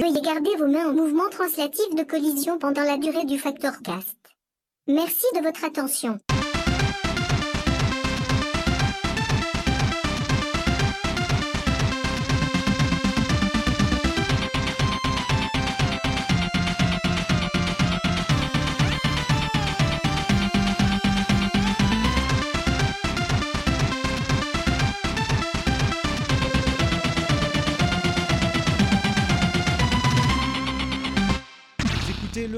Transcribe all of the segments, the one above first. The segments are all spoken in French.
Veuillez garder vos mains en mouvement translatif de collision pendant la durée du facteur cast. Merci de votre attention.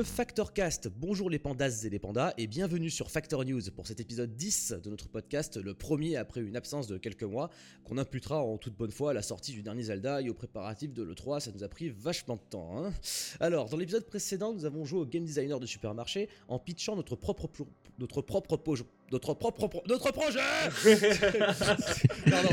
Le Factor Cast. Bonjour les pandas et les pandas et bienvenue sur Factor News pour cet épisode 10 de notre podcast, le premier après une absence de quelques mois, qu'on imputera en toute bonne foi à la sortie du dernier Zelda et aux préparatifs de l'E3. Ça nous a pris vachement de temps. Hein. Alors, dans l'épisode précédent, nous avons joué au game designer de supermarché en pitchant notre propre, notre propre notre propre notre projet Pardon.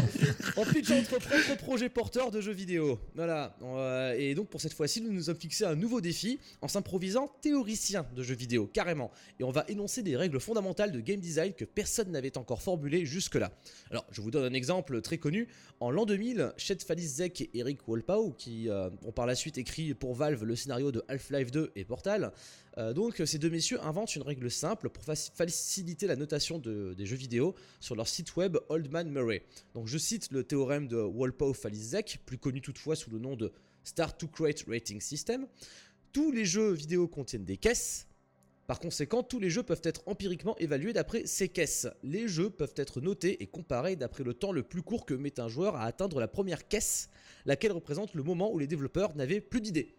En pitchant notre propre projet porteur de jeux vidéo. Voilà. Euh, et donc pour cette fois-ci, nous nous sommes fixé un nouveau défi en s'improvisant théoricien de jeux vidéo, carrément. Et on va énoncer des règles fondamentales de game design que personne n'avait encore formulées jusque-là. Alors, je vous donne un exemple très connu. En l'an 2000, Chet Falizek et Eric Wolpau, qui euh, ont par la suite écrit pour Valve le scénario de Half-Life 2 et Portal, euh, donc ces deux messieurs inventent une règle simple pour faciliter la notation des jeux vidéo sur leur site web Oldman Murray. Donc je cite le théorème de Wolpow-Falizek, plus connu toutefois sous le nom de Start to Create Rating System. Tous les jeux vidéo contiennent des caisses. Par conséquent, tous les jeux peuvent être empiriquement évalués d'après ces caisses. Les jeux peuvent être notés et comparés d'après le temps le plus court que met un joueur à atteindre la première caisse, laquelle représente le moment où les développeurs n'avaient plus d'idées.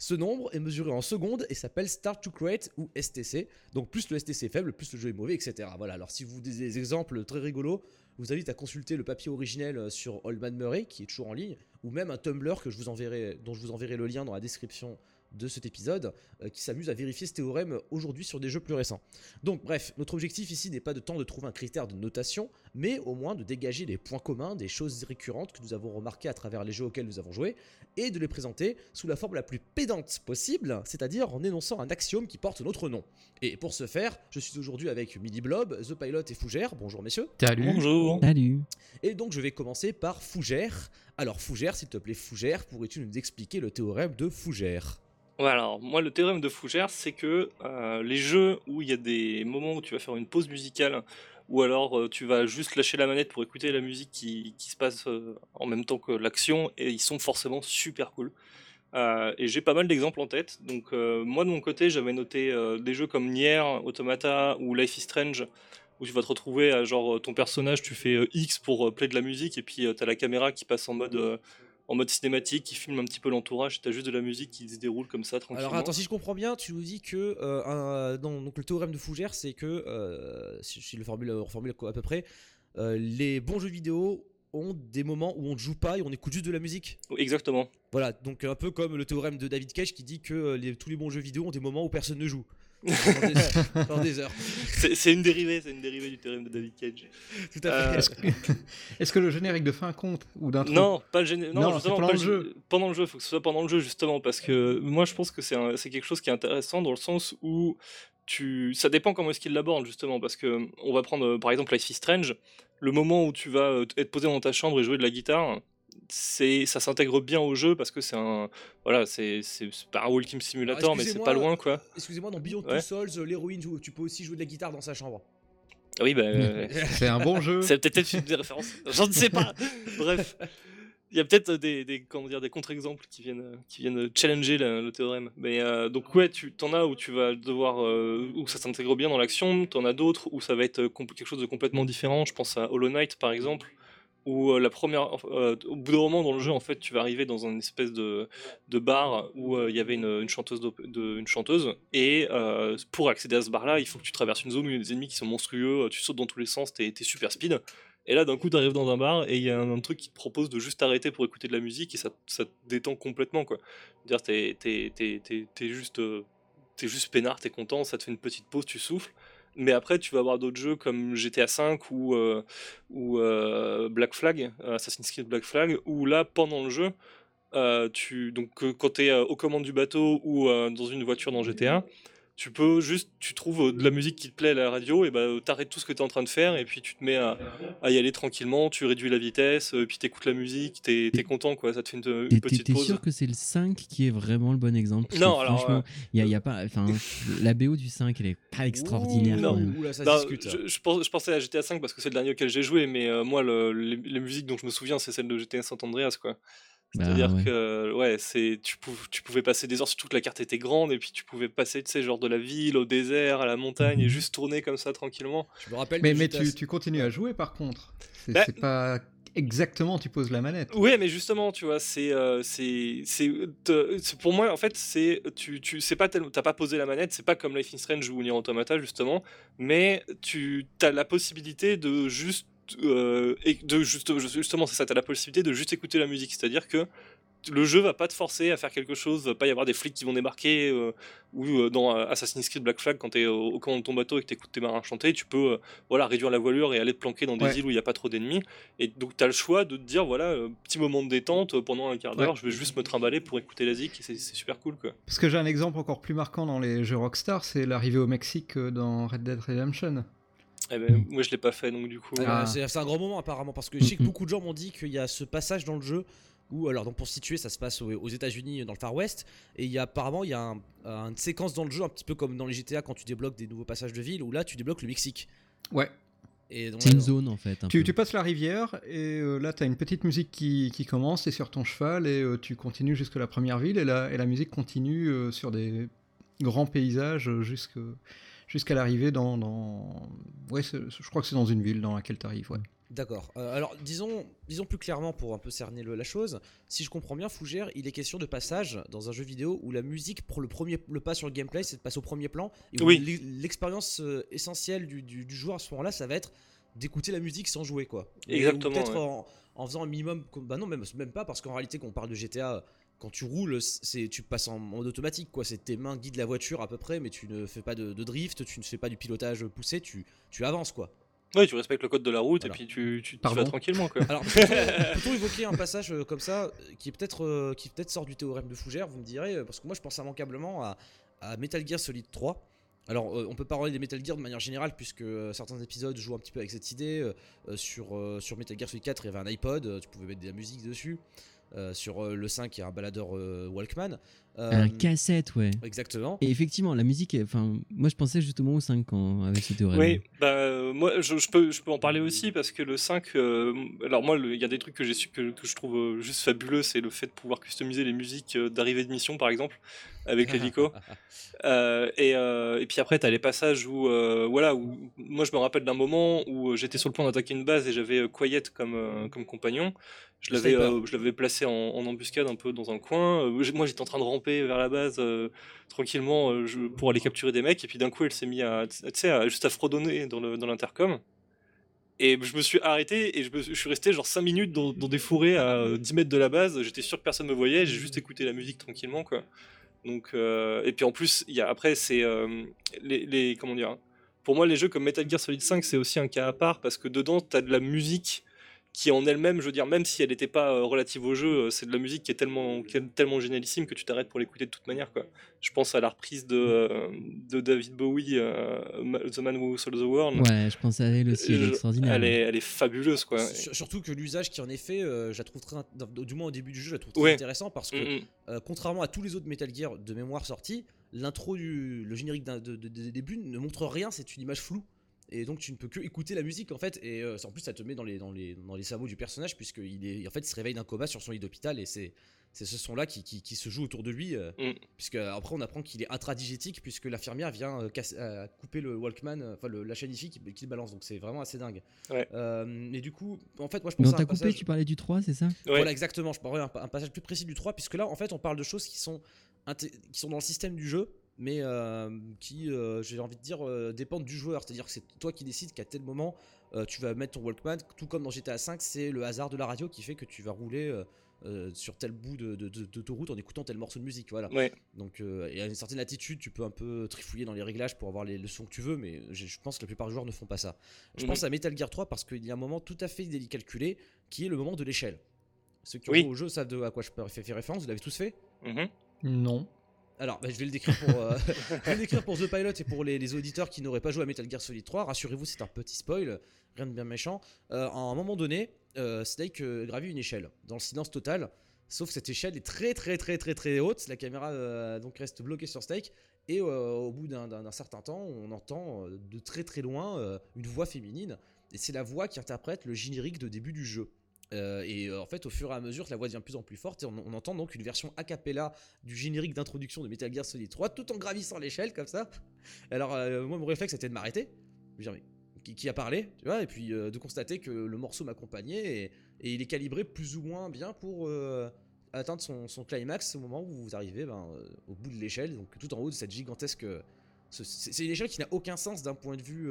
Ce nombre est mesuré en secondes et s'appelle Start to Create ou STC. Donc plus le STC est faible, plus le jeu est mauvais, etc. Voilà, alors si vous voulez des exemples très rigolos, je vous invite à consulter le papier originel euh, sur Oldman Murray, qui est toujours en ligne, ou même un Tumblr que dont je vous enverrai le lien dans la description de cet épisode euh, qui s'amuse à vérifier ce théorème aujourd'hui sur des jeux plus récents. Donc bref, notre objectif ici n'est pas de temps de trouver un critère de notation, mais au moins de dégager les points communs, des choses récurrentes que nous avons remarquées à travers les jeux auxquels nous avons joué, et de les présenter sous la forme la plus pédante possible, c'est-à-dire en énonçant un axiome qui porte notre nom. Et pour ce faire, je suis aujourd'hui avec Midi Blob, The Pilot et Fougère. Bonjour messieurs. Salut. Bonjour. Salut. Et donc je vais commencer par Fougère. Alors Fougère, s'il te plaît Fougère, pourrais-tu nous expliquer le théorème de Fougère? Alors moi le théorème de Fougère, c'est que euh, les jeux où il y a des moments où tu vas faire une pause musicale, ou alors euh, tu vas juste lâcher la manette pour écouter la musique qui, se passe euh, en même temps que l'action, et ils sont forcément super cool. et j'ai pas mal d'exemples en tête. Donc moi de mon côté, j'avais noté des jeux comme Nier, Automata ou Life is Strange, où tu vas te retrouver à genre ton personnage, tu fais X pour play de la musique, et puis tu as la caméra qui passe en mode en mode cinématique, qui filme un petit peu l'entourage, tu as juste de la musique qui se déroule comme ça tranquillement. Alors attends, si je comprends bien, tu nous dis que euh, donc le théorème de Fougère, c'est que, euh, si je le formule, reformule à peu près, euh, les bons jeux vidéo ont des moments où on ne joue pas et on écoute juste de la musique. Exactement. Voilà, donc un peu comme le théorème de David Cage qui dit que tous les bons jeux vidéo ont des moments où personne ne joue. Des heures. C'est une dérivée, c'est une dérivée du théorème de David Cage. Tout à fait. Euh, est-ce que, le générique de fin compte ou d'un Non, pas le générique. Non, pendant le jeu. Pendant le jeu, faut que ce soit pendant le jeu justement parce que moi je pense que c'est quelque chose qui est intéressant dans le sens où tu, ça dépend comment est-ce qu'il l'aborde justement parce que on va prendre par exemple Life is Strange, le moment où tu vas euh, être posé dans ta chambre et jouer de la guitare c'est ça s'intègre bien au jeu parce que c'est un voilà c'est c'est pas un walking simulator mais c'est pas loin quoi. excusez-moi dans Beyond Two Souls l'héroïne tu peux aussi jouer de la guitare dans sa chambre. Ah oui bah c'est un bon jeu. C'est peut-être une des références. J'en sais pas. Bref. Il y a peut-être des, des, comment dire, des contre-exemples qui viennent, qui viennent challenger le, théorème. Mais euh, donc ouais, tu en as où tu vas devoir, euh, où ça s'intègre bien dans l'action, tu en as d'autres où ça va être quelque chose de complètement différent. Je pense à Hollow Knight par exemple, où euh, la première, euh, au bout d'un moment dans le jeu, en fait, tu vas arriver dans une espèce de, bar où euh, il y avait une, chanteuse, une chanteuse, et pour accéder à ce bar-là, il faut que tu traverses une zone où il y a des ennemis qui sont monstrueux, tu sautes dans tous les sens, t'es es super speed. Et là, d'un coup, tu arrives dans un bar et il y a un, truc qui te propose de juste arrêter pour écouter de la musique et ça, te détend complètement, quoi. Dire, t'es es, juste, es juste peinard, t'es content, ça te fait une petite pause, tu souffles. Mais après, tu vas avoir d'autres jeux comme GTA V ou, euh, euh, Black Flag, Assassin's Creed Black Flag, où là, pendant le jeu, euh, tu, donc, quand tu es aux commandes du bateau ou dans une voiture dans GTA, tu peux juste, tu trouves euh, de la musique qui te plaît à la radio, et bah t'arrêtes tout ce que tu es en train de faire, et puis tu te mets à, à y aller tranquillement, tu réduis la vitesse, euh, puis t'écoutes la musique, t'es es content, quoi, ça te fait une, une T'es- petite T'es pause. sûr que c'est le 5 qui est vraiment le bon exemple? Non, alors, franchement, il y a, il y a pas, enfin, la BO du 5, elle est pas extraordinaire. non. quand même. Ouh là, ça Non, se discute. je, je pense- je pensais à GTA 5 parce que c'est le dernier auquel j'ai joué, mais euh, moi, le- les, les musiques dont je me souviens, c'est celles de GTA San Andreas, quoi. Bah, C'est-à-dire ouais. que ouais, c'est tu, pou- tu pouvais passer des heures, surtout que la carte était grande, et puis tu pouvais passer, tu sais, genre de la ville au désert, à la montagne, et juste tourner comme ça tranquillement. Je me rappelle Mais, mais tu, continues à jouer par contre. C'est Bah- pas exactement tu poses la manette. Ouais, mais justement, tu vois, c'est euh, c'est pour moi en fait, c'est tu tu c'est pas tellement t'as pas posé la manette, c'est pas comme Life is Strange ou Nier Automata justement, mais tu as la possibilité de juste euh, et de juste justement c'est ça, t'as la possibilité de juste écouter la musique, c'est-à-dire que le jeu va pas te forcer à faire quelque chose, va pas y avoir des flics qui vont débarquer, euh, ou euh, dans Assassin's Creed Black Flag, quand t'es au, au commandement de ton bateau et que t'écoutes tes marins chanter, tu peux euh, voilà, réduire la voilure et aller te planquer dans des Ouais. îles où il n'y a pas trop d'ennemis. Et donc t'as le choix de te dire, voilà, petit moment de détente, pendant un quart d'heure, Ouais. je vais juste me trimballer pour écouter la zik, et c'est super cool quoi. Parce que j'ai un exemple encore plus marquant dans les jeux Rockstar, c'est l'arrivée au Mexique dans Red Dead Redemption. Eh ben, moi je l'ai pas fait, donc du coup... Ouais, Ah. C'est un grand moment apparemment parce que je sais que beaucoup de gens m'ont dit qu'il y a ce passage dans le jeu où alors donc pour situer ça se passe aux, aux États-Unis dans le Far West et il y a apparemment il y a un- un- une séquence dans le jeu un petit peu comme dans les GTA quand tu débloques des nouveaux passages de ville où là tu débloques le Mexique. Ouais. Et C'est une zone en fait. un Tu, peu. tu passes la rivière et euh, là tu as une petite musique qui, qui commence, t'es sur ton cheval et euh, tu continues jusque la première ville et la, et la musique continue euh, sur des grands paysages euh, jusque- jusqu'à l'arrivée dans, dans... Ouais, c'est- je crois que c'est dans une ville dans laquelle tu arrives, ouais. D'accord. Euh, alors disons, disons plus clairement pour un peu cerner le- la chose, si je comprends bien Fougère, il est question de passage dans un jeu vidéo où la musique pour le premier le pas sur le gameplay, c'est de passer au premier plan et où Oui. l'e- l'expérience euh, essentielle du, du- du joueur à ce moment-là, ça va être d'écouter la musique sans jouer quoi. Exactement, peut-être ouais. en, en faisant un minimum, bah non même même pas parce qu'en réalité quand on parle de GTA quand tu roules, c'est tu passes en mode automatique quoi. C'est tes mains guident la voiture à peu près, mais tu ne fais pas de, de drift, tu ne fais pas du pilotage poussé, tu, tu avances quoi. Ouais, tu respectes le code de la route, Voilà. et puis tu, tu, tu vas tranquillement quoi. Alors, peut-on, peut-on évoquer un passage euh, comme ça, qui est peut-être euh, qui peut-être sort du théorème de Fougère, vous me direz, euh, parce que moi je pense immanquablement à, à Metal Gear Solid 3. Alors, euh, on peut parler des Metal Gear de manière générale, puisque euh, certains épisodes jouent un petit peu avec cette idée. sur, euh, sur Metal Gear Solid 4, il y avait un iPod, euh, tu pouvais mettre de la musique dessus. Euh, sur euh, le 5, il y a un baladeur euh, Walkman. Euh, Un cassette, ouais. Exactement. Et effectivement, la musique, est- enfin, moi je pensais justement au 5 quand, avec ce théorème. Oui, bah, euh, moi je, je peux, je peux en parler aussi parce que le 5, euh, alors moi il y a des trucs que, j'ai su, que, que je trouve euh, juste fabuleux, c'est le fait de pouvoir customiser les musiques d'arrivée de mission par exemple avec l'hélico. Euh, et, euh, et puis après, tu as les passages où, euh, voilà, où moi je me rappelle d'un moment où j'étais sur le point d'attaquer une base et j'avais Quiet comme, euh, comme compagnon. Je l'avais, euh, je l'avais placé en, en embuscade un peu dans un coin. Moi j'étais en train de vers la base euh, tranquillement euh, je- pour aller capturer des mecs. Et puis d'un coup, elle s'est mise à, à- juste à fredonner dans, l'intercom. Et je me suis arrêté et je, me suis- je suis resté genre 5 minutes dans, dans des fourrés à euh, 10 mètres de la base. J'étais sûr que personne me voyait. J'ai juste écouté la musique tranquillement, quoi. Donc, euh, et puis en plus, il y a, après, c'est euh, les, les- Comment dire Pour moi, les jeux comme Metal Gear Solid 5, c'est aussi un cas à part parce que dedans, tu as de la musique qui en elle-même, je veux dire, même si elle n'était pas euh, relative au jeu, euh, c'est de la musique qui est tellement, qui est tellement génialissime que tu t'arrêtes pour l'écouter de toute manière. Quoi. Je pense à la reprise de, euh, de David Bowie, euh, The Man Who Sold the World. Ouais, je pensais à elle aussi, elle est extraordinaire. Elle est, elle est fabuleuse, quoi. Sur- Surtout que l'usage qui en est fait, euh, je la trouve très, du moins au début du jeu, je la trouve très Ouais. intéressant parce que Mm, mm. Euh, contrairement à tous les autres Metal Gear de mémoire sortis, l'intro du le générique de, de- de début ne montre rien, c'est une image floue. Et donc tu ne peux que écouter la musique en fait. Et euh, en plus ça te met dans les, dans les, dans les cerveaux du personnage puisque il est, en fait, il se réveille d'un coma sur son lit d'hôpital et c'est c'est ce son là qui, qui, qui se joue autour de lui. euh, Mm. Puisque euh, après on apprend qu'il est intradigétique puisque l'infirmière vient euh, casser- euh, couper le Walkman, enfin le- la chaîne IFI qui, qui le balance. Donc c'est vraiment assez dingue. Ouais. Euh, et du coup, en fait moi je Mais pense on t'a un coupé, passage- tu parlais du 3, c'est ça? Ouais. voilà, exactement. Je parlerai un, un passage plus précis du 3, puisque là, en fait, on parle de choses qui sont, qui sont dans le système du jeu, mais euh, qui, euh, j'ai envie de dire, euh, dépendent du joueur. C'est-à-dire que c'est toi qui décides qu'à tel moment, euh, tu vas mettre ton Walkman, tout comme dans GTA V, c'est le hasard de la radio qui fait que tu vas rouler. euh, euh, sur tel bout de, de, de- d'autoroute en écoutant tel morceau de musique voilà Ouais. donc euh, et à une certaine latitude tu peux un peu trifouiller dans les réglages pour avoir les, le son que tu veux mais je, je pense que la plupart des joueurs ne font pas ça je Mhm. pense à Metal Gear 3 parce qu'il y a un moment tout à fait délicat calculé qui est le moment de l'échelle ceux qui ont Oui. joué au jeu savent de à quoi je fais référence. Vous l'avez tous fait? Mhm. Non. Alors, bah, je vais le décrire pour, euh, le décrire pour The Pilot et pour les, les auditeurs qui n'auraient pas joué à Metal Gear Solid 3. Rassurez-vous, c'est un petit spoil, rien de bien méchant. Euh, à un moment donné, euh, Snake gravit une échelle dans le silence total. Sauf que cette échelle est très très très très très haute. La caméra donc reste bloquée sur Snake. Et au bout d'un- certain temps, on entend de très très loin une voix féminine. Et c'est la voix qui interprète le générique de début du jeu. Euh, et euh, en fait, au fur et à mesure la voix devient de plus en plus forte, et on, entend donc une version a cappella du générique d'introduction de Metal Gear Solid 3 tout en gravissant l'échelle comme ça. Alors, euh, moi, mon réflexe c'était de m'arrêter. Je me dire, mais qui, a parlé tu vois, Et puis de constater que le morceau m'accompagnait et, il est calibré plus ou moins bien pour atteindre son, climax au moment où vous arrivez ben, au bout de l'échelle, donc tout en haut de cette gigantesque. ce- C'est une échelle qui n'a aucun sens d'un point de vue.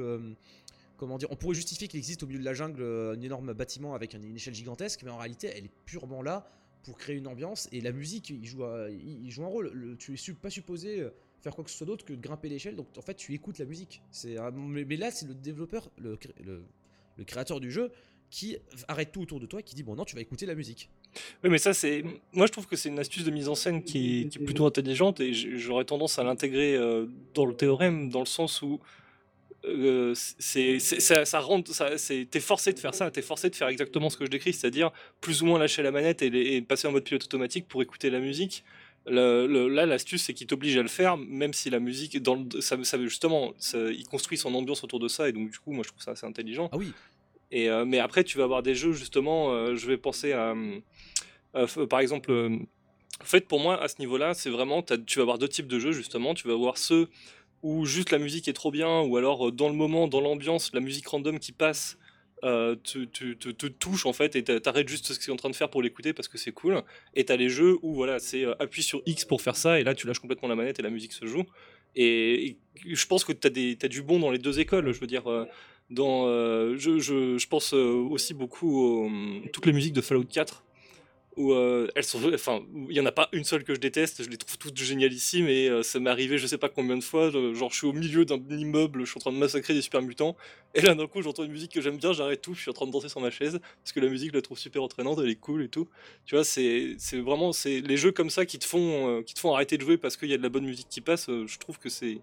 Comment dire On pourrait justifier qu'il existe au milieu de la jungle euh, un énorme bâtiment avec un- une échelle gigantesque, mais en réalité, elle est purement là pour créer une ambiance et la musique, il joue, il joue un rôle. Le- tu es pas supposé euh, faire quoi que ce soit d'autre que de grimper l'échelle, donc en fait, tu écoutes la musique. C'est mais, mais là, c'est le développeur, le, cré- le, le créateur du jeu qui arrête tout autour de toi et qui dit bon non tu vas écouter la musique. Oui, mais ça, c'est. Moi, je trouve que c'est une astuce de mise en scène qui est, qui est plutôt intelligente et j'aurais tendance à l'intégrer euh, dans le théorème, dans le sens où. Euh, c'est, c'est- ça, ça rend, ça, c'est, t'es forcé de faire ça, t'es forcé de faire exactement ce que je décris, c'est-à-dire plus ou moins lâcher la manette et, les- et passer en mode pilote automatique pour écouter la musique. Le- le- là, l'astuce, c'est qu'il t'oblige à le faire, même si la musique, dans le- ça, ça, justement, il construit son ambiance autour de ça, et donc du coup, moi, je trouve ça assez intelligent. Ah oui, Et, euh, mais après, tu vas avoir des jeux, justement, euh, je vais penser à, f- par exemple, en fait, pour moi, à ce niveau-là, c'est vraiment, tu vas avoir deux types de jeux, justement. Tu vas avoir ceux où juste la musique est trop bien, ou alors euh, dans le moment, dans l'ambiance, la musique random qui passe euh, te, te- te- touche, en fait, et t'a- t'arrêtes juste ce que tu es en train de faire pour l'écouter parce que c'est cool. Et t'as les jeux où, voilà, c'est euh, appuie sur X pour faire ça, et là, tu lâches complètement la manette et la musique se joue. Et, je pense que tu as, du bon dans les deux écoles. Je veux dire, euh, dans, je, je, je pense aussi beaucoup aux toutes les musiques de Fallout 4 où euh, elles sont il y en a pas une seule que je déteste je les trouve toutes génialissimes et euh, ça m'est arrivé je sais pas combien de fois euh, genre je suis au milieu d'un immeuble je suis en train de massacrer des super mutants et là d'un coup j'entends une musique que j'aime bien j'arrête tout je suis en train de danser sur ma chaise parce que la musique je la trouve super entraînante elle est cool et tout. Tu vois c'est vraiment c'est les jeux comme ça qui te font qui te font arrêter de jouer parce qu'il y a de la bonne musique qui passe je trouve que c'est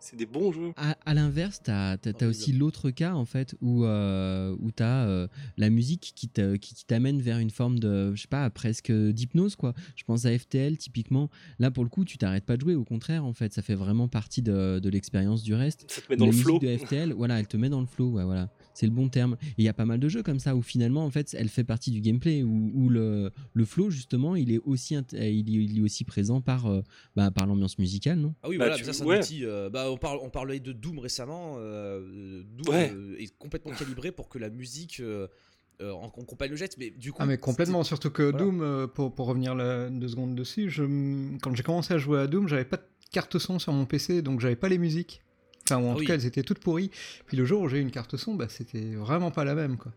c'est des bons jeux. À, à l'inverse, tu as, aussi l'autre cas en fait où, euh, où tu as euh, la musique qui t'amène qui, qui vers une forme de, je sais pas, presque d'hypnose quoi. Je pense à FTL typiquement. Là pour le coup, tu t'arrêtes pas de jouer, au contraire en fait, ça fait vraiment partie de, de l'expérience du reste. Ça te met dans la le flow. de FTL, voilà, elle te met dans le flow, ouais, voilà. C'est le bon terme. Et il y a pas mal de jeux comme ça où finalement en fait, elle fait partie du gameplay où, où le, le flow justement, il est aussi, il est, il est aussi présent par, euh, bah, par l'ambiance musicale, non? Ah oui, Bah, voilà, tu- ça c'est ouais. un outil. euh, bah, on, parle, on parlait de Doom récemment. euh, Doom Ouais. euh, est complètement calibré pour que la musique euh, euh, en, compagne le geste. Mais du coup, Ah mais complètement, surtout que Voilà. Doom, euh, pour, pour revenir là, deux secondes dessus, je, quand j'ai commencé à jouer à Doom, j'avais pas de carte son sur mon PC, donc j'avais pas les musiques. Enfin, ou en Ah tout cas, elles étaient toutes pourries. Puis le jour où j'ai eu une carte son, bah, c'était vraiment pas la même, quoi.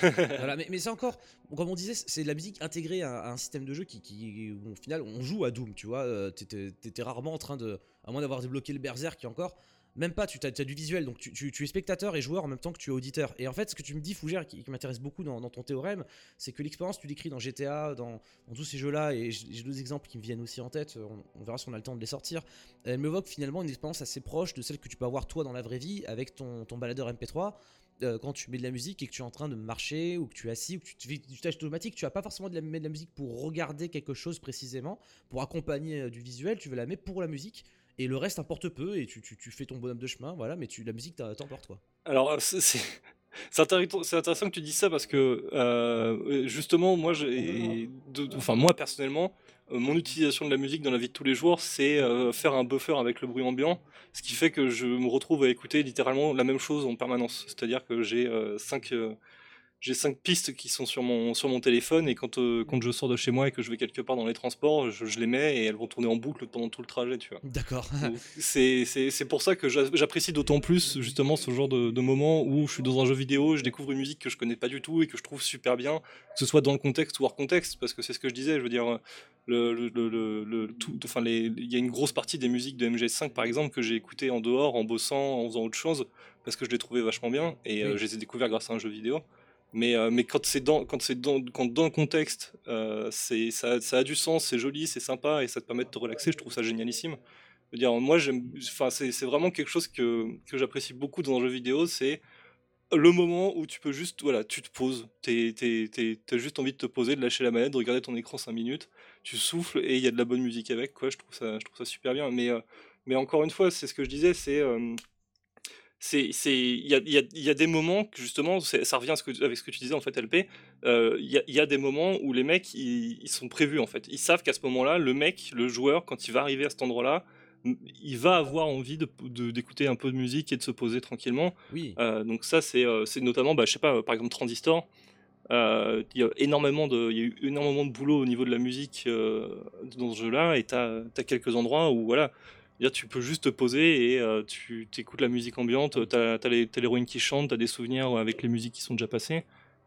Voilà, mais, mais c'est encore, comme on disait, c'est de la musique intégrée à, à un système de jeu qui, qui où, au final, on joue à Doom, tu vois. euh, T'étais t'étais rarement en train de, à moins d'avoir débloqué le Berserk encore, même pas, tu as, du visuel, donc tu, es spectateur et joueur en même temps que tu es auditeur. Et en fait, ce que tu me dis, Fougère, qui, m'intéresse beaucoup dans, ton théorème, c'est que l'expérience, tu décris dans GTA, dans, tous ces jeux-là, et j'ai d'autres exemples qui me viennent aussi en tête, on, verra si on a le temps de les sortir. Elle m'évoque finalement une expérience assez proche de celle que tu peux avoir toi dans la vraie vie avec ton, ton baladeur MP3 euh, quand tu mets de la musique et que tu es en train de marcher ou que tu es assis ou que tu, tu fais du tâche automatique, tu vas pas forcément de la, mettre de la musique pour regarder quelque chose précisément, pour accompagner euh, du visuel, tu veux la mettre pour la musique et le reste importe peu et tu, tu, tu fais ton bonhomme de chemin, voilà, mais tu, la musique t'emporte quoi. Alors, euh, c'est intéressant, que tu dises ça parce que euh, justement, moi, j'ai, enfin moi personnellement, euh, mon utilisation de la musique dans la vie de tous les jours, c'est euh, faire un buffer avec le bruit ambiant, ce qui fait que je me retrouve à écouter littéralement la même chose en permanence. C'est-à-dire que j'ai euh, cinq euh, j'ai cinq pistes qui sont sur mon, sur mon téléphone et quand, euh, quand je sors de chez moi et que je vais quelque part dans les transports, je, je les mets et elles vont tourner en boucle pendant tout le trajet, tu vois. D'accord. C'est pour ça que j'a- j'apprécie d'autant plus justement ce genre de, de moment où je suis dans un jeu vidéo, je découvre une musique que je connais pas du tout et que je trouve super bien, que ce soit dans le contexte ou hors contexte, parce que c'est ce que je disais, je veux dire, le, le, le- tout, enfin les, il y a une grosse partie des musiques de MGS5 par exemple que j'ai écouté en dehors, en bossant, en faisant autre chose, parce que je les trouvais vachement bien et euh, je les ai découverts grâce à un jeu vidéo. Mais, euh, mais quand c'est dans, quand le contexte, euh, ça, a du sens, c'est joli, c'est sympa et ça te permet de te relaxer. Je trouve ça génialissime. Moi, c'est, vraiment quelque chose que, j'apprécie beaucoup dans un jeu vidéo. C'est le moment où tu peux juste, voilà, tu te poses. T'es, t'es, t'es, t'as juste envie de te poser, de lâcher la manette, de regarder ton écran 5 minutes. Tu souffles et il y a de la bonne musique avec. Je trouve ça, super bien. Euh, mais encore une fois, c'est ce que je disais, c'est euh, c'est il y a, y, a, y a, des moments que justement ça revient à ce que, avec ce que tu disais en fait LP euh, il y, y, a des moments où les mecs ils, ils sont prévus en fait. Ils savent qu'à ce moment là le mec le joueur quand il va arriver à cet endroit là il va avoir envie de, d'écouter un peu de musique et de se poser tranquillement. Oui. Euh, donc ça c'est, euh, c'est notamment bah, je sais pas par exemple Transistor euh, il y a énormément de y a eu énormément de boulot au niveau de la musique dans ce jeu là et t'as as quelques endroits où voilà tu peux juste te poser et euh, tu écoutes la musique ambiante, tu as, l'héroïne qui chante, tu as des souvenirs avec les musiques qui sont déjà passées.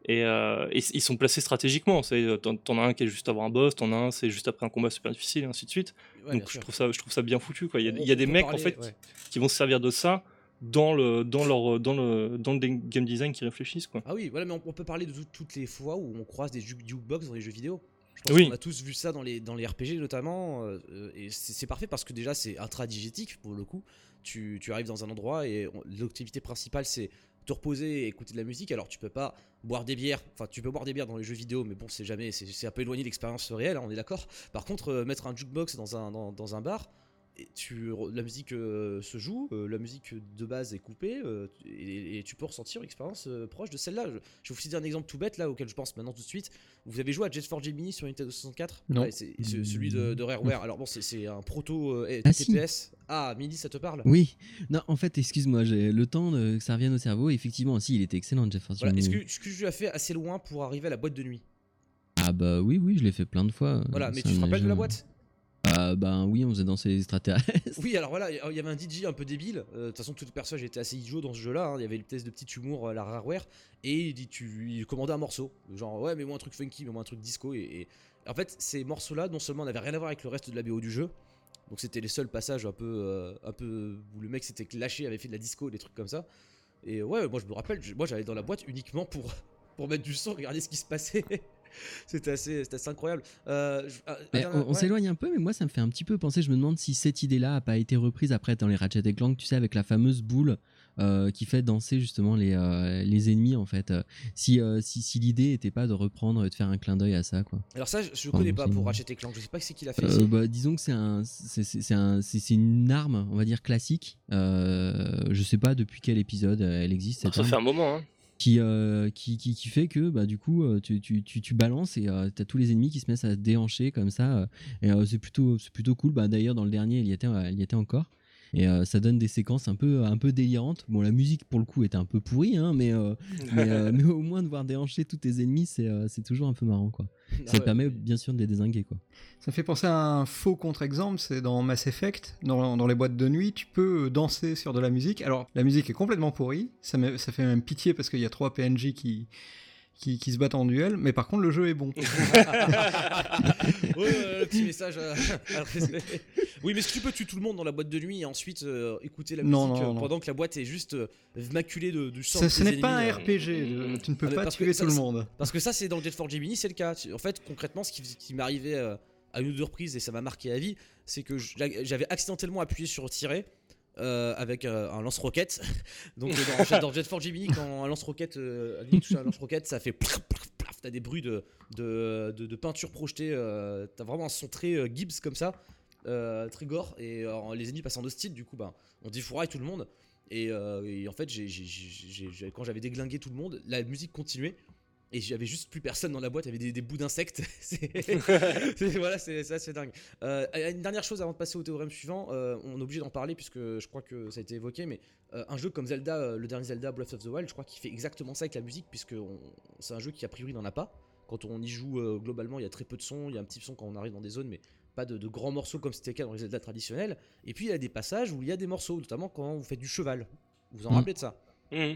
Et, euh, et ils sont placés stratégiquement. T'en en as un qui est juste avant un boss, t'en as un c'est juste après un combat super difficile, et ainsi de suite. Ouais, Donc je trouve, ça, je trouve ça bien foutu. Quoi. Il y a, il y a des mecs parler, en fait ouais. qui vont se servir de ça dans le, dans leur, dans le, dans le game design qui réfléchissent. Quoi. Ah oui, voilà, mais on, on peut parler de tout, toutes les fois où on croise des jukebox dans les jeux vidéo. Je pense oui. qu'on a tous vu ça dans les, dans les RPG notamment, euh, et c'est parfait parce que déjà c'est intradigétique pour le coup. Tu, tu, arrives dans un endroit et l'activité principale c'est te reposer et écouter de la musique. Alors tu peux pas boire des bières, enfin tu peux boire des bières dans les jeux vidéo, mais bon c'est jamais, c'est un peu éloigné de l'expérience réelle, hein, on est d'accord. Par contre, euh, mettre un jukebox dans un, dans, dans un bar, et tu, la musique euh, se joue, euh, la musique de base est coupée, euh, et, et, tu peux ressentir une expérience proche de celle-là. Je, je, vais vous citer un exemple tout bête là auquel je pense maintenant tout de suite. Vous avez joué à Jet Force Gemini sur Nintendo 64 Non. Ouais, c'est celui de, de, Rareware. Alors bon, c'est un proto ah, TPS. Si. Ah, Mini, ça te parle? Oui. Non, en fait, excuse-moi, j'ai le temps de, que ça revienne au cerveau. Effectivement, si, il était excellent, Jet voilà. Gemini. Est-ce que, que, je l'ai fait assez loin pour arriver à la boîte de nuit? Ah bah oui, oui, je l'ai fait plein de fois. Voilà, mais tu te rappelles de la boîte? Euh, ben oui, on faisait danser les extraterrestres. Oui, alors voilà, il y avait un DJ un peu débile. De euh, toute façon, toute personne était assez idiot dans ce jeu-là. Hein. Il y avait le test de petit humour, euh, la rareware, et il, dit, tu, il commandait un morceau. Genre, ouais, mais moi un truc funky, mais moi un truc disco. Et, et... en fait, ces morceaux-là, non seulement n'avaient rien à voir avec le reste de la BO du jeu, donc c'était les seuls passages un peu, un peu où le mec s'était lâché, avait fait de la disco, des trucs comme ça. Et ouais, moi je me rappelle, moi j'allais dans la boîte uniquement pour, pour mettre du son, regarder ce qui se passait. c'était assez, assez, incroyable. Euh, je, euh, on, ouais. s'éloigne un peu, mais moi ça me fait un petit peu penser. Je me demande si cette idée-là a pas été reprise après dans les Ratchet Clank, tu sais, avec la fameuse boule euh, qui fait danser justement les, euh, les ennemis en fait. Si, si, si l'idée était pas de reprendre et de faire un clin d'œil à ça, quoi. Alors ça, je, je connais pas pour Ratchet Clank. Je sais pas c'est qui l'a fait. bah, disons que c'est un, c'est un, c'est une arme, on va dire classique. je sais pas depuis quel épisode elle existe. ça arme. fait un moment. Hein. Qui, euh, qui, fait que bah, du coup tu, tu, tu, balances et euh, tu as tous les ennemis qui se mettent à déhancher comme ça euh, c'est plutôt, plutôt cool. Bah, d'ailleurs dans le dernier il y était encore et euh, ça donne des séquences un peu un peu délirantes. Bon la musique pour le coup était un peu pourrie hein, mais euh, mais, euh, mais, au moins de voir déhancher tous tes ennemis c'est c'est toujours un peu marrant quoi. Ah ça ouais, permet bien sûr de les désinguer quoi. Ça fait penser à un faux contre-exemple c'est dans Mass Effect. Dans, dans les boîtes de nuit tu peux danser sur de la musique. Alors la musique est complètement pourrie. Ça, ça fait même pitié parce qu'il y a trois PNJ qui qui, qui, se battent en duel, mais par contre le jeu est bon. oui, euh, le petit message. Euh, oui, mais est-ce que tu peux tuer tout le monde dans la boîte de nuit et ensuite euh, écouter la musique non, non, non. pendant que la boîte est juste maculée de, du sang Ce, ce n'est pas un RPG, tu ne peux ah, pas tuer tout ça, le monde. Parce que ça, c'est dans Jet Force Gemini, c'est le cas. En fait, concrètement, ce qui, qui m'est arrivé à une ou deux reprises et ça m'a marqué à vie, c'est que j'avais accidentellement appuyé sur tirer. Euh, avec euh, un lance-roquette. Donc dans, dans, Jet Gemini, quand un lance-roquette euh, touche un lance-roquette, ça fait plaf, plaf, plaf, t'as des bruits de, de, de, de peinture projetée, t'as vraiment un son très Gibbs comme ça, très gore, et les ennemis passent en hostile, du coup bah, on défouraille tout le monde. Et, et en fait, j ai, j ai, j ai, quand j'avais déglingué tout le monde, la musique continuait et j'avais juste plus personne dans la boîte, il y avait des, des bouts d'insectes. voilà, c'est assez dingue. Euh, une dernière chose avant de passer au théorème suivant, euh, on est obligé d'en parler puisque je crois que ça a été évoqué, mais euh, un jeu comme Zelda, euh, le dernier Zelda Breath of the Wild, je crois qu'il fait exactement ça avec la musique puisque c'est un jeu qui a priori n'en a pas. Quand on y joue euh, globalement, il y a très peu de son, il y a un petit son quand on arrive dans des zones, mais pas de, de grands morceaux comme c'était le cas dans les Zelda traditionnels. Et puis il y a des passages où il y a des morceaux, notamment quand vous faites du cheval. Vous vous en mmh. rappelez de ça? Mmh.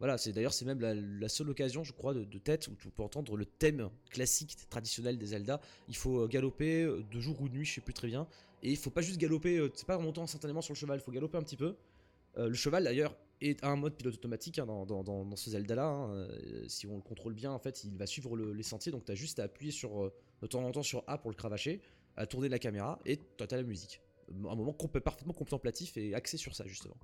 Voilà, c'est d'ailleurs c'est même la, seule occasion, je crois, de, tête où tu peux entendre le thème classique traditionnel des Zelda. Il faut galoper de jour ou de nuit, je sais plus très bien, et il faut pas juste galoper, c'est pas en montant instantanément sur le cheval, il faut galoper un petit peu. Euh, le cheval d'ailleurs, a un mode pilote automatique hein, dans, dans, dans, ce Zelda-là. hein, euh, si on le contrôle bien, en fait, il va suivre le- les sentiers. Donc, tu as juste à appuyer sur, euh, de temps en temps sur A pour le cravacher, à tourner la caméra et tu as la musique. Un moment parfaitement contemplatif et axé sur ça, justement.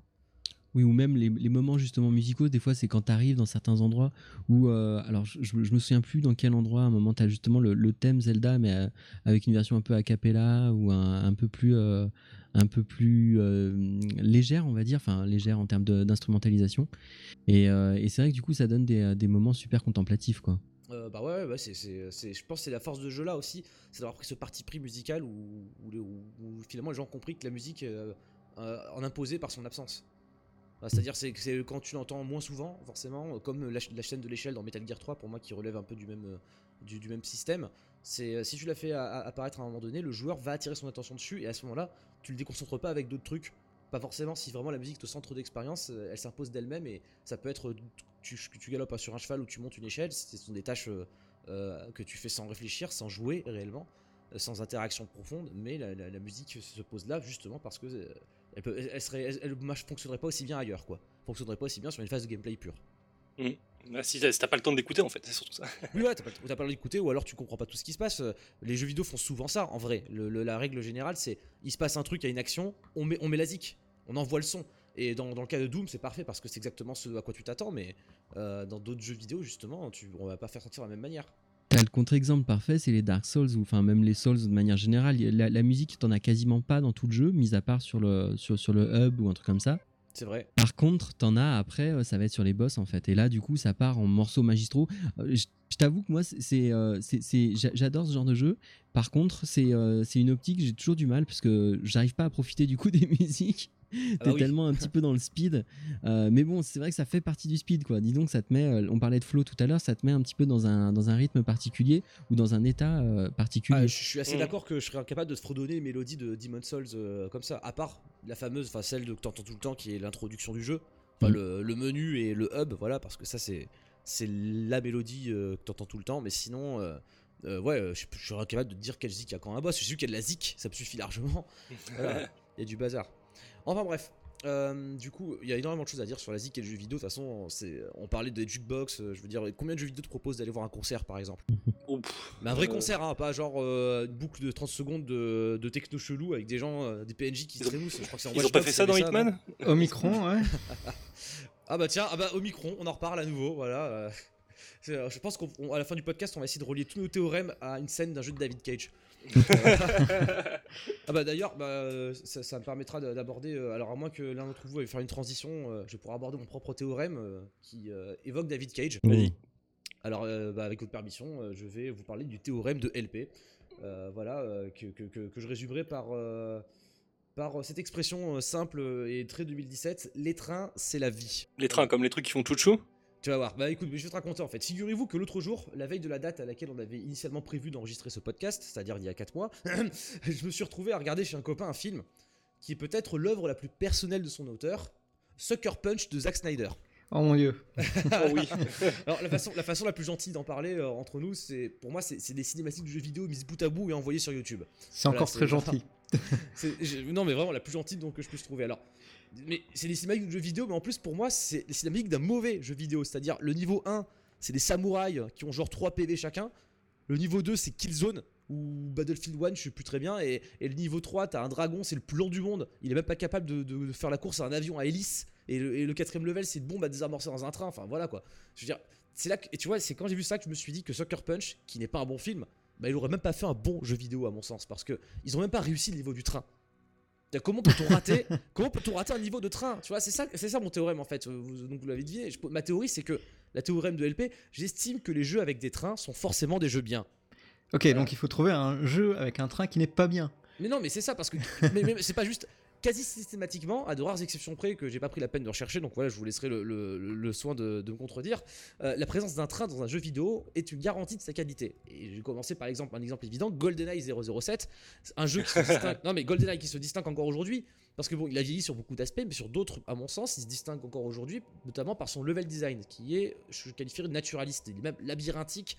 Oui, ou même les, moments justement musicaux, des fois c'est quand tu arrives dans certains endroits où, euh, alors je, me souviens plus dans quel endroit, à un moment tu as justement le, thème Zelda, mais euh, avec une version un peu a cappella ou un, un peu plus, euh, un peu plus légère, on va dire, enfin légère en termes d'instrumentalisation. Et, c'est vrai que du coup ça donne des, moments super contemplatifs, quoi. Bah ouais, c'est, je pense que c'est la force de jeu là aussi, c'est d'avoir pris ce parti pris musical où, finalement les gens ont compris que la musique en imposait par son absence. C'est-à-dire c'est c'est quand tu l'entends moins souvent, forcément, comme la, ch- la chaîne de l'échelle dans Metal Gear 3 pour moi qui relève un peu du même, euh, système. Euh, si tu la fais apparaître à un moment donné, le joueur va attirer son attention dessus et à ce moment-là, tu le déconcentres pas avec d'autres trucs. Pas forcément si vraiment la musique te centre d'expérience, euh, elle s'impose d'elle-même et ça peut être que tu galopes sur un cheval ou tu montes une échelle, ce sont des tâches que tu fais sans réfléchir, sans jouer réellement, sans interaction profonde, mais la, musique se pose là justement parce que elle, peut, elle, elle serait, elle, elle marche- fonctionnerait pas aussi bien ailleurs, quoi. Fonctionnerait pas aussi bien sur une phase de gameplay pure. Bah, si t'as si t'as pas le temps d'écouter, en fait, c'est surtout ça. Oui, ouais, t'as pas, le temps d'écouter ou alors tu comprends pas tout ce qui se passe. Euh, Les jeux vidéo font souvent ça, en vrai. Le- le- la règle générale, c'est il se passe un truc, il y a une action, on met, on met la zik, on envoie le son. Et dans, dans le cas de Doom, c'est parfait parce que c'est exactement ce à quoi tu t'attends, mais euh, dans d'autres jeux vidéo, justement, tu, on va pas faire sentir de la même manière. T'as le contre-exemple parfait, c'est les Dark Souls, ou enfin même les Souls de manière générale. La, la musique, t'en as quasiment pas dans tout le jeu, mis à part sur le, sur, sur le hub ou un truc comme ça. C'est vrai. Par contre, t'en as après, euh, ça va être sur les boss en fait. Et là, du coup, ça part en morceaux magistraux. Euh, Je je t'avoue que moi, c'est, c'est, euh, j'adore ce genre de jeu. Par contre, c'est c'est une optique, j'ai toujours du mal parce que j'arrive pas à profiter du coup des musiques. T'es bah oui. tellement un petit peu dans le speed. Euh, mais bon, c'est vrai que ça fait partie du speed, quoi. Dis donc, ça te met. euh, on parlait de flow tout à l'heure, ça te met un petit peu dans un, dans un rythme particulier ou dans un état euh, particulier. Ah, je suis assez Mm. d'accord que je serais incapable de te fredonner les mélodies de Demon Souls euh, comme ça, à part la fameuse, enfin celle de, que t'entends tout le temps qui est l'introduction du jeu, enfin Mm. le, le menu et le hub, voilà, parce que ça c'est c'est la mélodie euh, que t'entends tout le temps, mais sinon, euh, euh, ouais, je, je serais incapable de te dire quel zik il y a quand un boss. Je suis qu'il y a de la zik, ça me suffit largement. Voilà, il y a du bazar. Enfin bref. euh, du coup, il y a énormément de choses à dire sur la zik et le jeu vidéo. De toute façon, on parlait des jukebox. euh, je veux dire, combien de jeux vidéo te proposent d'aller voir un concert, par exemple? Oh, pff, mais un vrai euh, concert, hein, pas genre euh, une boucle de 30 secondes de, de techno chelou avec des gens, euh, des PNJ qui Ils se ont- rémoussent. Je crois que Ils ont pas fait ça dans Hitman Omicron, ouais. Ah bah tiens, ah bah Omicron, on en reparle à nouveau, voilà. je pense qu'à la fin du podcast, on va essayer de relier tous nos théorèmes à une scène d'un jeu de David Cage. Ah bah d'ailleurs, bah, ça, ça me permettra de- d'aborder, euh, alors à moins que l'un d'entre vous veuille faire une transition, euh, je pourrai aborder mon propre théorème euh, qui euh, évoque David Cage. Vas-y. Alors, euh, bah, avec votre permission, euh, je vais vous parler du théorème de LP. Euh, voilà, euh, que, que- que- que je résumerai par, euh, par cette expression simple et très 2017 les trains, c'est la vie. Les trains, comme les trucs qui font chouchou? Tu vas voir. Bah écoute, je vais te raconter en fait. Figurez-vous que l'autre jour, la veille de la date à laquelle on avait initialement prévu d'enregistrer ce podcast, c'est-à-dire il y a 4 mois, je me suis retrouvé à regarder chez un copain un film qui est peut-être l'œuvre la plus personnelle de son auteur, Sucker Punch de Zack Snyder. Oh mon dieu. Oh oui. Alors la façon, la façon la plus gentille d'en parler euh, entre nous, c'est pour moi c'est des cinématiques de jeux vidéo mises bout à bout et envoyées sur YouTube. C'est Voilà, encore très gentil. Non mais vraiment la plus gentille donc que je puisse trouver. Alors, mais c'est des cinématiques de jeux vidéo, mais en plus pour moi c'est des cinématiques d'un mauvais jeu vidéo. C'est-à-dire le niveau 1, c'est des samouraïs qui ont genre 3 PV chacun. Le niveau 2, c'est Killzone ou Battlefield 1, je sais plus très bien. Et, le niveau 3, t'as un dragon, c'est le plus lent du monde. Il est même pas capable de, de- de faire la course à un avion à hélice. Et le, quatrième level, c'est une bombe à désamorcer dans un train. Enfin voilà quoi. Je veux dire, c'est là que, et tu vois, c'est quand j'ai vu ça que je me suis dit que Sucker Punch, qui n'est pas un bon film, bah, il aurait même pas fait un bon jeu vidéo à mon sens. Parce que ils ont même pas réussi le niveau du train. Comment peut-on rater Comment peut-on rater un niveau de train? Tu vois, c'est ça, c'est ça mon théorème en fait. Euh, Vous, donc vous l'avez deviné. Je- ma théorie, c'est que la théorème de LP, j'estime que les jeux avec des trains sont forcément des jeux bien. Ok, donc il faut trouver un jeu avec un train qui n'est pas bien. Mais non, mais c'est ça parce que mais, mais c'est pas juste quasi systématiquement, à de rares exceptions près que j'ai pas pris la peine de rechercher. Donc voilà, je vous laisserai le, le- le- le soin de, de me contredire. Euh, la présence d'un train dans un jeu vidéo est une garantie de sa qualité. Et j'ai commencé par exemple un exemple évident, GoldenEye 007, un jeu qui se distingue. non mais GoldenEye qui se distingue encore aujourd'hui. Parce que bon, il a vieilli sur beaucoup d'aspects, mais sur d'autres, à mon sens, il se distingue encore aujourd'hui, notamment par son level design, qui est, je qualifierais de naturaliste, il est même labyrinthique,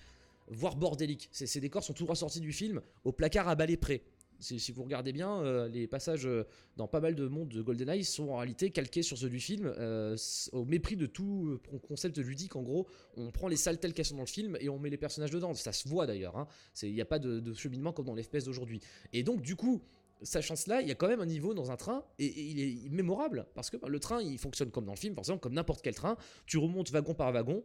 voire bordélique. Ces, ces décors sont tout ressortis du film, au placard à balai près. Si, vous regardez bien, euh, les passages euh, dans pas mal de mondes de GoldenEye sont en réalité calqués sur ceux du film, euh, au mépris de tout concept ludique. En gros, on prend les salles telles qu'elles sont dans le film et on met les personnages dedans. Ça se voit d'ailleurs. hein. Il n'y a pas de, de cheminement comme dans les FPS d'aujourd'hui. Et donc, du coup, sachant cela, il y a quand même un niveau dans un train et, et il est mémorable parce que bah, le train il fonctionne comme dans le film, forcément, comme n'importe quel train. Tu remontes wagon par wagon.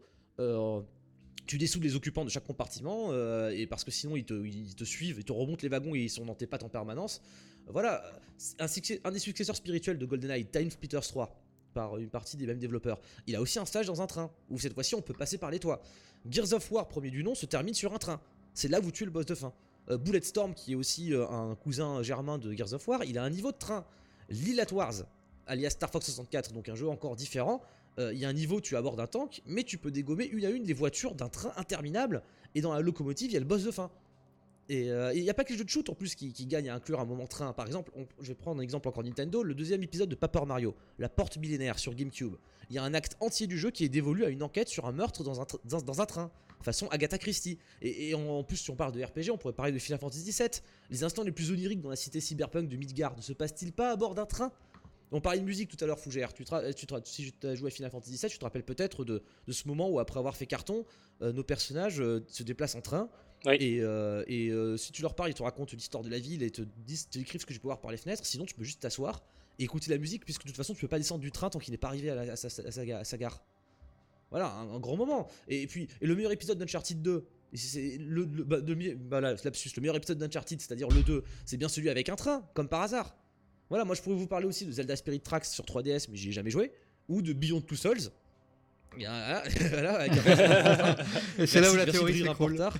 Tu dessoudes les occupants de chaque compartiment euh, et parce que sinon ils te, suivent, ils te remontent les wagons et ils sont dans tes pattes en permanence. Voilà, un, des successeurs spirituels de GoldenEye, Time Splitters 3, par une partie des mêmes développeurs, il a aussi un stage dans un train où cette fois-ci on peut passer par les toits. Gears of War, premier du nom, se termine sur un train. C'est là où vous tuez le boss de fin. Euh, Bulletstorm, qui est aussi euh, un cousin germain de Gears of War, il a un niveau de train. Lilat Wars, alias Star Fox 64, donc un jeu encore différent. Euh, Il y a un niveau, tu abordes un tank, mais tu peux dégommer une à une les voitures d'un train interminable. Et dans la locomotive, il y a le boss de fin. Et euh, il n'y a pas que les jeux de shoot en plus qui, qui gagnent à inclure un moment train. Par exemple, je vais prendre un exemple encore Nintendo, le deuxième épisode de Paper Mario, la porte millénaire sur GameCube. Il y a un acte entier du jeu qui est dévolu à une enquête sur un meurtre dans un, train, façon Agatha Christie. Et, en, plus, si on parle de RPG, on pourrait parler de Final Fantasy VII. Les instants les plus oniriques dans la cité cyberpunk de Midgard ne se passe-t-il pas à bord d'un train? On parlait de musique tout à l'heure, Fougère. Tu te ra- tu te ra- si tu as joué à Final Fantasy VII, tu te rappelles peut-être de, de ce moment où, après avoir fait carton, euh, nos personnages euh, se déplacent en train. Oui. Et, euh, et, si tu leur parles, ils te racontent l'histoire de la ville et te, disent, te décrivent ce que tu peux voir par les fenêtres. Sinon, tu peux juste t'asseoir et écouter la musique, puisque de toute façon, tu peux pas descendre du train tant qu'il n'est pas arrivé à, la- à sa, à sa ga- à sa gare. Voilà, un, un grand moment. Et, puis, et le meilleur épisode d'Uncharted 2. et C'est le, le, bah, de bah là, lapsus, le meilleur épisode d'Uncharted, c'est-à-dire le 2, c'est bien celui avec un train, comme par hasard. Voilà, moi je pourrais vous parler aussi de Zelda Spirit Tracks sur 3DS, mais j'y ai jamais joué, ou de Beyond Two Souls. Voilà, voilà, c'est là où la théorie s'écroule. retard.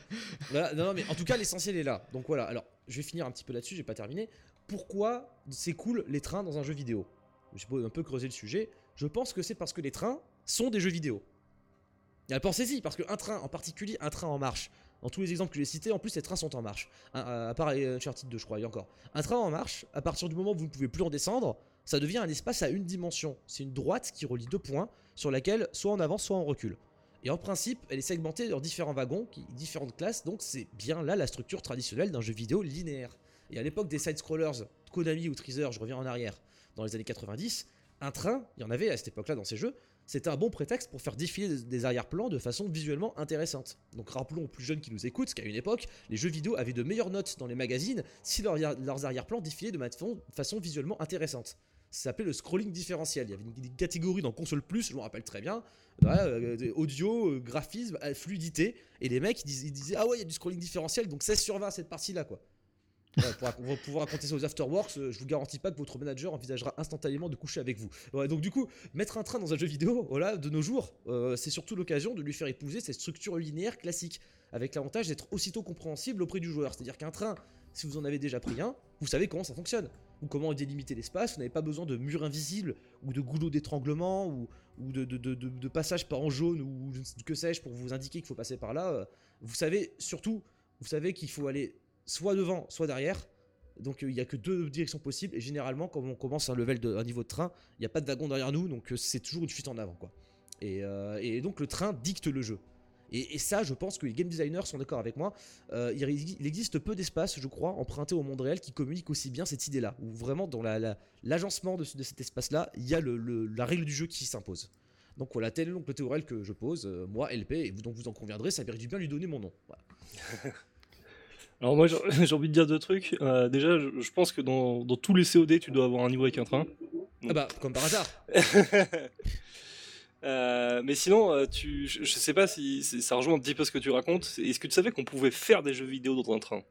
Voilà, non, non, mais en tout cas, l'essentiel est là. Donc voilà, alors je vais finir un petit peu là-dessus, j'ai pas terminé. Pourquoi c'est cool les trains dans un jeu vidéo? J'ai un peu creusé le sujet. Je pense que c'est parce que les trains sont des jeux vidéo. Et Pensez-y, parce qu'un train, en particulier un train en marche, dans tous les exemples que j'ai cités, en plus les trains sont en marche. À à part euh, Uncharted 2, je crois, et encore. Un train en marche, à partir du moment où vous ne pouvez plus en descendre, ça devient un espace à une dimension. C'est une droite qui relie deux points sur laquelle soit on avance, soit on recule. Et en principe, elle est segmentée en différents wagons, différentes classes, donc c'est bien là la structure traditionnelle d'un jeu vidéo linéaire. Et à l'époque des side-scrollers, Konami ou Treasure, je reviens en arrière, dans les années 90, un train, il y en avait à cette époque-là dans ces jeux, c'était un bon prétexte pour faire défiler des- arrière-plans de façon visuellement intéressante. Donc rappelons aux plus jeunes qui nous écoutent qu'à une époque, les jeux vidéo avaient de meilleures notes dans les magazines si leurs, arrière-plans défilaient de façon visuellement intéressante. Ça s'appelait le scrolling différentiel. Il y avait une, catégorie dans Console Plus, je me rappelle très bien, euh, des audio, euh, graphisme, euh, fluidité, et les mecs disaient, disaient ah ouais il y a du scrolling différentiel, donc 16 sur 20 cette partie-là quoi. Pour, pouvoir raconter ça aux afterworks, euh, je vous garantis pas que votre manager envisagera instantanément de coucher avec vous. Donc du coup, mettre un train dans un jeu vidéo, voilà, de nos jours, euh, c'est surtout l'occasion de lui faire épouser cette structure linéaire classique, avec l'avantage d'être aussitôt compréhensible auprès du joueur. C'est-à-dire qu'un train, si vous en avez déjà pris un, vous savez comment ça fonctionne, ou comment délimiter l'espace, vous n'avez pas besoin de murs invisibles, ou de goulots d'étranglement, ou, de, de, par en jaune, ou que sais-je, pour vous indiquer qu'il faut passer par là. euh, Vous savez, surtout, vous savez qu'il faut aller soit devant, soit derrière. Donc euh, il n'y a que deux directions possibles et généralement quand on commence un level un niveau de train, il n'y a pas de wagon derrière nous donc euh, c'est toujours une fuite en avant quoi. Et, euh, donc le train dicte le jeu. Et, ça, je pense que les game designers sont d'accord avec moi. Il, existe peu d'espaces, je crois, empruntés au monde réel qui communiquent aussi bien cette idée-là. Où vraiment, dans la- la- l'agencement de, ce- de cet espace-là, il y a la règle du jeu qui s'impose. Donc voilà, tel est donc le théorème que je pose, moi, LP, et vous, donc vous en conviendrez, ça mérite bien lui donner mon nom. Voilà. Alors moi j'ai envie de dire deux trucs. Euh, déjà, je, je pense que dans, dans tous les COD, tu dois avoir un niveau avec un train. Ah bah, comme par hasard. Euh, mais sinon, euh, tu, je, je sais pas si ça rejoint un petit peu ce que tu racontes. Est-ce que tu savais qu'on pouvait faire des jeux vidéo dans un train?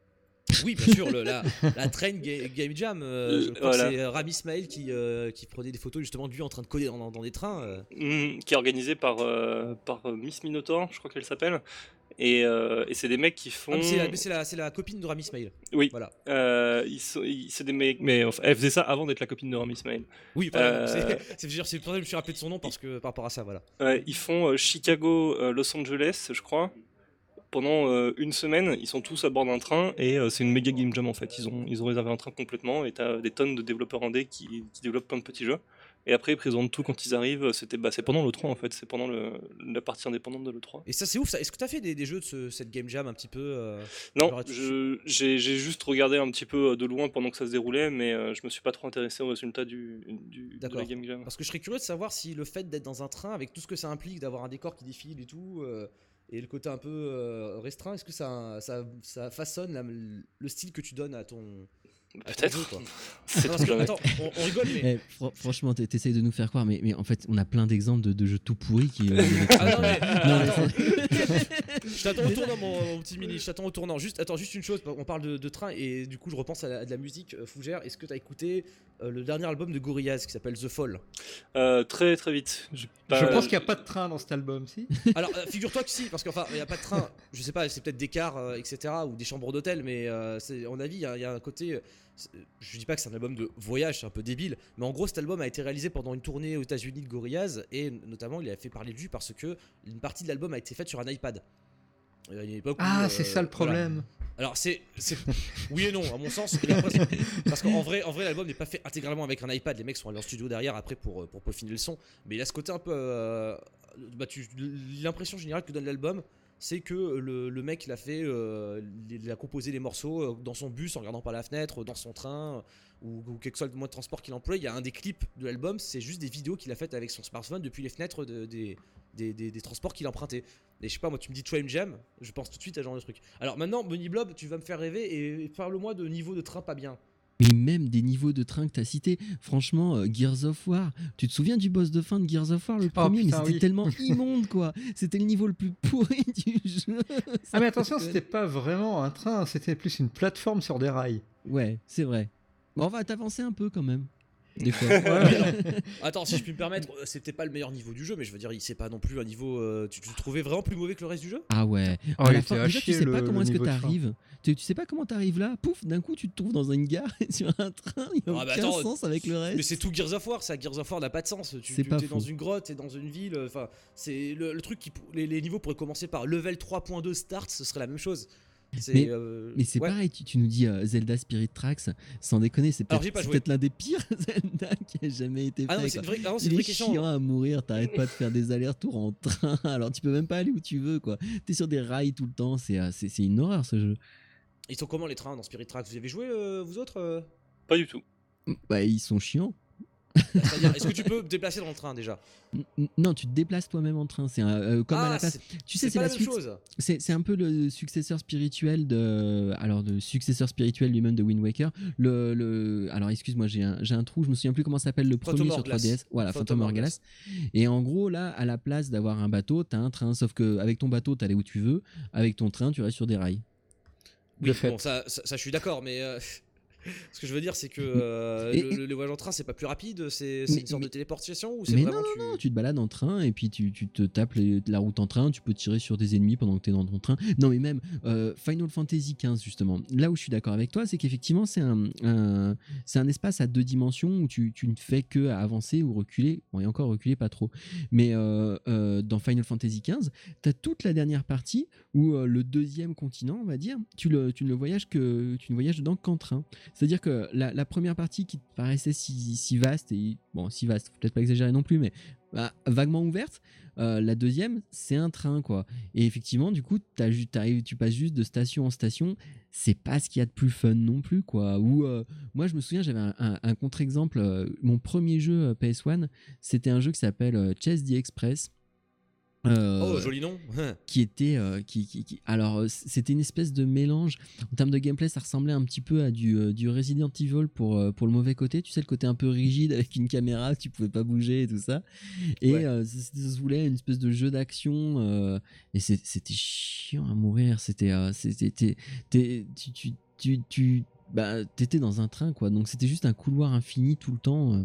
Oui, bien sûr, le- la, la train ga- game jam. euh, voilà. c'est Rami Ismail qui, euh, qui prenait des photos justement de lui en train de coder dans, dans des trains. euh. Hmm, Qui est organisé par, par Miss Minotaur, je crois qu'elle s'appelle. Et, euh, et c'est des mecs qui font. Ah, mais c'est la, copine de Rami Ismail. Oui. Voilà. Euh, ils sont- ils- c'est des mecs, mais enfin, elle faisait ça avant d'être la copine de Rami Ismail. Oui. Euh, c'est- pour ça que je me suis rappelé de son nom parce que par rapport à ça, voilà. Ils font euh, Chicago, Los Angeles, je crois. Pendant une semaine, ils sont tous à bord d'un train et c'est une méga game jam en fait. Ils ont, ils ont réservé un train complètement et t'as des tonnes de développeurs indés qui, qui développent plein de petits jeux. Et après, ils présentent tout quand ils arrivent. C'était, bah, c'est pendant le 3 en fait. C'est pendant le, la partie indépendante de l'E3. Et ça, c'est ouf. Ça. Est-ce que tu as fait des, des jeux de ce- cette Game Jam un petit peu euh, Non, j'ai juste regardé un petit peu euh, de loin pendant que ça se déroulait, mais euh, je me suis pas trop intéressé au résultat du, du, de la. Game Jam. Parce que je serais curieux de savoir si le fait d'être dans un train, avec tout ce que ça implique, d'avoir un décor qui défile et tout, euh, et le côté un peu restreint, est-ce que ça, ça, ça façonne la- le style que tu donnes à ton. Ton Peut-être. on, on rigole, mais. Eh, fr- franchement, t'es- t'essayes de nous faire croire, mais, mais en fait, on a plein d'exemples de, de jeux tout pourris qui. euh, Ah non, mais. Non, mais attends. je t'attends au tournant, mon, mon petit mini. Je t'attends au tournant. Juste, attends, juste une chose. On parle de, de train et du coup, je repense à, la- à de la musique. Euh, Fougère, est-ce que t'as écouté le dernier album de Gorillaz qui s'appelle The Fall Euh, très très vite. Je pas- pense qu'il n'y a pas de train dans cet album, si. Alors, euh, figure-toi que si, parce qu'enfin, il n'y a pas de train, je sais pas, c'est peut-être des cars, euh, etc., ou des chambres d'hôtel, mais euh, c'est, à mon avis, il y, a- il y a un côté. euh, je dis pas que c'est un album de voyage, c'est un peu débile, mais en gros, cet album a été réalisé pendant une tournée aux États-Unis de Gorillaz, et notamment, il a fait parler de lui parce que une partie de l'album a été faite sur un iPad. Euh, il y a une époque où, Ah, euh, c'est ça le voilà. Alors c'est, oui et non à mon sens parce qu'en vrai en vrai l'album n'est pas fait intégralement avec un iPad. Les mecs sont allés en studio derrière après pour euh, pour peaufiner le son. Mais il a ce côté un peu euh, bah, l'impression générale que donne l'album c'est que le, mec il a fait euh, composé les morceaux dans son bus en regardant par la fenêtre dans son train ou, ou quel que soit le moyen de transport qu'il emploie il y a un des clips de l'album c'est juste des vidéos qu'il a faites avec son smartphone depuis les fenêtres de- des, des, des- des transports qu'il empruntait et je sais pas, moi, tu me dis Train Jam, je pense tout de suite à ce genre de truc. Alors maintenant, Bunny Blob, tu vas me faire rêver et parle-moi de niveau de train pas bien. Mais même des niveaux de train que t'as cités, franchement, euh, Gears of War, tu te souviens du boss de fin de Gears of War, le premier, putain, mais c'était oui. tellement immonde, quoi. C'était le niveau le plus pourri du jeu. Ah, mais attention, c'était pas vraiment un train, c'était plus une plateforme sur des rails. Ouais, c'est vrai. Bon, on va t'avancer un peu quand même. Des fois. Attends, si je puis me permettre, euh, c'était pas le meilleur niveau du jeu, mais je veux dire, il c'est pas non plus un niveau. euh, tu, tu le trouvais vraiment plus mauvais que le reste du jeu? Ah ouais. Oh, À il la fin, déjà, tu sais pas comment est-ce que t'arrives. Tu, tu sais pas comment t'arrives là. Pouf, d'un coup, tu te trouves dans une gare sur un train. Il n'y a Ah, bah, aucun attends, sens avec le reste. Mais c'est tout Gears of War, ça. Gears of War n'a pas de sens. Tu C'est tu- pas t'es dans une grotte, t'es dans une ville. euh, Enfin, c'est le, le truc qui. Les, les niveaux pourraient commencer par level 3.2 start, ce serait la même chose. Mais- euh, Mais c'est ouais. pareil, tu, tu nous dis euh, Zelda Spirit Tracks, sans déconner, c'est peut-être l'un des pires Zelda qui a jamais été Ah non, fait. c'est vraie, ah non, c'est Il une vraie est question. chiant à mourir, t'arrêtes pas de faire des allers-retours en train, alors tu peux même pas aller où tu veux quoi. T'es sur des rails tout le temps, c'est euh, c'est- c'est une horreur ce jeu. Ils sont comment les trains dans Spirit Tracks? Vous y avez joué, euh, vous autres euh? Pas du tout. Bah ils sont chiants. C'est-à-dire, est-ce que tu peux te déplacer dans le train déjà? N- Non, tu te déplaces toi-même en train, c'est un- euh, comme à Ah, la place. c'est- Tu sais, c'est la suite. chose. C'est c'est un peu le successeur spirituel de. Alors, le successeur spirituel lui-même de Wind Waker. Le, le... Alors, excuse-moi, j'ai un, j'ai un trou, je me souviens plus comment s'appelle le Phantom premier sur Hourglass. 3DS. Voilà, Phantom Hourglass. Et en gros, là, à la place d'avoir un bateau, t'as un train. Sauf que avec ton bateau, t'allais où tu veux. Avec ton train, tu restes sur des rails. Oui, bon, ça, ça, ça, je suis d'accord, mais euh, ce que je veux dire, c'est que euh, Et- le, le- le voyage en train, c'est pas plus rapide, c'est une sorte mais- de téléportation ou c'est vraiment non, tu... non, non, tu te balades en train et puis tu, tu te tapes les- la route en train, tu peux tirer sur des ennemis pendant que tu es dans ton train. Non, mais même euh, Final Fantasy XV, justement, là où je suis d'accord avec toi, c'est qu'effectivement, c'est un, un- c'est un espace à deux dimensions où tu, tu ne fais que avancer ou reculer. Bon, et encore reculer pas trop. Mais euh, euh, dans Final Fantasy XV, tu as toute la dernière partie où le deuxième continent, on va dire, tu, le, tu ne le voyages que tu ne voyages dedans qu'en train. C'est-à-dire que la, première partie qui paraissait si, vaste, et bon, si vaste, faut peut-être pas exagérer non plus, mais bah, vaguement ouverte, euh, la deuxième, c'est un train, quoi. Et effectivement, du coup, t'arrives- tu passes juste de station en station, c'est pas ce qu'il y a de plus fun non plus, quoi. Ou euh, moi, je me souviens, j'avais un, contre-exemple, euh, mon premier jeu euh, PS1, c'était un jeu qui s'appelle Chess the Express. Euh, Oh, joli nom. qui était euh, qui, qui- qui- alors euh, c'était une espèce de mélange. En termes de gameplay ça ressemblait un petit peu à du, euh, du Resident Evil pour euh, pour le mauvais côté. Tu sais le côté un peu rigide avec une caméra tu pouvais pas bouger et tout ça. Et Ouais. euh, ça, se voulait une espèce de jeu d'action euh, et c'était chiant à mourir. C'était euh, c'était tu tu tu, tu bah, t'étais dans un train quoi. Donc c'était juste un couloir infini tout le temps euh.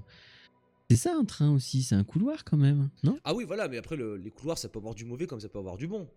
C'est ça un train aussi c'est un couloir quand même non? Ah oui, voilà, mais après, le- les couloirs, ça peut avoir du mauvais comme ça peut avoir du bon.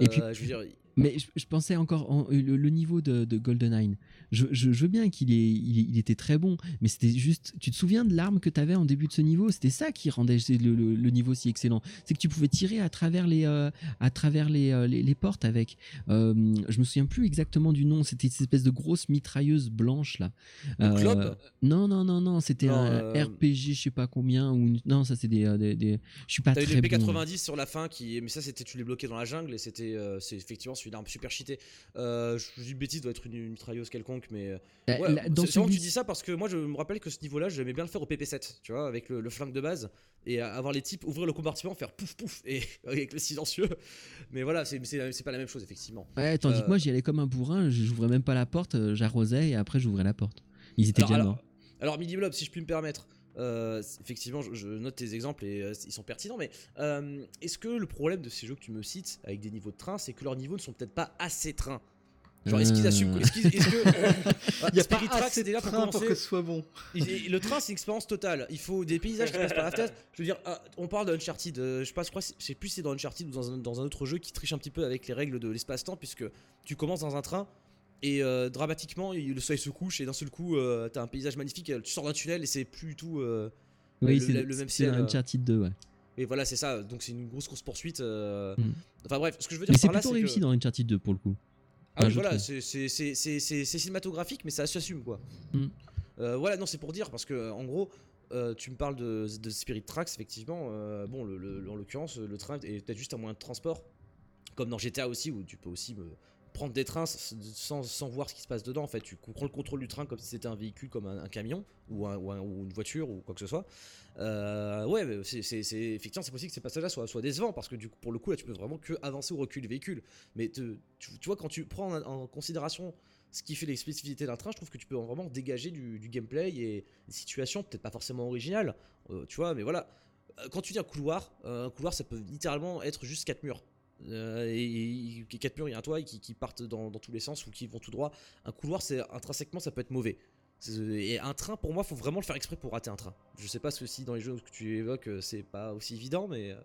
Et puis- Euh, je veux dire, Mais je, je pensais encore en- le, le niveau de, de GoldenEye. Je, je, je veux bien qu'il il, il était très bon, mais c'était juste. Tu te souviens de l'arme que tu avais en début de ce niveau? C'était ça qui rendait le, le- le niveau si excellent. C'est que tu pouvais tirer à travers les, euh, à travers les, euh, les, les portes avec. Euh, je me souviens plus exactement du nom. C'était cette espèce de grosse mitrailleuse blanche là. Euh, Non, non, non, non. C'était un euh, RPG, je sais pas combien. Ou une- non, ça c'est des, euh, des, des- Je suis pas T'as eu très les bon. P90 sur la fin qui, mais ça c'était tu les bloquais dans la jungle et c'était, euh, c'est effectivement arme super cheatée. Euh, je dis une bêtise, doit être une, une mitrailleuse quelconque, mais euh, Euh, ouais, c'est marrant que tu dis ça parce que moi je me rappelle que ce niveau-là j'aimais bien le faire au PP7, tu vois, avec le, le flingue de base et avoir les types ouvrir le compartiment, faire pouf pouf et avec le silencieux. Mais voilà, c'est c'est c'est pas la même chose effectivement. Ouais, tandis que Euh, moi j'y allais comme un bourrin, j'ouvrais même pas la porte, euh, j'arrosais et après j'ouvrais la porte. Ils étaient Alors, déjà alors, morts. alors Midi Blob, si je puis me permettre, euh, effectivement, je, je note tes exemples et euh, ils sont pertinents, mais euh, est-ce que le problème de ces jeux que tu me cites avec des niveaux de train, c'est que leurs niveaux ne sont peut-être pas assez trains? Genre, est-ce qu'ils assument Est-ce que. Il n'y a Spirit assez de déjà pour que ce soit bon. Et- le train, c'est une expérience totale. Il faut des paysages qui passent par la fenêtre. Je veux dire, on parle d'Uncharted. je sais pas, je crois, je sais plus si c'est dans Uncharted ou dans un, dans un autre jeu qui triche un petit peu avec les règles de l'espace-temps, puisque tu commences dans un train et euh, dramatiquement, il- le soleil se couche et d'un seul coup, euh, t'as un paysage magnifique. euh, Tu sors d'un tunnel et c'est plus du tout. euh, Oui, le- c'est le- le même c'est ciel, euh. Uncharted 2, ouais. Et voilà, c'est ça. Donc c'est une grosse course poursuite. Mm. Enfin bref, ce que je veux dire Mais c'est par là, c'est réussi que... dans Uncharted 2 pour le coup. Ah oui, Enfin, je voilà, c'est- c'est c'est- c'est- c'est- c'est cinématographique, mais ça s'assume quoi. Mm. Voilà, non, c'est pour dire parce que en gros, euh, tu me parles de, de Spirit Tracks, effectivement. euh, bon, le, le- en l'occurrence, le train est peut-être juste un moyen de transport, comme dans GTA aussi, où tu peux aussi me prendre des trains sans, sans voir ce qui se passe dedans. En fait, tu prends le contrôle du train comme si c'était un véhicule, comme un, camion ou, un- ou un- ou une voiture ou quoi que ce soit. Euh, ouais, c'est effectivement, c'est possible que ces passages-là soient, soient décevants parce que du coup, pour le coup, là, tu peux vraiment que avancer ou reculer le véhicule. Mais tu, vois, quand tu prends en, considération ce qui fait les d'un train, je trouve que tu peux vraiment dégager du, du gameplay et des situations peut-être pas forcément originales, euh, tu vois, mais voilà. Euh, Quand tu dis un couloir, euh, un couloir, ça peut littéralement être juste quatre murs. Euh, et, et quatre murs, a un toit et qui, qui partent dans, dans tous les sens ou qui vont tout droit. Un couloir, c'est intrinsèquement, ça peut être mauvais. Et un train, pour moi, faut vraiment le faire exprès pour rater un train. Je sais pas si dans les jeux que tu évoques, euh, c'est pas aussi évident, mais euh,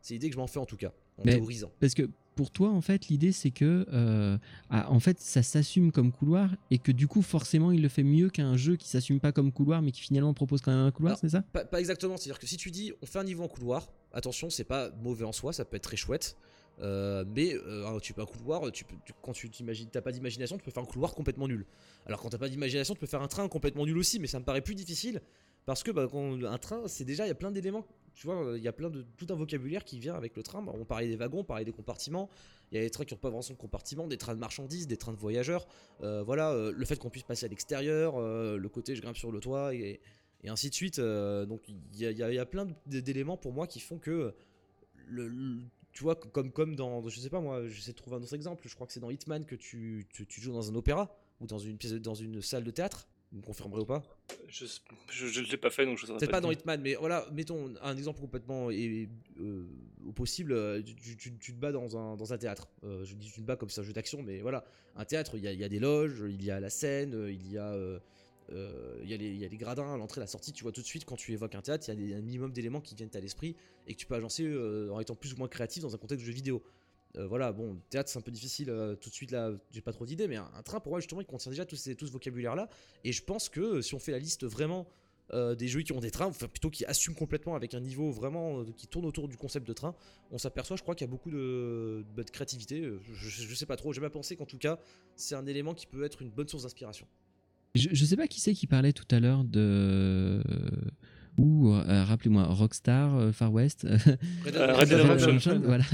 c'est l'idée que je m'en fais en tout cas, en Mais- théorisant. Parce que pour toi, en fait, l'idée c'est que euh, ah, en fait, ça s'assume comme couloir et que du coup, forcément, il le fait mieux qu'un jeu qui s'assume pas comme couloir mais qui finalement propose quand même un couloir, c'est ça? Pas, pas exactement, c'est-à-dire que si tu dis on fait un niveau en couloir, attention, c'est pas mauvais en soi, ça peut être très chouette. Euh, mais euh, tu peux un couloir, tu peux, tu- quand tu t'imagines, t'as pas d'imagination, tu peux faire un couloir complètement nul. Alors quand t'as pas d'imagination, tu peux faire un train complètement nul aussi, mais ça me paraît plus difficile parce que bah, quand un train, c'est déjà il y a plein d'éléments, tu vois, il y a plein de tout un vocabulaire qui vient avec le train. Bah, on parlait des wagons, on parlait des compartiments. Il y a des trains qui ont pas vraiment de compartiment, des trains de marchandises, des trains de voyageurs. Euh, voilà, le fait qu'on puisse passer à l'extérieur, le côté je grimpe sur le toit et, ainsi de suite. donc il y a, plein d'éléments pour moi qui font que, le, le- tu vois, comme, comme dans, je sais pas moi, j'essaie de trouver un autre exemple, je crois que c'est dans Hitman que tu, tu, tu joues dans un opéra ou dans une pièce, dans une salle de théâtre. Vous me confirmerez ou pas? Je, je l'ai pas fait donc je saurais Peut-être pas pas dans. Hitman, mais voilà, mettons un exemple complètement et, euh, au possible. euh, Tu, tu- tu te bats dans un, dans un théâtre. Euh, je dis tu te bats comme c'est un jeu d'action, mais voilà, un théâtre, il y a, il y a des loges, il y a la scène, il y a, euh, il y a, les, il y a les gradins à l'entrée, la sortie. Tu vois tout de suite quand tu évoques un théâtre, il y a des- un minimum d'éléments qui viennent à l'esprit et que tu peux agencer euh, en étant plus ou moins créatif dans un contexte de jeu vidéo. Euh, voilà, bon, théâtre c'est un peu difficile euh, tout de suite là, j'ai pas trop d'idées, mais un, train pour moi justement il contient déjà tout, ces, ce vocabulaire là. Et je pense que euh, si on fait la liste vraiment euh, des jeux qui ont des trains, enfin plutôt qui assument complètement avec un niveau vraiment euh, qui tourne autour du concept de train, on s'aperçoit, je crois qu'il y a beaucoup de, bah, de créativité. Euh, Je, je- je sais pas trop, j'ai pas pensé qu'en tout cas c'est un élément qui peut être une bonne source d'inspiration. Je, je sais pas qui c'est qui parlait tout à l'heure de. Ou, euh, rappelez-moi, Rockstar, euh, Far West. Red Euh, Dead Redemption. Voilà.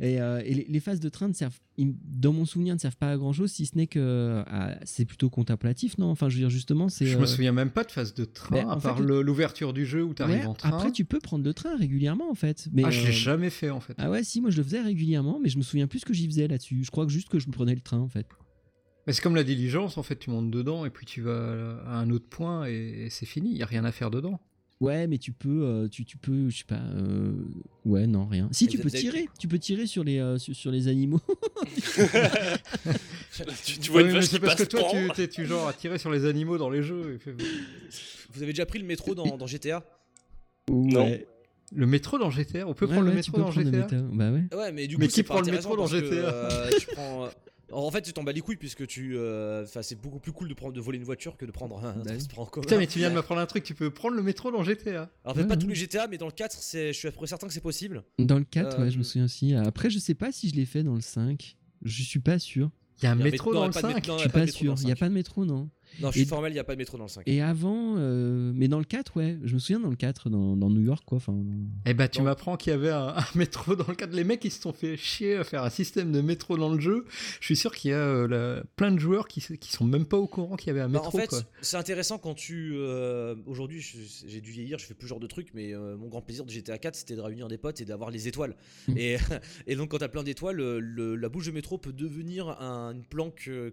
Et, euh, et les, les phases de train ne servent, dans mon souvenir, ne servent pas à grand chose, si ce n'est que ah, c'est plutôt contemplatif, non? Enfin, je veux dire, justement, c'est. Je euh, me souviens même pas de phase de train, Mais en à part l'ouverture du jeu où tu arrives ouais, en train. Après, tu peux prendre le train régulièrement, en fait. Mais, Ah, je euh, l'ai jamais fait en fait. Ah ouais, si, moi je le faisais régulièrement, mais je me souviens plus ce que j'y faisais là-dessus. Je crois que juste que je me prenais le train, en fait. Mais c'est comme la diligence, en fait, tu montes dedans et puis tu vas à un autre point et, et c'est fini, il y a rien à faire dedans. Ouais, mais tu peux, euh, tu, tu peux, je sais pas. euh, Ouais, non, rien. Si, Mais tu peux tirer. Tu peux tirer sur les, euh, sur, sur les animaux. tu, tu vois Ouais, une mais vache qui parce que toi, tu t'es tu genre à tirer sur les animaux dans les jeux. et fait- Vous avez déjà pris le métro dans, dans GTA Non. Le métro dans GTA On peut Ouais, prendre le métro dans GTA métro. Bah ouais. Ouais, mais du Mais coup, qui c'est prend le métro dans que, GTA? euh, tu prends, euh, En fait, tu t'en bats les couilles puisque tu. euh, Enfin, c'est beaucoup plus cool de, prendre, de voler une voiture que de prendre un Bah oui. transport en commun. Putain, mais tu viens de m'apprendre un truc, tu peux prendre le métro dans GTA. Alors, peut-être pas Ouais, tous les GTA, mais dans le 4, c'est- je suis à peu près certain que c'est possible. Dans le 4, ouais, je me Euh, souviens aussi. Après, je sais pas si je l'ai fait dans le 5. Je suis pas sûr. Il y a un métro dans le pas de 5 métro- non, Je suis pas pas sûr. Il y a 5. pas de métro, non. Non, je suis Et- formel, il n'y a pas de métro dans le 5. Et avant, euh, mais dans le 4, ouais, je me souviens dans le 4, dans, dans New York, quoi. Enfin, Eh bah, tu m'apprends qu'il y avait un, un métro dans le cadre. Les mecs, ils se sont fait chier à faire un système de métro dans le jeu. Je suis sûr qu'il y a euh, la- plein de joueurs qui, qui sont même pas au courant qu'il y avait un Bah, métro. en fait, quoi. c'est intéressant quand tu. euh, Aujourd'hui, j'ai dû vieillir, je fais plus ce genre de trucs, mais euh, mon grand plaisir de GTA 4, c'était de réunir des potes et d'avoir les étoiles. Mhm. Et, et donc, quand t'as plein d'étoiles, le- le- la bouche de métro peut devenir un- une planque euh,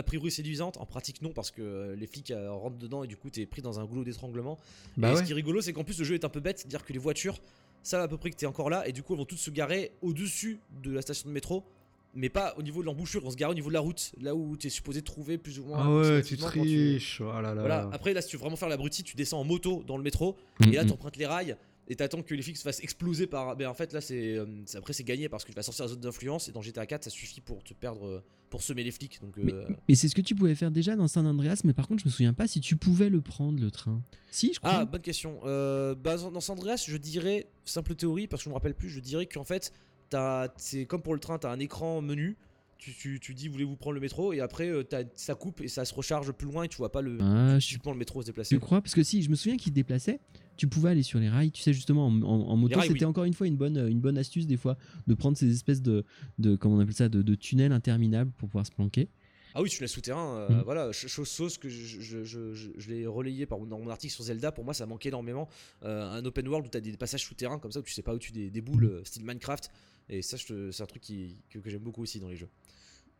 a priori séduisante. En pratique, non, parce que euh, les flics euh, rentrent dedans et du coup, t'es pris dans un goulot d'étranglement. Bah et ouais. ce qui est rigolo, c'est qu'en plus, le jeu est un peu bête, c'est-à-dire que les voitures savent à peu près que t'es encore là et du coup, elles vont toutes se garer au-dessus de la station de métro. Mais pas au niveau de l'embouchure, vont se garer au niveau de la route, là où tu es supposé trouver plus ou moins. Ah ouais, tu triches. Oh là là. voilà, après là si tu veux vraiment faire l'abruti, tu descends en moto dans le métro Mm, et là mm. tu empruntes les rails et t'attends que les flics se fassent exploser par. Ben en fait là c'est. euh, c'est- après c'est gagné parce que tu vas sortir la zone d'influence et dans GTA 4 ça suffit pour te perdre. euh, pour semer les flics. Donc Mais, euh, mais c'est ce que tu pouvais faire déjà dans San Andreas, mais par contre, je me souviens pas si tu pouvais le prendre, le train. Si, je crois. Ah, bonne question. Euh, bah, dans San Andreas, je dirais, simple théorie, parce que je me rappelle plus, je dirais qu'en fait, t'as- c'est comme pour le train, t'as un écran menu. Tu, tu, tu dis, voulez-vous prendre le métro? Et après, euh, ça coupe et ça se recharge plus loin et tu vois pas le, Ah, je typiquement le métro se déplacer. Tu crois Parce que si, je me souviens qu'il se déplaçait, tu pouvais aller sur les rails. Tu sais, justement, en, en- en moto, c'était oui. encore une fois une bonne, une bonne astuce, des fois, de prendre ces espèces de, de comment on appelle ça, de, de tunnels interminables pour pouvoir se planquer. Ah oui, tu l'as souterrain, euh, Mm. voilà, ch- chose sauce que je, je, je, je- je l'ai relayé par, dans mon article sur Zelda, pour moi ça manquait énormément. Euh, un open world où tu as des passages souterrains comme ça, où tu sais pas où tu des, des boules, euh, style Minecraft. Et ça, c'est un truc qui, que, que j'aime beaucoup aussi dans les jeux.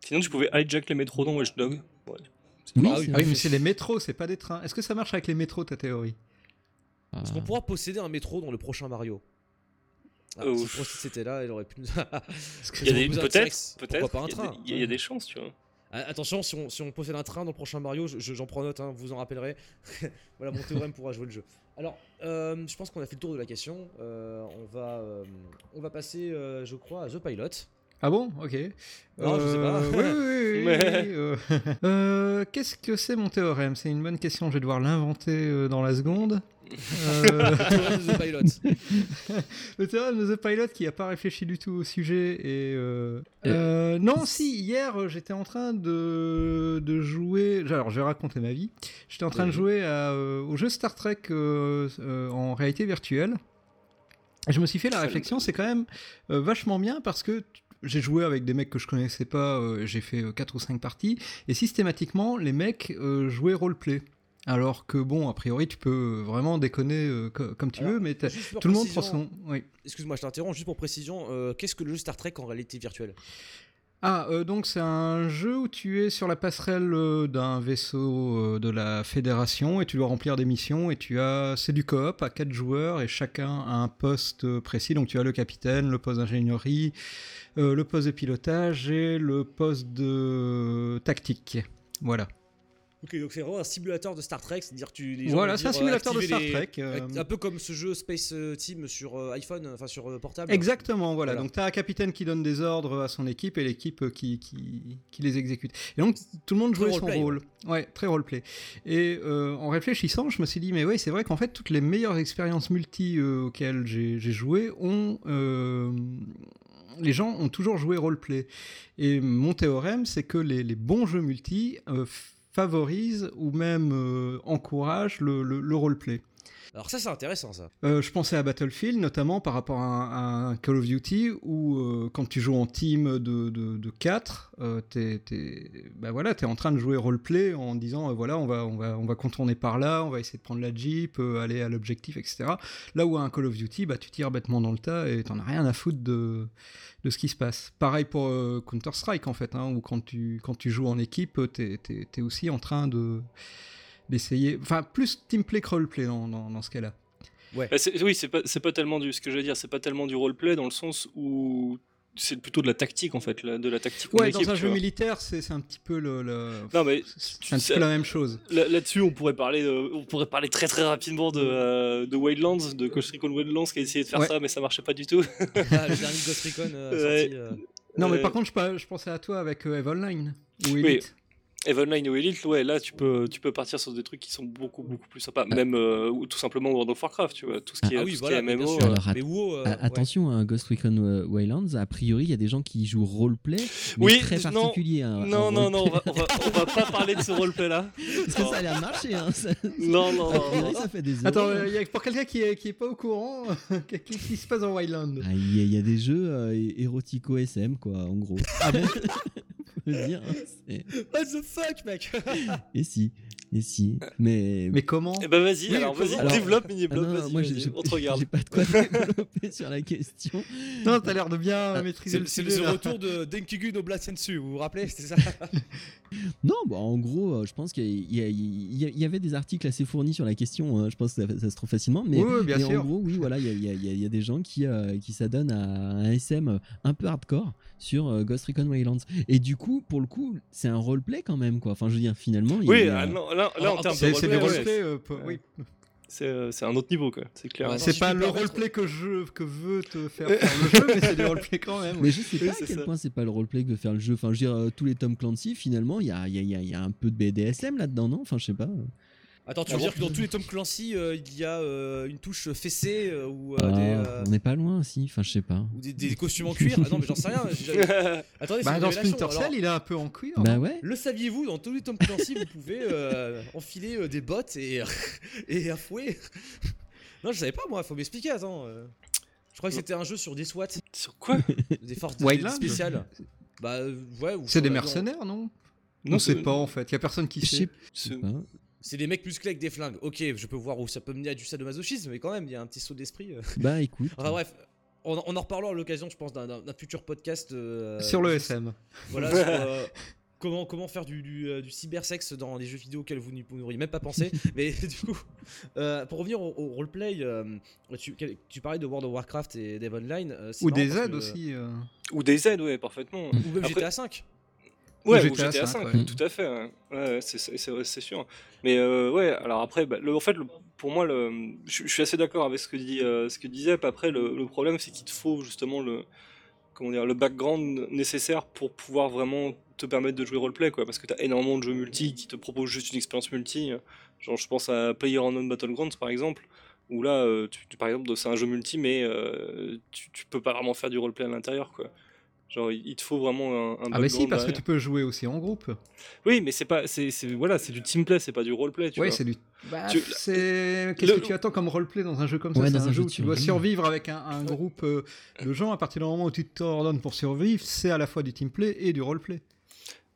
Sinon, tu pouvais hijack les métros dans Watch. Ouais. Oui, Ah oui, Ah mais c'est les métros, c'est pas des trains. Est-ce que ça marche avec les métros, ta théorie? Ah. Est-ce qu'on pourra posséder un métro dans le prochain Mario? Ah, Euh, Si c'était là, il aurait pu nous. Peut-être, peut-être. il y a des chances, tu vois. Attention, si on, si on possède un train dans le prochain Mario, je- je- j'en prends note, hein, vous vous en rappellerez. voilà, mon théorème pourra jouer le jeu. Alors, euh, je pense qu'on a fait le tour de la question. Euh, on, va, euh, on va passer, je crois, à The Pilot. Ah bon? Ok. Non, je sais pas. oui, oui, oui, Qu'est-ce que c'est mon théorème? C'est une bonne question, je vais devoir l'inventer dans la seconde. Euh, The Pilot. le théorème de The Pilot qui n'a pas réfléchi du tout au sujet et... euh, euh, non, si, hier j'étais en train de, de jouer... Alors je vais raconter ma vie. J'étais en train de jouer à, au jeu Star Trek en réalité virtuelle. Et je me suis fait la réflexion, c'est quand même vachement bien parce que j'ai joué avec des mecs que je connaissais pas, j'ai fait 4 ou 5 parties, et systématiquement, les mecs jouaient roleplay. Alors que bon, a priori, tu peux vraiment déconner euh, co- comme tu Alors, veux, mais tout le monde prend son... Oui. Excuse-moi, je t'interromps juste pour précision. euh, Qu'est-ce que le jeu Star Trek en réalité virtuelle? Ah, euh, donc c'est un jeu où tu es sur la passerelle euh, d'un vaisseau euh, de la Fédération et tu dois remplir des missions et tu as c'est du coop à quatre joueurs et chacun a un poste euh, précis. Donc tu as le capitaine, le poste d'ingénierie, euh, le poste de pilotage et le poste de tactique. Voilà. Ok, donc c'est vraiment un simulateur de Star Trek, c'est-à-dire tu. les gens Voilà, c'est un euh, simulateur de Star les- Trek. euh, Un peu comme ce jeu Space euh, Team sur iPhone, enfin sur portable. Exactement, voilà. Voilà. Donc tu as un capitaine qui donne des ordres à son équipe et l'équipe qui, qui, qui les exécute. Et donc tout le monde jouait son rôle. Ouais, très roleplay. Et euh, en réfléchissant, je me suis dit, mais oui, c'est vrai qu'en fait, toutes les meilleures expériences multi euh, auxquelles j'ai joué ont. les gens ont toujours joué roleplay. Et mon théorème, c'est que les, les bons jeux multi euh, favorisent ou même euh, encouragent le, le, le roleplay. Alors ça c'est intéressant ça. Euh, je pensais à Battlefield, notamment par rapport à un, Call of Duty, où euh, quand tu joues en team de, de, de 4, euh, t'es, t'es- bah voilà, es en train de jouer roleplay en disant, euh, voilà, on va, on, va, on va contourner par là, on va essayer de prendre la Jeep, aller à l'objectif, etc. Là où à un Call of Duty, bah, tu tires bêtement dans le tas et t'en as rien à foutre de, de ce qui se passe. Pareil pour Counter-Strike, en fait, hein, où quand tu, quand tu joues en équipe, t'es, t'es, t'es aussi en train de d'essayer... Enfin, plus teamplay que roleplay dans, dans, dans ce cas-là. Bah, c'est- oui, c'est pas, c'est pas tellement du. Ce que je veux dire, c'est pas tellement du roleplay dans le sens où c'est plutôt de la tactique en fait, la- de la tactique. en Ouais, équipe, dans un jeu vois. militaire, c'est c'est un petit peu le. le- Non, mais c'est un petit sais- peu la même chose. Là- Là-dessus, on pourrait parler, de- on pourrait parler très très rapidement de, euh, de Wildlands, de Ghost Recon Wildlands qui a essayé de faire Ouais. ça, mais ça marchait pas du tout. Ah, le dernier Ghost Recon euh, Ouais. sorti. euh, Non, mais par contre, je, pensais à toi avec euh, Eve Online. Ou Oui. Elite. Eve Online ou Elite, ouais, là tu peux, tu peux partir sur des trucs qui sont beaucoup beaucoup plus sympas, même euh, ou tout simplement World of Warcraft, tu vois, tout ce qui est, Ah tout oui, ce qui est MMO. euh, Alors, mais WoW, euh, ouais. Attention, hein, Ghost Recon euh, Wildlands, a priori, il y a des gens qui jouent roleplay, mais Oui, très non, particulier. hein, Non, non, non, on roleplay. va, on, va, on va pas parler de ce roleplay là. Parce que ça a l'air de marcher. Hein, ça- Non, non, priori, non. ça fait des euros. Attends, euh, y a- pour quelqu'un qui est, qui est pas au courant, qu'est-ce qui se passe dans Wildland Ah, Il y, a- il y a des jeux euh, érotico SM, quoi, en gros. Ah bon? Le dire. c'est- What the fuck, mec et si, et si. Mais. Mais comment Eh ben vas-y, Oui, alors vas-y, alors- développe Ah mini-blob, non, vas-y, moi, vas-y, j'ai j'ai- on te regarde. j'ai pas de quoi développer sur la question. Non, t'as l'air de bien maîtriser C'est le c'est le retour de Denkigu no Blasensu, vous vous rappelez C'était ça Non, bah, en gros, euh, je pense qu'il y, avait des articles assez fournis sur la question. hein, je pense que ça, ça se trouve facilement. Mais, Oui, oui, bien mais sûr. en gros, oui, voilà, il y a, il y a- il y a- il y a des gens qui, euh, qui s'adonnent à un SM un peu hardcore sur euh, Ghost Recon Wildlands. Et du coup, pour le coup, c'est un roleplay quand même, quoi. Enfin, je veux dire, finalement, il Oui, y a- ah, non, là, là en Ah, termes de roleplay, des ouais, roleplays. euh, oui. c'est euh, un autre niveau quoi, c'est clair. Ouais, C'est pas le roleplay que je que veut te faire faire le jeu, mais c'est du roleplay quand même. Mais je sais Oui, pas à quel ça. point c'est pas le roleplay que veut faire le jeu. Enfin, je veux dire, euh, tous les Tom Clancy, finalement, il y a, il y, a, il y a- il y a un peu de BDSM là-dedans, non? Enfin, je sais pas. Attends, tu Ah veux dire que dans tous les Tom Clancy, euh, il y a euh, une touche fessée euh, ou, euh, Ah, des, euh, On n'est pas loin aussi. Enfin, je sais pas. ou des, des costumes en cuir? Ah non, mais j'en sais rien. j'ai jamais- Attendez, c'est Bah, dans Splinter alors. Cell, il est un peu en cuir. Bah hein. ouais. Le saviez-vous, dans tous les Tom Clancy, vous pouvez euh, enfiler euh, des bottes et, et un fouet Non, je savais pas moi, faut m'expliquer, attends. Je crois que c'était un jeu sur des SWAT, Sur quoi? Des forces spéciales. Bah ouais, ou C'est des mercenaires, non? Non, On sait c'est- pas en fait. Y a personne qui sait. C'est- des mecs musclés avec des flingues. Ok, je peux voir où ça peut mener à du sadomasochisme, mais quand même, il y a un petit saut d'esprit. euh. Bah écoute. Enfin bref, on, on en reparlera à l'occasion, je pense, d'un- futur podcast. euh, Sur le SM. Voilà, sur, euh, comment, comment faire du, du, du cybersexe dans les jeux vidéo auxquels vous n'auriez même pas pensé. Mais du coup, euh, pour revenir au, au roleplay, euh, tu, parlais de World of Warcraft et d'Eve Online. euh, Ou des que- aussi. euh. Ou des aides, ouais, parfaitement. Ou même Après- GTA 5. Ouais, Ou ou GTA GTA, 5, 5, ouais. tout à fait. Ouais, Ouais, c'est- sûr. Mais euh, ouais, alors après, bah, le- en fait, le- pour moi, je, suis assez d'accord avec ce que dit euh, ce que disait. Après, le, le problème, c'est qu'il te faut justement le comment dire le background nécessaire pour pouvoir vraiment te permettre de jouer roleplay, quoi. Parce que tu as énormément de jeux multi qui te proposent juste une expérience multi. Genre, je pense à PlayerUnknown's Battlegrounds, par exemple. Où là, euh, tu, tu- par exemple, c'est un jeu multi, mais euh, tu, tu peux pas vraiment faire du roleplay à l'intérieur, quoi. Genre, il te faut vraiment un, un Ah bah si, parce que tu peux jouer aussi en groupe. Oui, mais c'est pas, c'est, c'est- voilà, c'est du team play, c'est pas du roleplay, tu Ouais, vois. c'est du. Bah, Tu- c'est. Qu'est-ce Le- que tu attends comme roleplay dans un jeu comme Ouais, ça dans C'est un un jeu où tu dois survivre avec un, un groupe euh, de gens. À partir du moment où tu t'ordonnes pour survivre, c'est à la fois du team play et du roleplay.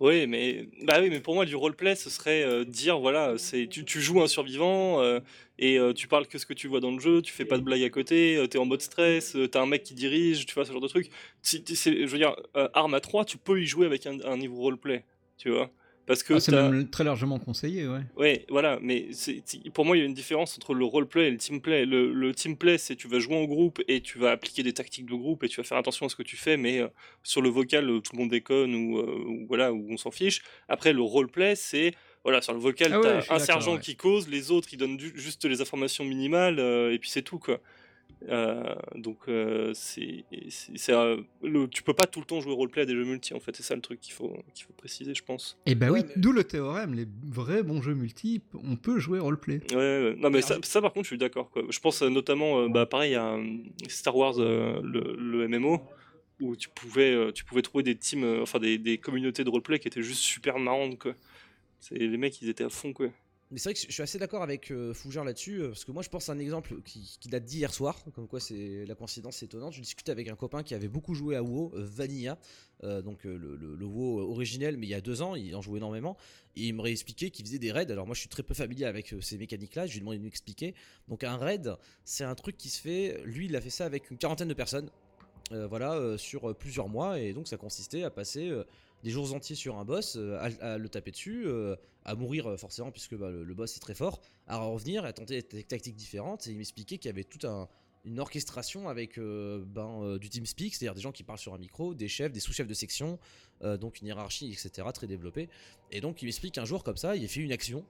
Oui, mais bah oui, mais pour moi, du roleplay, ce serait euh, dire, voilà, c'est, tu, tu joues un survivant euh, et euh, tu parles que ce que tu vois dans le jeu, tu fais pas de blagues à côté, euh, t'es en mode stress, euh, t'as un mec qui dirige, tu vois ce genre de truc. Si, je veux dire, Arma 3, tu peux y jouer avec un, un niveau roleplay, tu vois, parce que Ah, c'est même très largement conseillé, ouais. Ouais, voilà, mais pour moi, il y a une différence entre le roleplay et le teamplay. Le, le teamplay, c'est tu vas jouer en groupe et tu vas appliquer des tactiques de groupe et tu vas faire attention à ce que tu fais, mais euh, sur le vocal, euh, tout le monde déconne ou, euh, ou voilà, ou on s'en fiche. Après, le roleplay, c'est voilà, sur le vocal, Ah ouais, t'as un sergent ouais. qui cause, les autres, ils donnent du- juste les informations minimales et puis c'est tout, quoi. Euh, donc, euh, c'est, euh, tu peux pas tout le temps jouer roleplay à des jeux multi, en fait, c'est ça le truc qu'il faut, qu'il faut préciser, je pense. Et bah Ouais, oui, mais- d'où le théorème. Les vrais bons jeux multi, on peut jouer roleplay. Ouais, ouais. non mais ça, ça, par contre je suis d'accord quoi. Je pense notamment euh, bah pareil à Star Wars euh, le, le MMO où tu pouvais euh, tu pouvais trouver des teams euh, enfin des, des communautés de roleplay qui étaient juste super marrantes quoi. C'est les mecs ils étaient à fond quoi. Mais c'est vrai que je suis assez d'accord avec euh, Fougère là-dessus, euh, parce que moi je pense à un exemple qui, qui date d'hier soir, comme quoi c'est la coïncidence étonnante. Je discutais avec un copain qui avait beaucoup joué à WoW, euh, Vanilla, euh, donc le, WoW originel, mais il y a deux ans, il en jouait énormément, et il m'aurait expliqué qu'il faisait des raids. Alors moi je suis très peu familier avec ces mécaniques-là, je lui ai demandé de m'expliquer. Donc un raid, c'est un truc qui se fait, lui il a fait ça avec une quarantaine de personnes, voilà, sur plusieurs mois, et donc ça consistait à passer euh, des jours entiers sur un boss, euh, à, le taper dessus, euh, à mourir euh, forcément puisque bah, le, boss est très fort, à revenir, à tenter des tactiques différentes, et il m'expliquait qu'il y avait tout un, une orchestration avec ben, du TeamSpeak, c'est-à-dire des gens qui parlent sur un micro, des chefs, des sous-chefs de section, donc une hiérarchie, etc., très développée. Et donc il m'explique un jour comme ça, il a fait une action,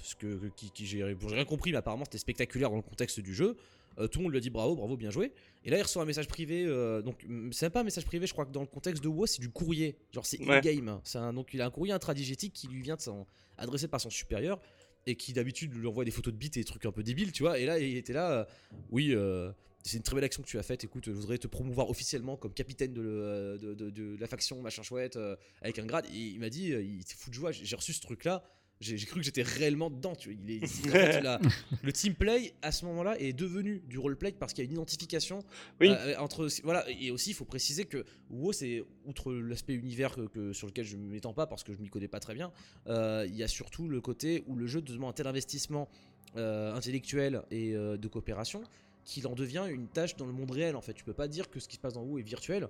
ce que, j'ai rien compris, mais apparemment c'était spectaculaire dans le contexte du jeu. Tout le monde lui a dit bravo, bravo, bien joué. Et là, il reçoit un message privé. donc, c'est même pas un message privé, je crois que dans le contexte de WoW, c'est du courrier. Genre, c'est in-game. donc, il a un courrier intradigétique qui lui vient de son, adressé par son supérieur et qui d'habitude lui envoie des photos de bits et des trucs un peu débiles, tu vois. Et là, il était là, euh, oui, euh, c'est une très belle action que tu as faite. Écoute, je voudrais te promouvoir officiellement comme capitaine de, euh, de, la faction, machin chouette, avec un grade. Et il m'a dit, il s'est fou de joie, j'ai reçu ce truc-là j'ai cru que j'étais réellement dedans. Tu vois. Il est, le team play à ce moment-là est devenu du roleplay parce qu'il y a une identification oui. Euh, entre voilà et aussi il faut préciser que WoW c'est outre l'aspect univers que, sur lequel je ne m'étends pas parce que je m'y connais pas très bien. Euh, il y a surtout le côté où le jeu demande un tel investissement euh, intellectuel et de coopération qu'il en devient une tâche dans le monde réel en fait. Tu peux pas dire que ce qui se passe dans WoW est virtuel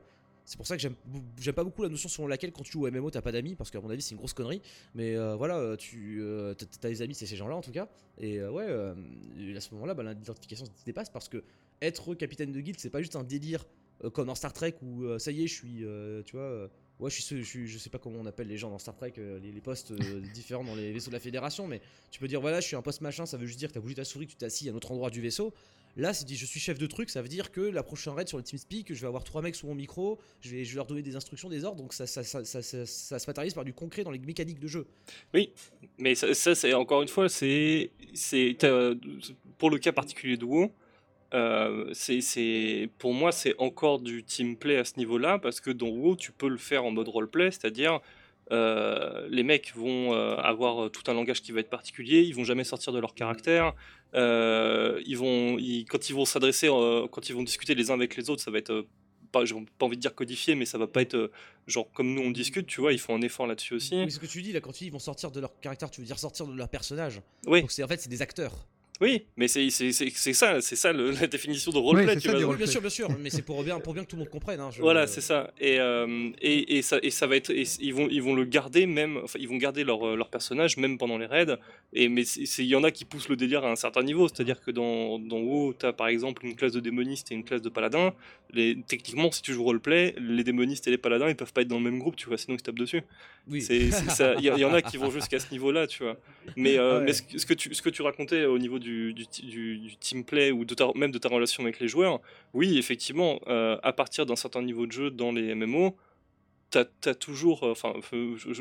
c'est pour ça que j'aime pas beaucoup la notion selon laquelle quand tu joues au MMO t'as pas d'amis parce qu'à mon avis c'est une grosse connerie. Mais euh, voilà, euh, tu euh, as des amis, c'est ces gens-là en tout cas. Et ouais, à ce moment-là, bah, l'identification se dépasse parce que être capitaine de guilde c'est pas juste un délire comme dans Star Trek où ça y est, je suis, tu vois. Ouais, je, suis, je, sais pas comment on appelle les gens dans Star Trek, les, postes différents dans les vaisseaux de la Fédération, mais tu peux dire voilà, je suis un poste machin, ça veut juste dire que t'as bougé ta souris, que tu t'es assis à un autre endroit du vaisseau. Là, si je suis chef de truc, ça veut dire que la prochaine raid sur le TeamSpeak, je vais avoir trois mecs sous mon micro, je vais, leur donner des instructions, des ordres, donc ça, se matérialise par du concret dans les mécaniques de jeu. Oui, mais ça, c'est encore une fois, c'est pour le cas particulier de WoW. Euh, c'est pour moi c'est encore du team play à ce niveau-là parce que dans WoW tu peux le faire en mode roleplay, c'est-à-dire euh, les mecs vont euh, avoir tout un langage qui va être particulier, ils vont jamais sortir de leur caractère, ils vont, quand ils vont s'adresser, quand ils vont discuter les uns avec les autres, ça va être pas, j'ai pas envie de dire codifié, mais ça va pas être genre comme nous on discute, tu vois, ils font un effort là-dessus aussi. Oui, ce que tu dis là, quand tu dis ils vont sortir de leur caractère, tu veux dire sortir de leur personnage. Oui. Donc c'est en fait c'est des acteurs. Oui, mais c'est ça, c'est ça la définition de roleplay. Oui, bien sûr, bien sûr, mais c'est pour bien, pour bien que tout le monde comprenne. Hein, Voilà, c'est ça. Et, euh, et, et, ça, et ça va être, ils vont, ils vont le garder même, enfin, ils vont garder leur, euh, leur personnage même pendant les raids. Et mais il y en a qui poussent le délire à un certain niveau, c'est-à-dire que dans, dans WoW, tu as par exemple une classe de démoniste et une classe de paladin. Les, techniquement, si tu joues roleplay, les démonistes et les paladins, ils peuvent pas être dans le même groupe, tu vois, sinon ils se tapent dessus. Oui. Il y, en a qui vont jusqu'à ce niveau-là, tu vois. Mais, euh, mais ce, que tu, ce que tu racontais au niveau du, du, du, team play ou de même de ta relation avec les joueurs, oui, effectivement, euh, à partir d'un certain niveau de jeu dans les MMO, tu as, toujours. Euh, enfin,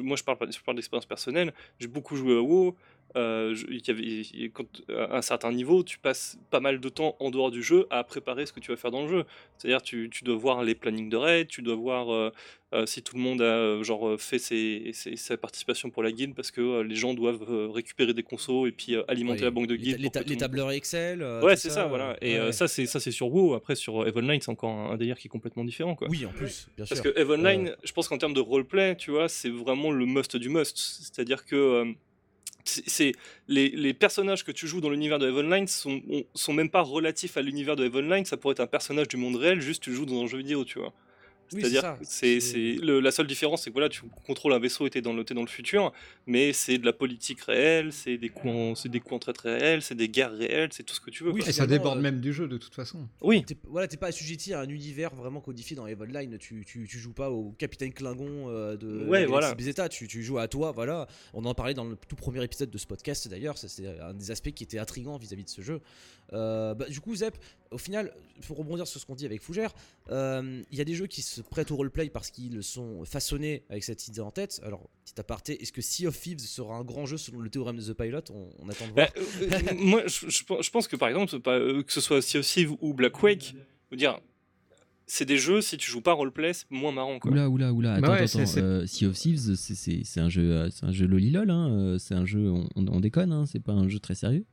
moi je parle, je parle d'expérience personnelle, j'ai beaucoup joué à WoW. Euh, il y avait, quand, à un certain niveau, tu passes pas mal de temps en dehors du jeu à préparer ce que tu vas faire dans le jeu. C'est-à-dire, tu, tu dois voir les plannings de raid, tu dois voir euh, euh, si tout le monde a genre fait ses, sa participation pour la guilde parce que les gens doivent récupérer des consos et puis alimenter la banque de guilde. Les, les, tableurs Excel. ouais, c'est ça, voilà. Et ça, c'est ça, c'est sur WoW. Après, sur Evenline, c'est encore un, délire qui est complètement différent, quoi. Oui, en plus, bien sûr. Parce que Evenline, je pense qu'en termes de roleplay, tu vois, c'est vraiment le must du must. C'est-à-dire que c'est les, personnages que tu joues dans l'univers de Evenline sont, sont même pas relatifs à l'univers de Evenline, ça pourrait être un personnage du monde réel, juste tu joues dans un jeu vidéo, tu vois. C'est-à-dire, c'est la seule différence, c'est que voilà, tu contrôles un vaisseau et t'es dans, le, dans le futur, mais c'est de la politique réelle, c'est des coups en, c'est des coups en traite réels, c'est des guerres réelles, c'est tout ce que tu veux. Oui, et ça déborde euh, même du jeu de toute façon. Oui. T'es, voilà, t'es pas assujetti à un univers vraiment codifié dans Evenline. Tu, tu, tu joues pas au capitaine Klingon euh, de ouais, voilà. Tu, tu joues à toi. Voilà. On en parlait dans le tout premier épisode de ce podcast d'ailleurs. C'est un des aspects qui était intrigant vis-à-vis de ce jeu. Euh, bah, du coup, Zep, au final, pour rebondir sur ce qu'on dit avec Fougère, il y a des jeux qui se prêtent au roleplay parce qu'ils sont façonnés avec cette idée en tête. Alors, petit aparté, est-ce que Sea of Thieves sera un grand jeu selon le théorème de The Pilot? On, attend de voir. Bah, euh, euh, moi, je, pense que par exemple, euh, que ce soit Sea of Thieves ou Black Wake, dire, c'est des jeux, si tu joues pas roleplay, c'est moins marrant. Quoi. Oula, oula, oula. Attends, attends. sea of Thieves, c'est un jeu, c'est un jeu lolilol. Hein. C'est un jeu, on, on déconne. Hein. C'est pas un jeu très sérieux.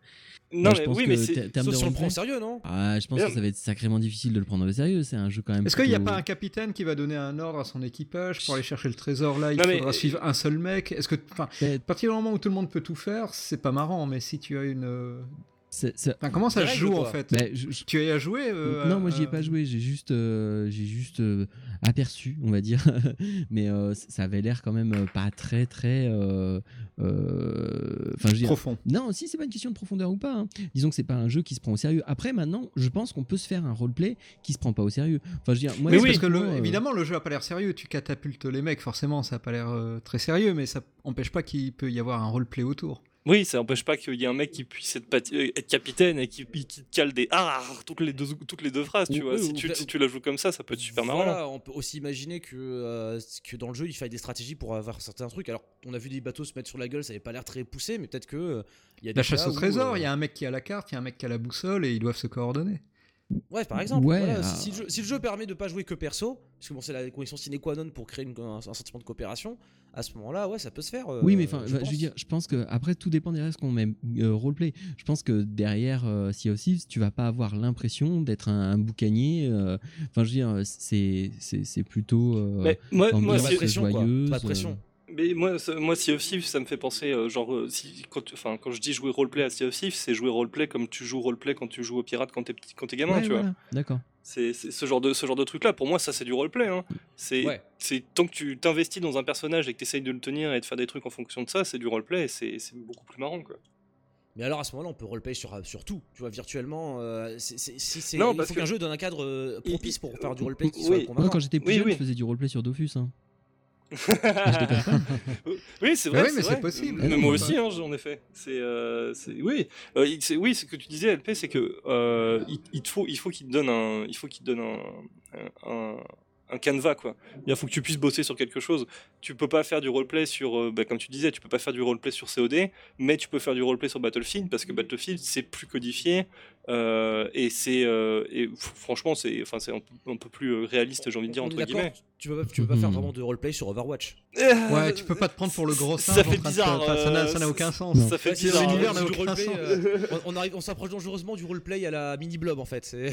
Non, mais oui, mais c'est. Si on le prend au sérieux, non ah, Je pense que ça va être sacrément difficile de le prendre au sérieux. C'est un jeu quand même. Est-ce qu'il n'y a pas un capitaine qui va donner un ordre à son équipage pour aller chercher le trésor là Il faudra suivre un seul mec? Est-ce que. Enfin, à partir du moment où tout le monde peut tout faire, c'est pas marrant, mais si tu as une Enfin, comment ça se joue en fait bah, je- je- Tu y as joué euh, non, moi j'y ai pas joué, j'ai juste, euh, j'ai juste euh, aperçu, on va dire. Mais euh, ça avait l'air quand même pas très très. euh, euh, Enfin, je veux dire, profond. Non, si c'est pas une question de profondeur ou pas. hein. Disons que c'est pas un jeu qui se prend au sérieux. Après, maintenant, je pense qu'on peut se faire un roleplay qui se prend pas au sérieux. Enfin, je veux dire, moi, Mais oui, parce que le- euh, évidemment, le jeu a pas l'air sérieux. Tu catapultes les mecs, forcément, ça a pas l'air euh, très sérieux, mais ça empêche pas qu'il peut y avoir un roleplay autour. Oui, ça n'empêche pas qu'il y ait un mec qui puisse être, pati- euh, être capitaine et qui, qui te cale des ah toutes les deux, toutes les deux phrases, tu Ou- vois. Si tu, peut- si tu la joues comme ça, ça peut être super marrant. On peut aussi imaginer que, euh, que dans le jeu, il faille des stratégies pour avoir certains trucs. Alors, on a vu des bateaux se mettre sur la gueule, ça avait pas l'air très poussé, mais peut-être que euh, il y a des La chasse au trésor, il euh, y a un mec qui a la carte, il y a un mec qui a la boussole et ils doivent se coordonner. Ouais, par exemple. Ouais, voilà, ah. si, le jeu, si le jeu permet de pas jouer que perso, parce que bon, c'est la condition sine qua non pour créer une- un, un sentiment de coopération, à ce moment-là, ouais, ça peut se faire. euh, Oui, mais enfin, je bah, je, veux dire, je pense que après tout dépend derrière ce qu'on met euh, roleplay. Je pense que derrière euh, Sea of Thieves, tu vas pas avoir l'impression d'être un, un boucanier. euh, Enfin, je veux dire, c'est c'est c'est plutôt. euh, Mais moi, si- pression, quoi. joyeuse, Pas de pression. Mais moi, ça- moi Sea of Thieves, ça me fait penser, euh, genre, euh, si, quand, enfin, quand je dis jouer roleplay à Sea of Thieves, c'est jouer roleplay comme tu joues roleplay quand tu joues au pirate quand t'es quand t'es gamin, ouais, tu vois. D'accord. C'est c'est ce genre de ce genre de truc là. Pour moi, ça c'est du roleplay. Hein. C'est Ouais. c'est tant que tu t'investis dans un personnage et que t'essayes de le tenir et de faire des trucs en fonction de ça, c'est du roleplay. et C'est c'est beaucoup plus marrant quoi. Mais alors à ce moment-là, on peut roleplay sur, sur tout, tu vois, virtuellement. euh, c'est- c'est- si c'est- Non, il parce faut que- qu'un jeu donne un cadre euh, propice pour faire du roleplay qui oui. soit Moi, convaincant. Moi, quand j'étais plus Oui, jeune, oui. je faisais du roleplay sur Dofus. Hein. Oui, c'est Mais vrai. oui, mais vrai. c'est possible. Mais Ah, moi aussi, hein, en effet. C'est euh, c'est- oui, Euh, c'est oui, ce que tu disais, LP, c'est que euh, il, il faut il faut qu'il te donne un il faut qu'il te donne un, un, un canevas quoi. Il faut que tu puisses bosser sur quelque chose. Tu peux pas faire du roleplay sur, euh, bah, comme tu disais, tu peux pas faire du roleplay sur COD, mais tu peux faire du roleplay sur Battlefield parce que Battlefield c'est plus codifié euh, et c'est euh, franchement c'est enfin c'est un, peu- un peu plus réaliste j'ai envie de dire entre guillemets. Tu peux pas, tu peux pas faire Mhm. vraiment de roleplay sur Overwatch. Ouais, tu peux pas te prendre pour le gros Ça singe. en fait de- bizarre, ça n'a- ça aucun sens. Ça fait bizarre. hein. l'univers euh, n'a du aucun roleplay, sens. euh, on, on arrive, on s'approche dangereusement du roleplay à la mini blob en fait.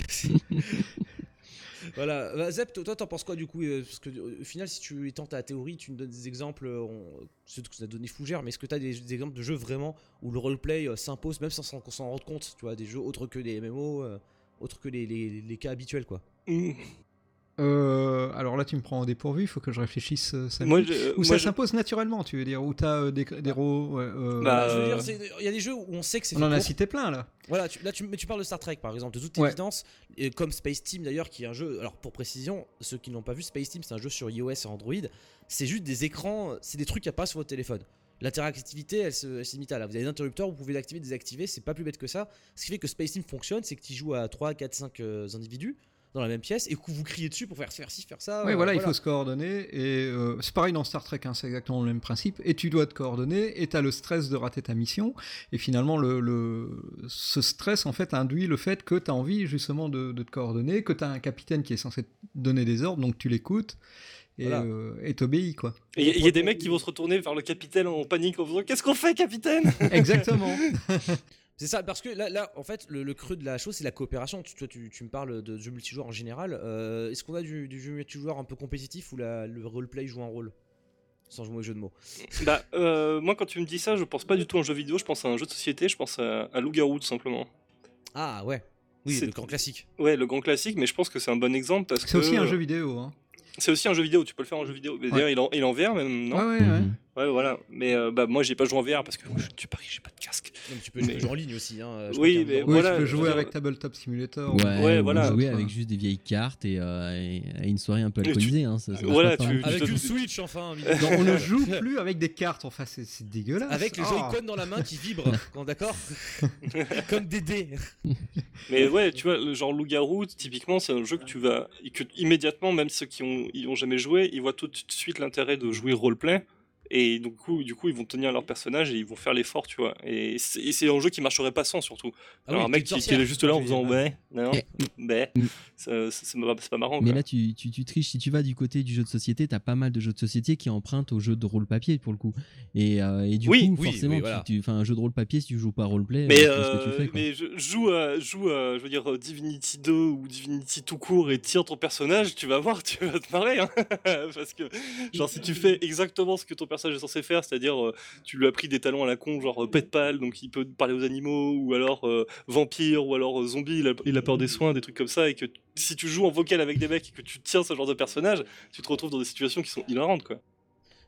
voilà. Bah, Zep, toi, t'en penses quoi du coup euh, Parce que euh, au final, si tu étends ta théorie, tu nous donnes des exemples. euh, On... Ceux que tu as donné Fougère, mais est-ce que tu as des, des exemples de jeux vraiment où le roleplay s'impose, même sans s'en s'en rendre compte Tu vois, des jeux autres que les MMO, autres que les, cas habituels, quoi? Mm. Euh, alors là, tu me prends au dépourvu, il faut que je réfléchisse. euh, ça Moi, je- Ou moi, ça je- s'impose naturellement, tu veux dire Ou t'as euh, des, des ouais, euh, Bah, Je veux dire, c'est- il y a des jeux où on sait que c'est On fait en a cité plein là. Voilà, tu, là tu, mais tu parles de Star Trek par exemple, de toute Ouais. évidence, et comme Space Team d'ailleurs, qui est un jeu, alors pour précision, ceux qui n'ont pas vu, Space Team c'est un jeu sur iOS et Android, c'est juste des écrans, c'est des trucs qu'il n'y a pas sur votre téléphone. L'interactivité, elle se, elle se limite à là. Vous avez des interrupteurs, vous pouvez l'activer, désactiver, c'est pas plus bête que ça. Ce qui fait que Space Team fonctionne, c'est que tu joues à 3, 4, 5 euh, individus dans la même pièce et que vous criez dessus pour faire faire ci, faire ça. Oui, euh, voilà, il faut se coordonner. Et euh, c'est pareil dans Star Trek, hein, c'est exactement le même principe. Et tu dois te coordonner, et tu as le stress de rater ta mission. Et finalement, le, le- ce stress, en fait, induit le fait que tu as envie justement de, de te coordonner, que tu as un capitaine qui est censé te donner des ordres, donc tu l'écoutes. Et Voilà. euh, t'obéis, quoi. Il y, y a des mecs qui vont se retourner vers le capitaine en panique en faisant Qu'est-ce qu'on fait, capitaine? Exactement. C'est ça, parce que là, là en fait, le, le creux de la chose, c'est la coopération. Tu, toi, tu, tu me parles de jeux multijoueurs en général. Euh, Est-ce qu'on a du, du jeu multijoueur un peu compétitif où la- le roleplay joue un rôle? Sans jouer au jeu de mots. Bah, euh, moi, quand tu me dis ça, je pense pas du tout à un jeu vidéo, je pense à un jeu de société, je pense à, à Loup-Garou tout simplement. Ah ouais. Oui, C'est- le grand classique. Ouais, le grand classique, mais je pense que c'est un bon exemple parce que. C'est aussi un jeu vidéo. Hein. C'est aussi un jeu vidéo, tu peux le faire en jeu vidéo. Mais D'ailleurs, il, est en- il est en VR même, non? Ouais, ouais, ouais. Ouais, voilà. Mais euh, bah, moi, j'ai pas joué en VR parce que je suis Paris, j'ai pas de casque. Non, mais tu peux Mais- jouer en ligne aussi. Hein, je Oui, mais Oui, Voilà, tu peux je veux jouer dire- avec Tabletop Simulator. Ouais, Ouais, ou voilà. jouer Enfin, avec juste des vieilles cartes et, euh, et- une soirée un peu tu- alcoolisée. Hein, ça, Voilà, tu-. Avec te- une Switch, enfin. Non, on ne joue plus avec des cartes, enfin c'est c'est dégueulasse. Avec les Ah. Joy-Con dans la main qui vibrent, quand- d'accord Comme des dés. Mais ouais, tu vois, le genre Loup-Garou, typiquement, c'est un jeu que tu vas. que immédiatement, même ceux qui ont, ils ont jamais joué, ils voient tout de suite l'intérêt de jouer roleplay. Et du coup, du coup, ils vont tenir leur personnage et ils vont faire l'effort, tu vois. Et c'est un jeu qui marcherait pas sans, surtout. Ah Alors, oui, un mec qui, qui est juste là en faisant ouais, Non, Eh, mais mm. c'est pas, marrant. Mais quoi. là, tu, tu, tu triches. Si tu vas du côté du jeu de société, t'as pas mal de jeux de société qui empruntent au jeu de rôle papier pour le coup. Et, euh, et du Oui, coup, oui, forcément, voilà. tu, enfin, un jeu de rôle papier, si tu joues pas roleplay, Mais, euh, c'est ce que tu euh, fais. quoi. mais je joue, à, joue à, je veux dire, Divinity 2 ou Divinity tout court et tire ton personnage, tu vas voir, tu vas te marrer. hein. Parce que, genre, si tu fais exactement ce que ton personnage est censé faire, c'est-à-dire, euh, tu lui as pris des talents à la con, genre euh, pet pal, donc il peut parler aux animaux, ou alors euh, vampire, ou alors euh, zombie, il a, il a peur des soins, des trucs comme ça, et que si tu joues en vocal avec des mecs et que tu tiens ce genre de personnage, tu te retrouves dans des situations qui sont hilarantes, quoi.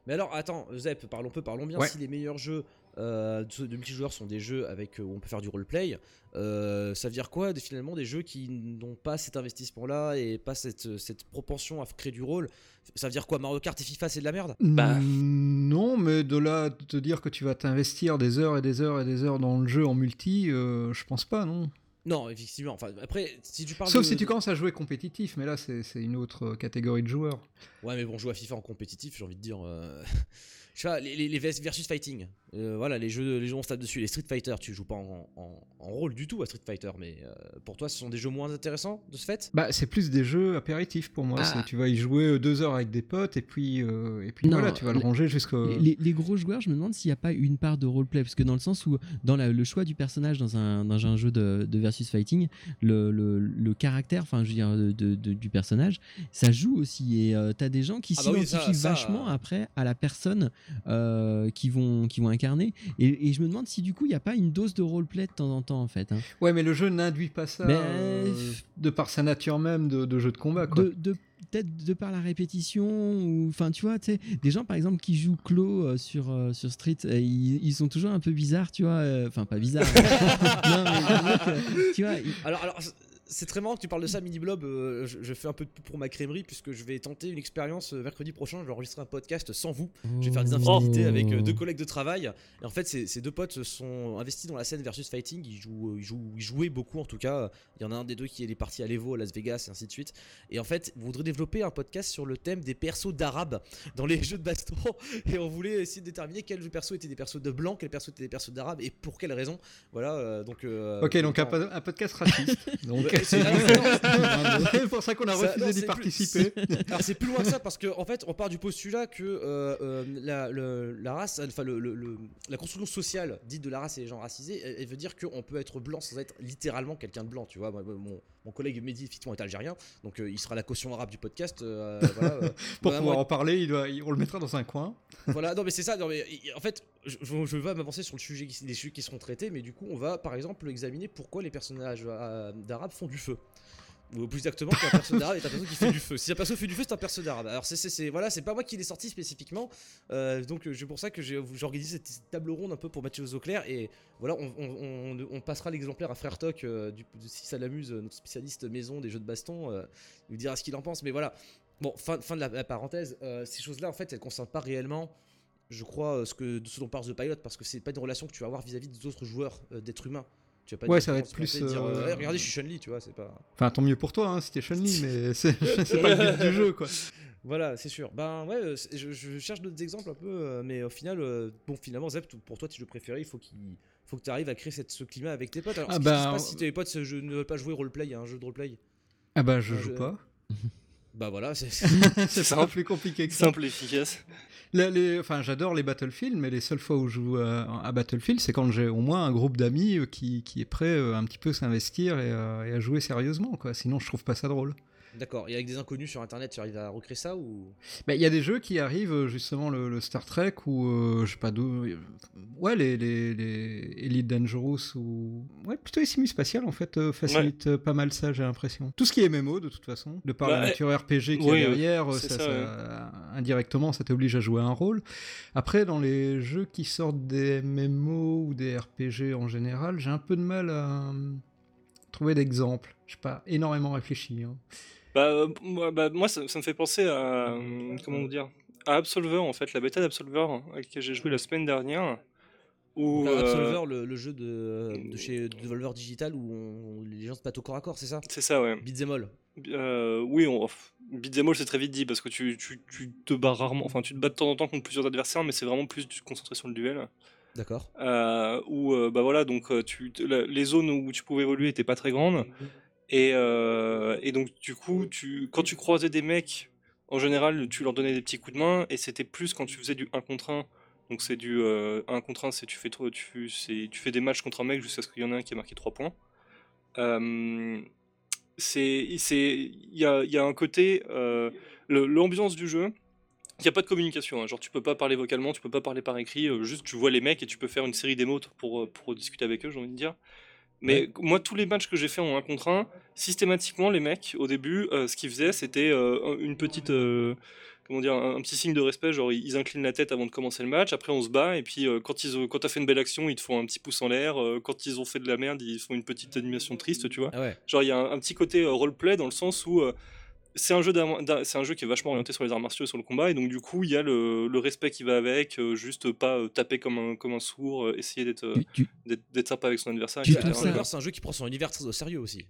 Mais alors, attends, Zep, parlons peu, parlons bien. Ouais. Si les meilleurs jeux euh, de, multijoueurs sont des jeux avec euh, où on peut faire du roleplay, euh, ça veut dire quoi Finalement, des jeux qui n'ont pas cet investissement-là et pas cette, cette propension à créer du rôle? Ça veut dire quoi Mario Kart et FIFA, c'est de la merde? Bah. Non, mais de là de te dire que tu vas t'investir des heures et des heures et des heures dans le jeu en multi, euh, je pense pas, non. Non, effectivement. Enfin, après, si tu parles Sauf de- si tu commences à jouer compétitif, mais là c'est une autre euh, catégorie de joueurs. Ouais, mais bon, jouer à FIFA en compétitif, j'ai envie de dire. euh, Je sais pas, les, les- les versus fighting. Euh, voilà, les jeux, les jeux on se tape dessus. Les Street Fighter, tu joues pas en, en- en rôle du tout à Street Fighter, mais euh, pour toi, ce sont des jeux moins intéressants de ce fait? Bah, c'est plus des jeux apéritifs pour moi. Ah. Tu vas y jouer euh, deux heures avec des potes et puis, euh, et puis Non, voilà, tu vas le ranger jusqu'au. Les, les- les gros joueurs, je me demande s'il n'y a pas une part de roleplay, parce que dans le sens où, dans la- le choix du personnage dans un, dans un jeu de, de versus fighting, le, le- le caractère, enfin, je veux dire, de- de- de- du personnage, ça joue aussi. Et tu t'as des gens qui Ah bah oui, s'identifient vachement euh. après à la personne euh, qui, vont, qui vont incarner. Et, et je me demande si du coup, il n'y a pas une dose de roleplay de temps en temps, en fait. hein. Ouais, mais le jeu n'induit pas ça Ben, euh, de par sa nature même de, de jeu de combat. Quoi. de, de- peut-être de par la répétition ou enfin tu vois tu sais des gens par exemple qui jouent Clo euh, sur euh, sur Street euh, ils, ils sont toujours un peu bizarres tu vois euh, enfin pas bizarres non mais je veux dire que, tu vois ils- Alors, alors c'est- très marrant que tu parles de ça, Mini Blob. euh, je, je fais un peu de pub pour ma crèmerie puisque je vais tenter une expérience euh, mercredi prochain. Je vais enregistrer un podcast sans vous. Je vais faire des infidélités Oh. avec euh, deux collègues de travail. Et en fait, ces, ces deux potes se sont investis dans la scène versus fighting. Ils, jouent, ils, jouent, ils jouaient beaucoup en tout cas. Il y en a un des deux qui est parti à l'Evo à Las Vegas et ainsi de suite. Et en fait, vous voudrez développer un podcast sur le thème des persos d'arabes dans les jeux de baston. Et on voulait essayer de déterminer quels persos étaient des persos de blancs, quels persos étaient des persos d'arabes et pour quelles raisons. Voilà, euh, donc. euh, Ok, donc un, podcast raciste. donc c'est- alors, c'est pour ça qu'on a refusé d'y participer. Alors c'est plus loin que ça parce qu'en en fait on part du postulat que euh, euh, la, le- la race, enfin le, le- le- la construction sociale dite de la race et les gens racisés, elle, elle veut dire qu'on peut être blanc sans être littéralement quelqu'un de blanc. Tu vois, mon, collègue Mehdi effectivement est algérien, donc euh, il sera la caution arabe du podcast. euh, voilà, euh, Pour bah, pouvoir moi- en parler, il doit, on le mettra dans un coin. voilà, non mais c'est ça. Non mais en fait, je, vais m'avancer sur le sujet, qui- les sujets qui seront traités, mais du coup, on va par exemple examiner pourquoi les personnages d'arabes font du feu. Ou plus exactement, qu'un perso d'arabe est un perso qui fait du feu. Si un perso fait du feu, c'est un perso d'arabe. Alors c'est, voilà, pas moi qui l'ai sorti spécifiquement. Euh, donc euh, c'est pour ça que organisé cette, cette table ronde un peu pour mettre les choses au clair. Et voilà, on, passera l'exemplaire à Frère Toc, euh, si ça l'amuse, notre spécialiste maison des jeux de baston. euh, il vous dira ce qu'il en pense. Mais voilà, bon, fin, fin de la, parenthèse. ces choses-là, en fait, elles concernent pas réellement je crois, ce, que, ce dont parle The Pilot, parce que c'est pas une relation que tu vas avoir vis-à-vis des autres joueurs euh, d'êtres humains. Tu vas pas Ouais, dire, ça va être plus, planter, dire, euh, euh, regardez, je suis Chun-Li, tu vois, c'est pas. Enfin, tant mieux pour toi hein, si t'es Chun-Li, mais c'est c'est pas le but du jeu, quoi. Voilà, c'est sûr. Ben ouais, euh, je, je cherche d'autres exemples un peu, euh, mais au final, euh, bon, finalement, Zep, pour toi, tes jeux préférés, il faut qu'il faut que tu arrives à créer cette, ce climat avec tes potes. Alors, Ah se ben, passe si tes potes euh, je ne veulent pas jouer roleplay à un jeu de roleplay Ah bah, je joue je- pas. Bah voilà, c'est. pas simple. plus compliqué que ça. Simple et efficace. Enfin, j'adore les Battlefield, mais les seules fois où je joue euh, à Battlefield, c'est quand j'ai au moins un groupe d'amis euh, qui, est prêt euh, un petit peu s'investir et, et à jouer sérieusement, quoi. Sinon, je trouve pas ça drôle. D'accord, et avec des inconnus sur internet, tu arrives à recréer ça ou? Bah, Il y a des jeux qui arrivent, euh, justement, le, le Star Trek ou euh, je sais pas d'où. euh, Ouais, les, les, les Elite Dangerous ou. Ouais, plutôt les simus spatiales en fait euh, facilitent pas mal ça, j'ai l'impression. Tout ce qui est MMO, de toute façon, de par Bah, la nature RPG a oui, derrière, c'est ça, ça, ça- indirectement, ça t'oblige à jouer un rôle. Après, dans les jeux qui sortent des MMO ou des RPG en général, j'ai un peu de mal à euh, trouver d'exemples. Je pas énormément réfléchi. hein. Bah, euh, moi, bah, moi, ça, ça me fait penser à. euh, Comment dire À Absolver, en fait, la bêta d'Absolver, avec laquelle j'ai joué la semaine dernière. Où, euh, Absolver, le, le jeu de, de chez Devolver Digital où on- les gens se battent au corps à corps, c'est ça? C'est ça, ouais. Beat'em all. Euh, oui, on... beat'em all, c'est très vite dit parce que tu, tu, tu te bats rarement. Enfin, tu te bats de temps en temps contre plusieurs adversaires, mais c'est vraiment plus du concentré sur le duel. D'accord. Euh, où, euh, bah voilà, donc tu, la- les zones où tu pouvais évoluer étaient pas très grandes. Et, euh, et donc, du coup, quand tu croisais des mecs, en général, tu leur donnais des petits coups de main, et c'était plus quand tu faisais du 1 contre 1. Donc, c'est du 1 contre 1, c'est tu fais, tu, fais des matchs contre un mec jusqu'à ce qu'il y en ait un qui a marqué 3 points. Euh, il y a, un côté, euh, l'ambiance du jeu. Il n'y a pas de communication, hein. genre tu peux pas parler vocalement, tu peux pas parler par écrit, euh, juste tu vois les mecs et tu peux faire une série d'émotes pour, euh, pour discuter avec eux, j'ai envie de dire. Mais moi, tous les matchs que j'ai fait en 1 contre 1, systématiquement, les mecs, au début, euh, ce qu'ils faisaient, c'était euh, une petite. euh, comment dire, un, un petit signe de respect, genre ils, ils inclinent la tête avant de commencer le match, après on se bat, et puis quand, ils, ont- quand t'as fait une belle action, ils te font un petit pouce en l'air, quand ils ont fait de la merde, ils font une petite animation triste, tu vois. Ah ouais. Genre, il y a un, un petit côté roleplay dans le sens où c'est un, jeu c'est un jeu qui est vachement orienté sur les arts martiaux et sur le combat, et donc du coup, il y a le, le respect qui va avec, euh, juste pas euh, taper comme un, comme un sourd, euh, essayer d'être Tu- tu- d'être sympa avec son adversaire, Tu c'est un jeu qui prend son univers très au sérieux aussi.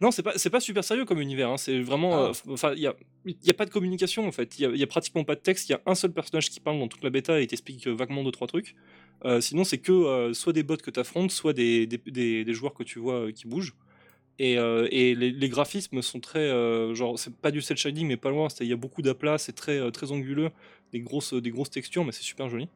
Non, c'est pas, c'est pas super sérieux comme univers, hein, c'est vraiment. Ah. euh, Enfin, il y a, y a pas de communication en fait, il y a, y a pratiquement pas de texte, il y a un seul personnage qui parle dans toute la bêta et t'explique euh, vaguement deux, trois trucs. Euh, sinon, c'est que euh, soit des bots que t'affrontes, soit des, des, des, des joueurs que tu vois euh, qui bougent. Et, euh, et les, les graphismes sont très. euh, genre, c'est pas du cel shading, mais pas loin. c'est- Il y a beaucoup d'aplats, c'est très, euh, très anguleux, des grosses, des grosses textures, mais c'est super joli.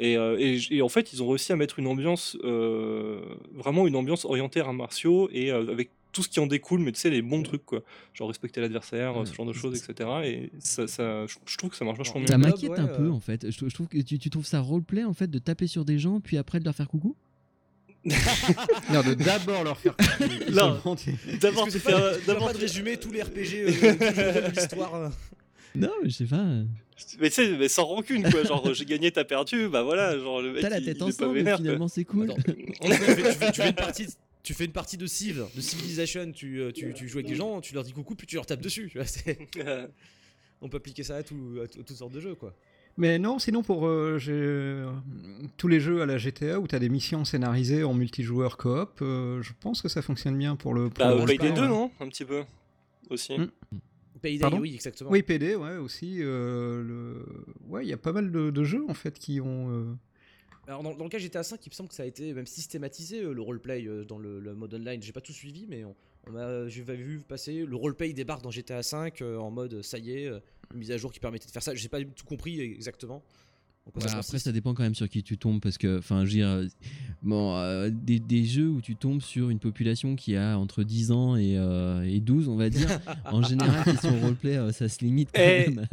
Et, euh, et j- et en fait, ils ont réussi à mettre une ambiance, euh, vraiment une ambiance orientée à martiaux et euh, avec tout ce qui en découle, mais tu sais, les bons trucs, quoi. Genre respecter l'adversaire, Ouais. ce genre de choses, etc. Et ça, ça, je trouve que ça marche vachement bien. Ça m'inquiète ouais, un peu en fait. Je, trou- je trouve que tu, tu trouves ça roleplay en fait de taper sur des gens puis après de leur faire coucou? Non, de d'abord leur faire. Non. D'abord, tu fais d'abord, pas de résumer tous les RPG euh, de l'histoire. euh. Non, mais je sais pas. mais tu sais, mais sans rancune, quoi. Genre, j'ai gagné, t'as perdu, bah voilà. Genre, le mec, T'as la il- tête il est pas ensemble, mais vénère, quoi. finalement c'est cool. Attends, tu, fais, tu fais- tu fais une partie, tu fais une partie de Civ, de Civilization, tu, euh, tu, tu joues avec des gens, tu leur dis coucou, puis tu leur tapes dessus. tu vois, c'est- On peut appliquer ça à, tout, à, tout- toutes sortes de jeux, quoi. Mais non, sinon pour euh, j'ai, euh, tous les jeux à la GTA où tu as des missions scénarisées en multijoueur coop, euh, je pense que ça fonctionne bien pour le. Pour Bah, le Payday 2, ouais. non Un petit peu. Aussi. Mm. Payday, Pardon oui, exactement. Oui, PD, ouais, aussi. euh, le... Ouais, il y a pas mal de, de jeux en fait qui ont. euh, Alors, dans, dans le cas GTA 5, il me semble que ça a été même systématisé euh, le roleplay euh, dans le, le mode online. J'ai pas tout suivi, mais on, on a, j'ai vu passer le roleplay débarque dans GTA 5 euh, en mode ça y est, euh, une mise à jour qui permettait de faire ça. J'ai pas tout compris exactement. Ça après, ça dépend quand même sur qui tu tombes parce que, enfin, je veux dire, euh, bon, euh, des, des jeux où tu tombes sur une population qui a entre 10 ans et, euh, et 12, on va dire, en général, question roleplay, euh, ça se limite quand Eh, même.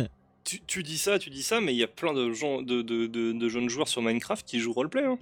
Tu, tu dis ça, tu dis ça, mais il y a plein de, gens, de, de, de, de jeunes joueurs sur Minecraft qui jouent roleplay. Hein.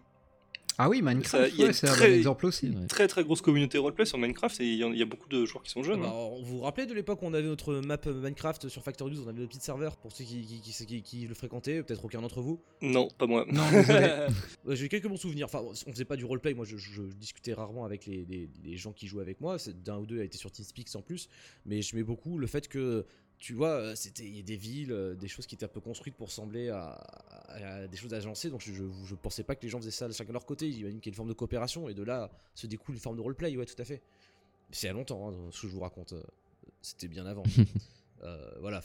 Ah oui, Minecraft, il y a ouais, c'est un exemple aussi. Très très grosse communauté roleplay sur Minecraft et il y, a beaucoup de joueurs qui sont jeunes. bah, hein. vous vous rappelez de l'époque où on avait notre map Minecraft sur Factory 12 On avait nos petits serveurs pour ceux qui, qui, qui- qui- qui le fréquentaient, peut-être aucun d'entre vous. Non, pas moi. Non, J'ai quelques bons souvenirs. Enfin, on faisait pas du roleplay. Moi, je, discutais rarement avec les, les- les gens qui jouaient avec moi. C'est- D'un ou deux a été sur TeamSpeak en plus. Mais je mets beaucoup le fait que, tu vois, euh, c'était des villes, euh, des choses qui étaient un peu construites pour ressembler à, à- à des choses agencées. Donc, je, je, je pensais pas que les gens faisaient ça chacun de leur côté. J'imagine qu'il y a une forme de coopération. Et de là se découle une forme de roleplay. Ouais, tout à fait. C'est a longtemps, hein, ce que je vous raconte. euh, C'était bien avant. Euh, voilà,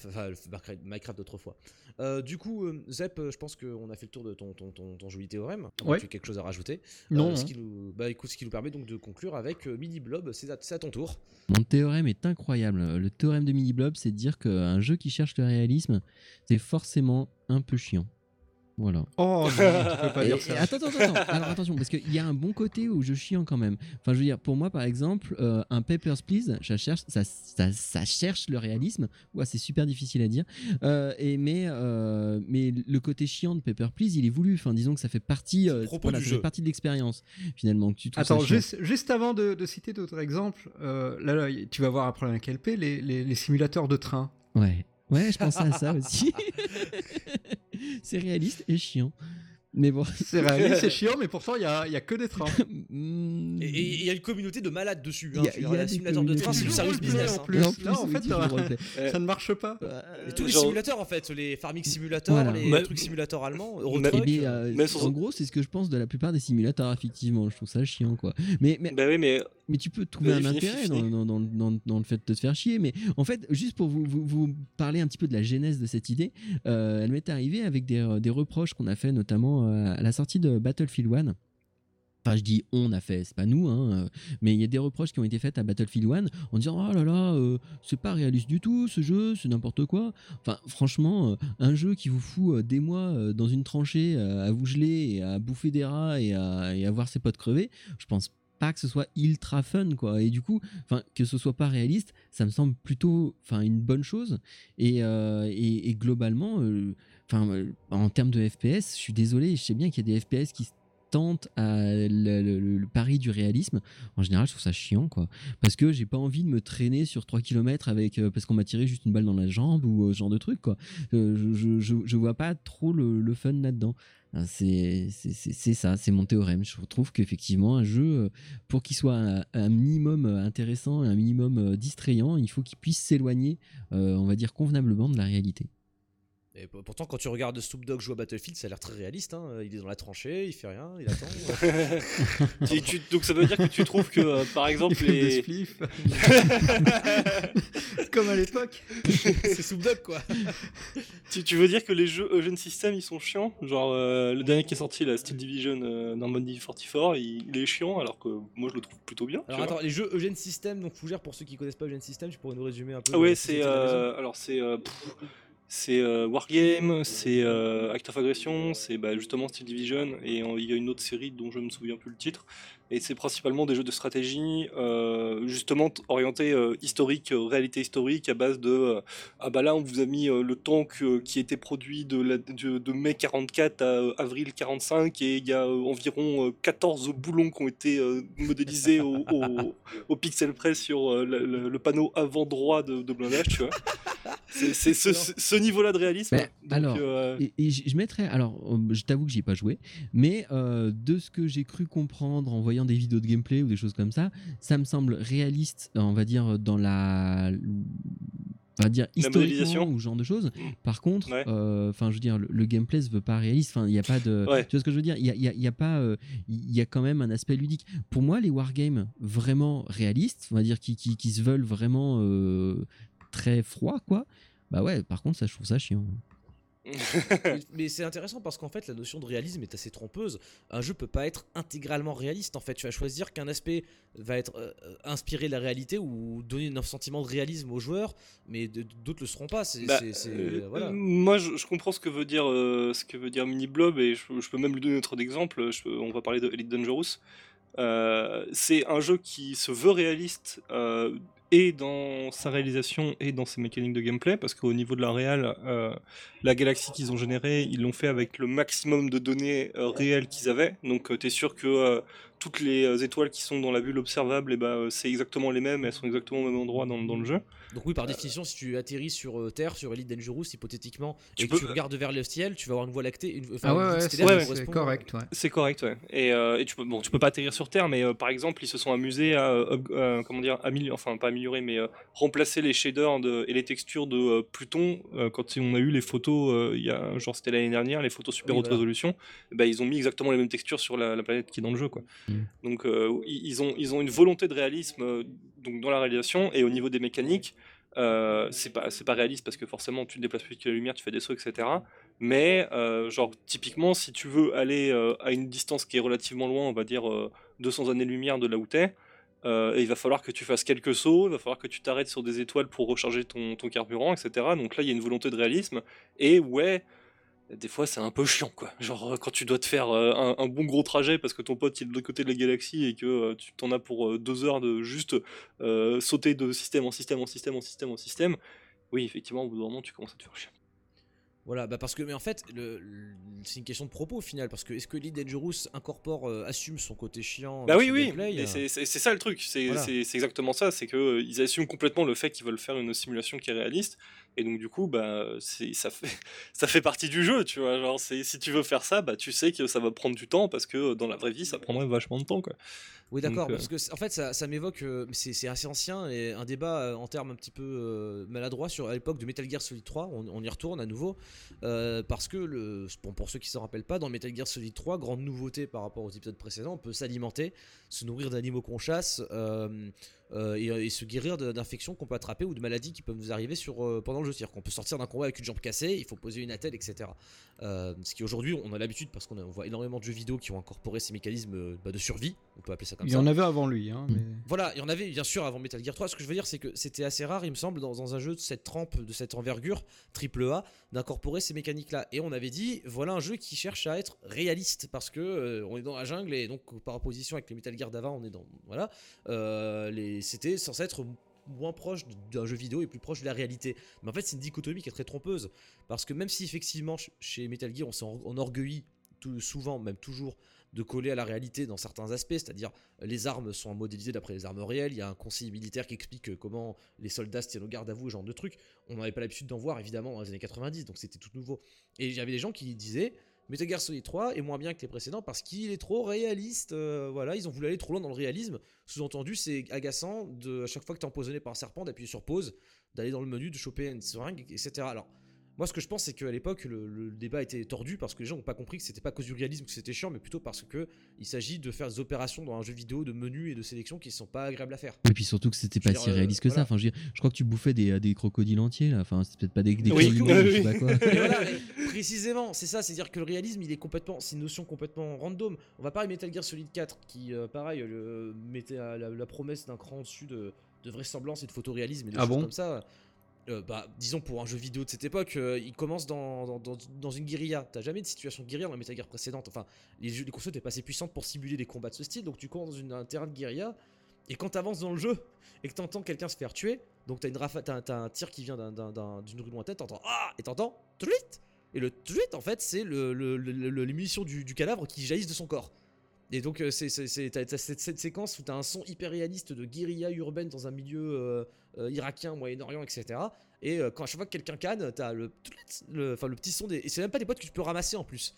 Minecraft- d'autrefois. Euh, du coup, euh, Zep, euh, je pense qu'on a fait le tour de ton, ton, ton, ton joli théorème. Ouais. Tu as quelque chose à rajouter? Non, Euh, ce hein. qui nous, bah, écoute, ce qui nous permet donc de conclure avec euh, Mini Blob. C'est à, c'est à ton tour. Mon théorème est incroyable. Le théorème de Mini Blob, c'est de dire qu'un jeu qui cherche le réalisme, c'est forcément un peu chiant. Voilà. Oh, tu peux pas dire ça. attends, attends, attends. Alors attention, parce qu'il y a un bon côté où je chiant quand même. Enfin, je veux dire, pour moi, par exemple, euh, un Papers, Please, ça cherche, ça, ça, ça cherche le réalisme. Ouais, c'est super difficile à dire. Euh, et mais, euh, mais le côté chiant de Paper Please, il est voulu. Enfin, disons que ça fait partie, euh, le propos voilà, du ça jeu. fait partie de l'expérience finalement. Que tu Attends, juste, juste avant de, de citer d'autres exemples, euh, là, là, tu vas voir après avec LP les, les, les simulateurs de train. Ouais, ouais, je pensais à ça aussi. c'est réaliste et chiant. Mais bon. C'est réaliste, c'est chiant, mais pourtant il y a, il y a que des trains. Hmm. Et- il y a une communauté de malades dessus. Il Hein, y a- il y a la des simulateur de train, c'est du service business. roleplay, hein. en plus. Et en plus, Là, en fait, euh. Euh, Ça ne marche pas. Et tous les Genre- simulateurs en fait, les Farming Simulator, Voilà. les trucs simulateurs allemands, Eh Eurotruck. bien, euh, Mais en gros, c'est ce que je pense de la plupart des simulateurs, effectivement. Je trouve ça chiant, quoi. Mais, mais, Bah oui, mais mais tu peux trouver Vas-y, un intérêt dans, dans, dans, dans- dans le fait de te faire chier. Mais en fait, juste pour vous, vous, vous parler un petit peu de la genèse de cette idée, euh, elle m'est arrivée avec des, euh, des reproches qu'on a fait notamment euh, à la sortie de Battlefield 1. Enfin, je dis on a fait, c'est pas nous, hein, mais il y a des reproches qui ont été faits à Battlefield 1 en disant oh là là, c'est pas réaliste du tout ce jeu, c'est n'importe quoi. Enfin, franchement, un jeu qui vous fout des mois dans une tranchée à vous geler et à bouffer des rats et à, voir ses potes crever, je pense pas que ce soit ultra fun quoi et du coup enfin que ce soit pas réaliste ça me semble plutôt enfin une bonne chose et, globalement enfin en termes de FPS je suis désolé je sais bien qu'il y a des FPS qui tente à le, pari du réalisme, en général, je trouve ça chiant, quoi. Parce que j'ai pas envie de me traîner sur 3 km euh, parce qu'on m'a tiré juste une balle dans la jambe ou euh, ce genre de truc, quoi. Euh, je, je, vois pas trop le, fun là-dedans. C'est ça, c'est mon théorème. Je trouve qu'effectivement, un jeu, pour qu'il soit un, minimum intéressant un minimum distrayant, il faut qu'il puisse s'éloigner, on va dire, convenablement de la réalité. Et pourtant, quand tu regardes Snoop Dogg jouer à Battlefield, ça a l'air très réaliste. Hein. Il est dans la tranchée, il fait rien, il attend. donc ça veut dire que tu trouves que, euh, par exemple, les. Comme à l'époque. C'est Snoop Dogg, quoi. tu, veux dire que les jeux Eugene System, ils sont chiants? Genre, euh, le dernier qui est sorti, la Steel Division euh, Normandy 44, il, il, est chiant, alors que moi je le trouve plutôt bien. Alors attends, les jeux Eugene System, donc Fougère, pour ceux qui connaissent pas Eugene System, tu pourrais nous résumer un peu Ah ouais, c'est. alors c'est c'est euh, Wargame, c'est euh, Act of Aggression, c'est bah, justement Steel Division, et il y a une autre série dont je ne me souviens plus le titre. Et c'est principalement des jeux de stratégie, euh, justement orientés euh, historique, réalité historique, à base de ah bah là on vous a mis le tank qui était produit de, de, mai 44 à avril 45 et il y a environ 14 boulons qui ont été modélisés au, au, pixel près sur le, panneau avant droit de, de blindage, tu vois. C'est ce, niveau-là de réalisme. alors, euh, et, je mettrais, alors, euh, je t'avoue que j'y ai pas joué, mais euh, de ce que j'ai cru comprendre en voyant des vidéos de gameplay ou des choses comme ça, ça me semble réaliste, on va dire, dans la on va dire historiquement ou genre de choses. Mm. Par contre, enfin, je veux dire, le, gameplay se veut pas réaliste. Enfin, il n'y a pas de. Tu vois ce que je veux dire? Il y a, y a, pas, il y a quand même un aspect ludique. Pour moi, les wargames vraiment réalistes, on va dire, qui, qui, qui se veulent vraiment très froid, quoi. Bah ouais, par contre, ça, je trouve ça chiant. mais c'est intéressant parce qu'en fait la notion de réalisme est assez trompeuse. Un jeu peut pas être intégralement réaliste en fait. Tu vas choisir qu'un aspect va être euh, inspiré de la réalité ou donner un sentiment de réalisme aux joueurs, mais d'autres le seront pas. Bah, euh, voilà. Moi je, comprends ce que veut dire euh, ce que veut dire Mini Blob et je, peux même lui donner autre exemple. on va parler de Elite Dangerous. c'est un jeu qui se veut réaliste et dans sa réalisation et dans ses mécaniques de gameplay, parce qu'au niveau de la réal, euh, la galaxie qu'ils ont générée, ils l'ont fait avec le maximum de données euh, réelles qu'ils avaient. Donc euh, tu es sûr que toutes les étoiles qui sont dans la bulle observable, et eh ben, c'est exactement les mêmes, elles sont exactement au même endroit dans, dans le jeu. Donc oui, par définition, si tu atterris sur Terre, sur Elite Dangerous, hypothétiquement, et que tu regardes vers le ciel, tu vas avoir une voie lactée, une, ah ouais, c'est correct. Ouais. C'est correct, ouais. Et, et, tu peux, bon, tu peux pas atterrir sur Terre, mais par exemple, ils se sont amusés à, comment dire, améliorer, enfin pas améliorer, mais remplacer les shaders de, et les textures de Pluton quand on a eu les photos il y a genre c'était l'année dernière les photos super haute résolution bah, ils ont mis exactement les mêmes textures sur la, planète qui est dans le jeu quoi. Mm. donc ils ont ils ont une volonté de réalisme donc dans la réalisation et au niveau des mécaniques euh, c'est pas c'est pas réaliste parce que forcément tu te déplaces plus que la lumière tu fais des sauts etc mais genre typiquement si tu veux aller à une distance qui est relativement loin on va dire 200 années lumière de là où t'es euh, il va falloir que tu fasses quelques sauts, il va falloir que tu t'arrêtes sur des étoiles pour recharger ton, ton, carburant, etc. Donc là, il y a une volonté de réalisme. Et ouais, des fois, c'est un peu chiant, quoi. Genre, euh, quand tu dois te faire euh, un, bon gros trajet parce que ton pote est de l'autre côté de la galaxie et que tu t'en as pour deux heures de juste sauter de système en système en système en système en système, oui, effectivement, au bout d'un moment, tu commences à te faire chier. Voilà, bah parce que, mais en fait, le, c'est une question de propos au final, parce que est-ce que Elite Dangerous incorpore, euh, assume son côté chiant Bah oui, oui, euh c'est, ça le truc, c'est, exactement ça, c'est qu'ils euh, assument complètement le fait qu'ils veulent faire une simulation qui est réaliste, et donc du coup, bah, ça, fait, ça fait partie du jeu, tu vois, genre, si tu veux faire ça, bah, tu sais que ça va prendre du temps, parce que dans la vraie vie, ça prendrait vachement de temps, quoi. Oui, d'accord, parce que en fait, ça, ça m'évoque, c'est assez ancien, et un débat en termes un petit peu maladroit sur à l'époque de Metal Gear Solid 3, on, on y retourne à nouveau. Euh, parce que le, pour ceux qui ne s'en rappellent pas, dans Metal Gear Solid 3, grande nouveauté par rapport aux épisodes précédents, on peut s'alimenter, se nourrir d'animaux qu'on chasse, euh, euh, et, et se guérir d'infections qu'on peut attraper ou de maladies qui peuvent nous arriver sur, euh, pendant le jeu. C'est-à-dire qu'on peut sortir d'un combat avec une jambe cassée, il faut poser une attelle, etc. Euh, ce qui aujourd'hui, on a l'habitude parce qu'on voit énormément de jeux vidéo qui ont incorporé ces mécanismes bah, de survie, on peut appeler ça comme Il y ça. en avait avant lui, hein, mais... Voilà, il y en avait bien sûr avant Metal Gear 3. Ce que je veux dire, c'est que c'était assez rare, il me semble, dans, dans un jeu de cette trempe, de cette envergure, triple A, d'incorporer ces mécaniques-là. Et on avait dit, voilà un jeu qui cherche à être réaliste, parce que euh, on est dans la jungle, et donc par opposition avec les Metal Gear d'avant, on est dans. Voilà. Euh, c'était censé être moins proche d'un jeu vidéo et plus proche de la réalité. Mais en fait, c'est une dichotomie qui est très trompeuse. Parce que même si effectivement, ch- chez Metal Gear, on s'est en- enorgueilli tout, souvent, même toujours, de coller à la réalité dans certains aspects, c'est-à-dire les armes sont modélisées d'après les armes réelles, il y a un conseiller militaire qui explique euh, comment les soldats se tiennent au garde à vous, ce genre de trucs. On n'avait pas l'habitude d'en voir évidemment dans les années 90, donc c'était tout nouveau. Et il y avait des gens qui disaient Metal Gear Solid 3 est moins bien que les précédents parce qu'il est trop réaliste. euh, voilà, ils ont voulu aller trop loin dans le réalisme. Sous-entendu, c'est agaçant de à chaque fois que tu es empoisonné par un serpent d'appuyer sur pause, d'aller dans le menu, de choper une seringue, etc. Alors, moi, ce que je pense, c'est qu'à l'époque, le, le débat était tordu parce que les gens n'ont pas compris que c'était pas à cause du réalisme que c'était chiant, mais plutôt parce que il s'agit de faire des opérations dans un jeu vidéo de menu et de sélection qui sont pas agréables à faire. Et puis surtout que c'était pas dire, si euh, réaliste que voilà. ça. Enfin, je, veux dire, je crois que tu bouffais des, des crocodiles entiers là. Enfin, c'est peut-être pas des, des Oui, je sais pas quoi. Et voilà, mais précisément, c'est ça, c'est-à-dire que le réalisme, il est complètement, c'est une notion complètement random. On va parler de Metal Gear Solid 4, qui, euh, pareil, mettait à la, la promesse d'un cran au-dessus de, de vraisemblance et de photoréalisme et de Ah choses bon? comme ça. Euh, bah, disons pour un jeu vidéo de cette époque, euh, il commence dans, dans, une guérilla. T'as jamais de situation de guérilla dans les Metal Gear précédentes. Enfin, les, consoles étaient pas assez puissantes pour simuler des combats de ce style, donc tu commences dans une- un terrain de guérilla. Et quand t'avances dans le jeu et que t'entends quelqu'un se faire tuer, donc t'as une rafa- t'as, t'as un tir qui vient d'un- d'un- d'un- d'une rue lointaine, t'entends ah et t'entends tweet et le tweet en fait c'est le, le- le- le- les munitions du, cadavre qui jaillissent de son corps. Et donc euh, c'est, cette, séquence où t'as un son hyper réaliste de guérilla urbaine dans un milieu euh, irakien, Moyen-Orient, etc. Et euh, quand à chaque fois que quelqu'un canne, t'as le, le, enfin, le petit son des. Et c'est même pas des potes que tu peux ramasser en plus.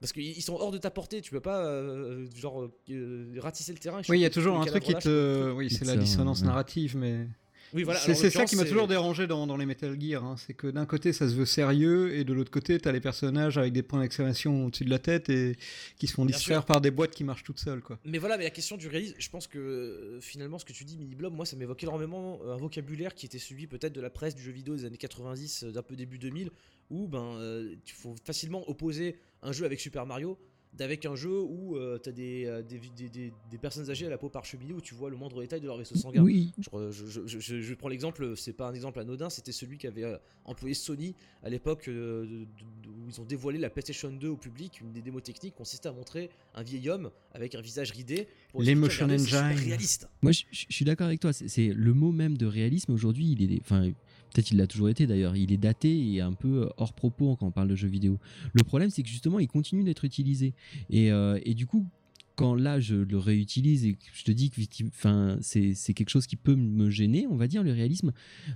Parce qu'ils ils sont hors de ta portée, tu peux pas euh, genre euh, ratisser le terrain. Oui, il y a toujours un truc qui te... Oui, c'est la dissonance ouais. narrative, mais... Oui, voilà. c'est ça qui m'a toujours dérangé dans, dans les Metal Gear, hein, c'est que d'un côté ça se veut sérieux et de l'autre côté t'as les personnages avec des points d'exclamation au-dessus de la tête et qui se font Bien distraire sûr. par des boîtes qui marchent toutes seules quoi. Mais voilà, mais la question du réalisme, je pense que euh, finalement ce que tu dis, Mini Blob, moi ça m'évoque énormément euh, un vocabulaire qui était celui peut-être de la presse du jeu vidéo des années 90, euh, d'un peu début 2000, où ben euh, il faut facilement opposer un jeu avec Super Mario d'avec un jeu où euh, t'as des, euh, des, des, des- des personnes âgées à la peau parcheminée où tu vois le moindre détail de leur vaisseau sanguin. Oui. Je, re- je- je- je- je- je prends l'exemple, c'est pas un exemple anodin, c'était celui qu'avait euh, employé Sony à l'époque euh, où ils ont dévoilé la PlayStation 2 au public. Une des démos techniques consistait à montrer un vieil homme avec un visage ridé. L'Emotion Engine. réaliste. Moi, je, suis d'accord avec toi. C'est c'est le mot même de réalisme aujourd'hui. Il est, enfin, peut-être il l'a toujours été d'ailleurs. Il est daté et un peu hors propos quand on parle de jeux vidéo. Le problème, c'est que justement, il continue d'être utilisé. Et, euh, du coup, quand là, je le réutilise et je te dis que enfin, c'est quelque chose qui peut me gêner, on va dire, le réalisme,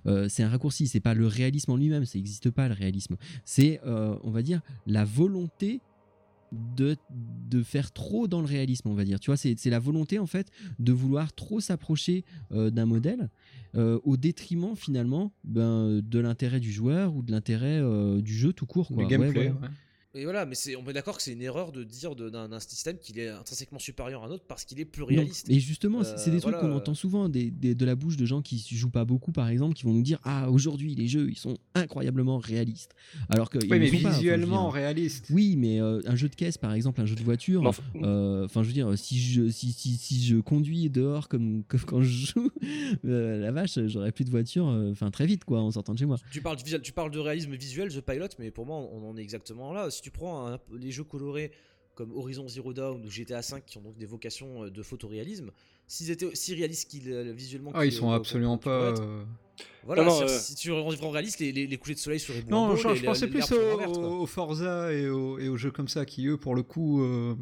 euh, c'est un raccourci. C'est pas le réalisme en lui-même. Ça n'existe pas le réalisme. C'est, euh, on va dire, la volonté de, de faire trop dans le réalisme, on va dire. Tu vois, c'est la volonté en fait de vouloir trop s'approcher euh, d'un modèle euh, au détriment finalement ben, de l'intérêt du joueur ou de l'intérêt euh, du jeu tout court. Quoi. Ouais, gameplay. ouais. ouais. Et voilà, mais c'est- on est d'accord que c'est une erreur de dire d'un système qu'il est intrinsèquement supérieur à un autre parce qu'il est plus Non. réaliste. Et justement, c'est c'est Euh, des trucs voilà. qu'on entend souvent des, des- de la bouche de gens qui jouent pas beaucoup, par exemple, qui vont nous dire Ah, aujourd'hui, les jeux, ils sont incroyablement réalistes. Alors que. Oui, mais sont pas, enfin, je veux visuellement dire. réaliste. Oui, mais euh, un jeu de caisse, par exemple, un jeu de voiture, enfin, euh, enfin, je veux dire, si je, si, si, si je conduis dehors comme, comme quand je joue, euh, la vache, j'aurais plus de voiture, euh, enfin, très vite, quoi, en sortant de chez moi. Tu parles, de tu parles de réalisme visuel, The Pilot, mais pour moi, on en est exactement là. Si tu prends un- les jeux colorés comme Horizon Zero Dawn ou GTA V, qui ont donc des vocations euh, de photoréalisme, s'ils étaient aussi réalistes qu'ils euh, visuellement Ah, ils sont euh, absolument pas. être. euh, Voilà, Non, non, si, euh, si tu rends réaliste, les, les, les couchers de soleil seraient. Non, je, les- je pensais plus aux Forza et aux, et aux jeux comme ça qui, eux, pour le coup, euh,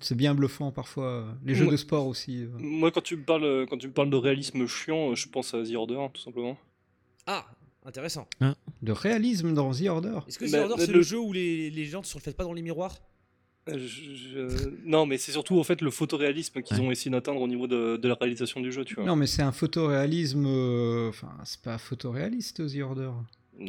c'est bien bluffant parfois. Les jeux de sport aussi. moi, quand tu me parles, quand tu me parles de réalisme chiant, je pense à The Order, tout simplement. Ah, intéressant. De réalisme dans The Order. Est-ce que The Bah, Order, c'est le jeu où les, les gens ne se reflètent pas dans les miroirs? Euh, je- je- Non, mais c'est surtout en fait le photoréalisme qu'ils Ouais. ont essayé d'atteindre au niveau de, de la réalisation du jeu, tu vois. Non, mais c'est un photoréalisme. euh, Enfin, c'est pas photoréaliste, The Order.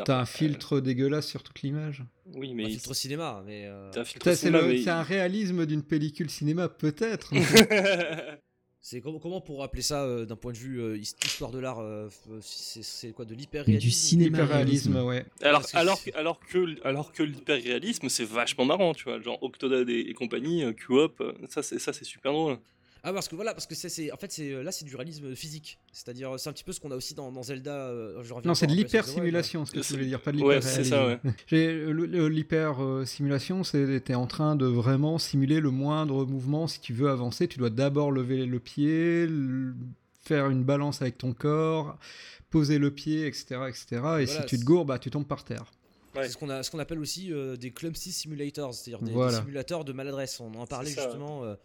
T'as un filtre dégueulasse sur toute l'image. Oui, Un mais filtre cinéma, mais. euh, t'as un filtre C'est cinéma, le- mais- c'est un réalisme d'une pellicule cinéma, peut-être. mais- C'est comment, comment pour appeler ça euh, d'un point de vue euh, his- histoire de l'art euh, c'est, c'est quoi de l'hyper-réalisme? Du cinéma. Hyperréalisme, ouais. Alors, alors, alors que, alors que l'hyperréalisme, c'est vachement marrant, tu vois. Genre Octodad et, et compagnie, c'est, ça c'est super drôle. Ah parce que voilà parce que c'est, c'est en fait c'est là c'est du réalisme physique c'est-à-dire c'est un petit peu ce qu'on a aussi dans, dans Zelda euh, je reviens Non, c'est de Wild, l'hyper-simulation, ce que tu C'est- voulais dire, pas de Ouais, l'hyper c'est ça, ouais. L'hyper-simulation, c'était en train de vraiment simuler le moindre mouvement. Si tu veux avancer, tu dois d'abord lever le pied, faire une balance avec ton corps, poser le pied, etc. etc. Et Voilà, si tu te c'est- gourbes, bah, tu tombes par terre. Ouais. C'est ce qu'on a, ce qu'on appelle aussi euh, des clumsy simulators, c'est-à-dire des, des Voilà. simulateurs de maladresse. On en parlait C'est justement. euh,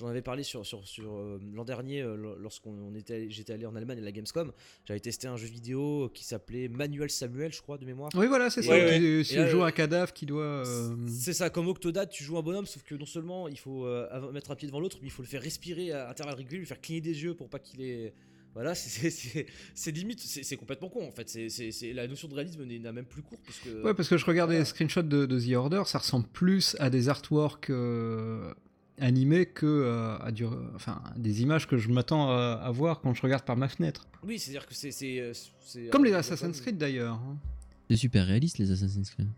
J'en avais parlé sur, sur, sur euh, l'an dernier euh, lor- lorsqu'on on était, j'étais allé en Allemagne à la Gamescom. J'avais testé un jeu vidéo qui s'appelait Manuel Samuel, je crois, de mémoire. Oui, voilà, c'est ça. ouais, Et là, joues euh, un cadavre qui doit. C'est ça, comme Octodad, tu joues un bonhomme, sauf que non seulement il faut mettre un pied devant l'autre, mais il faut le faire respirer à intervalles réguliers, lui faire cligner des yeux pour pas qu'il ait. Voilà, c'est- c'est c'est- c'est limite, c'est c'est complètement con en fait. C'est- c'est c'est- la notion de réalisme n'est n'a même plus court parce que. Ouais, parce que je regardais les screenshots de, de The Order, ça ressemble plus à des artworks euh, animés que euh, à du, enfin, des images que je m'attends à, à voir quand je regarde par ma fenêtre. Oui, c'est-à-dire que c'est. c'est, euh, Comme les euh, Assassin's Creed d'ailleurs. hein. C'est super réaliste les Assassin's Creed.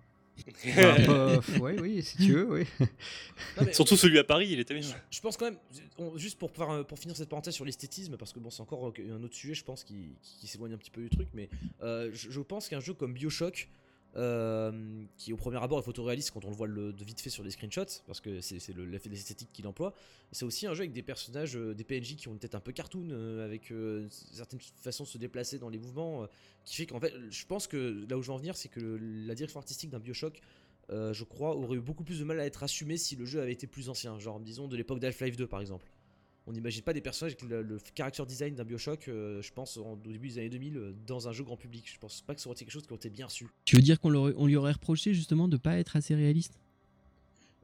Bah, bah, ouais, oui, si tu veux, oui. Non, mais- Surtout celui à Paris, il était bien. Je pense quand même, on- juste pour, faire- pour finir cette parenthèse sur l'esthétisme, parce que bon, c'est encore euh, un autre sujet, je pense, qui, qui- qui s'éloigne un petit peu du truc, mais euh, je, je pense qu'un jeu comme Bioshock, euh, qui au premier abord est photoréaliste quand on le voit de vite fait sur des screenshots, parce que c'est l'esthétique qu'il emploie, c'est aussi un jeu avec des personnages, euh, des PNJ qui ont une tête un peu cartoon, euh, avec certaines façons de se déplacer dans les mouvements, qui fait qu'en fait, je pense que là où je veux en venir, c'est que la direction artistique d'un Bioshock, je crois, aurait eu beaucoup plus de mal à être assumé si le jeu avait été plus ancien, genre disons de l'époque d'Half-Life 2 par exemple. On n'imagine pas des personnages avec le, character design d'un Bioshock, euh, je pense, en- au début des années 2000, euh, dans un jeu grand public. Je pense pas que ça aurait été quelque chose qui aurait été bien reçu. Tu veux dire qu'on on lui aurait reproché justement de pas être assez réaliste?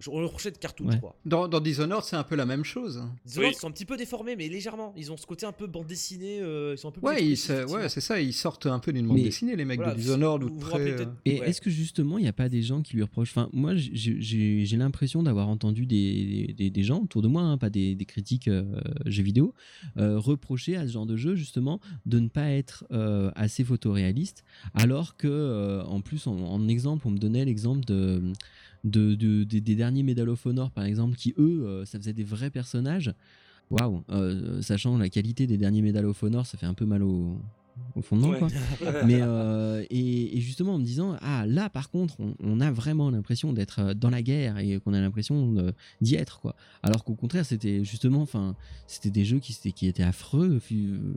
On le reprochait de cartoon, Ouais. je crois. Dans, dans Dishonored, c'est un peu la même chose. Dishonored, Oui. ils sont un petit peu déformés, mais légèrement. Ils ont ce côté un peu bande dessinée, euh, ils sont un peu plus Ouais, c'est- ouais, effectivement. c'est ça, ils sortent un peu d'une bande Mais- dessinée, les mecs Voilà, de Dishonored ou vous vous très. euh, Et Ouais. est-ce que justement il n'y a pas des gens qui lui reprochent? Enfin, moi j'ai- l'impression d'avoir entendu des, des, des gens autour de moi, hein, pas des, des critiques euh, jeux vidéo, euh, reprocher à ce genre de jeu justement de ne pas être euh, assez photoréaliste, alors que euh, en plus en, en exemple on me donnait l'exemple de, de, de- des- des derniers Medal of Honor par exemple, qui eux euh, ça faisait des vrais personnages. Waouh, euh, sachant la qualité des derniers Medal of Honor, ça fait un peu mal au, au Ouais. quoi. Mais euh, et, et justement en me disant ah là par contre on, on a vraiment l'impression d'être dans la guerre et qu'on a l'impression d'y être quoi. Alors qu'au contraire c'était justement enfin c'était des jeux qui étaient qui étaient affreux,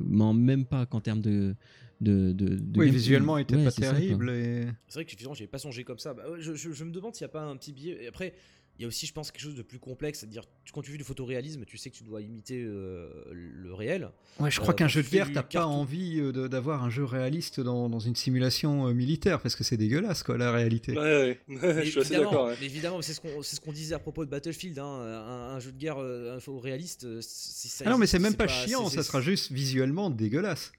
mais même pas qu'en termes de de, de, de Oui, visuellement, il était Ouais, pas terrible. et... C'est vrai que finalement, j'avais pas songé comme ça. Bah, je, je- je me demande s'il n'y a pas un petit biais. Et après, il y a aussi, je pense, quelque chose de plus complexe. C'est-à-dire, quand tu fais du photoréalisme, tu sais que tu dois imiter euh, le réel. Ouais, je crois Euh, qu'un jeu de guerre, t'as pas envie euh, d'avoir un jeu réaliste dans, dans une simulation euh, militaire parce que c'est dégueulasse, quoi, la réalité. Ouais, ouais, je suis assez Évidemment, d'accord. ouais. mais évidemment, c'est ce qu'on ce disait à propos de Battlefield. hein, un, un jeu de guerre euh, réaliste. si ça Ah non, mais c'est même pas, c'est chiant, ça sera juste visuellement dégueulasse.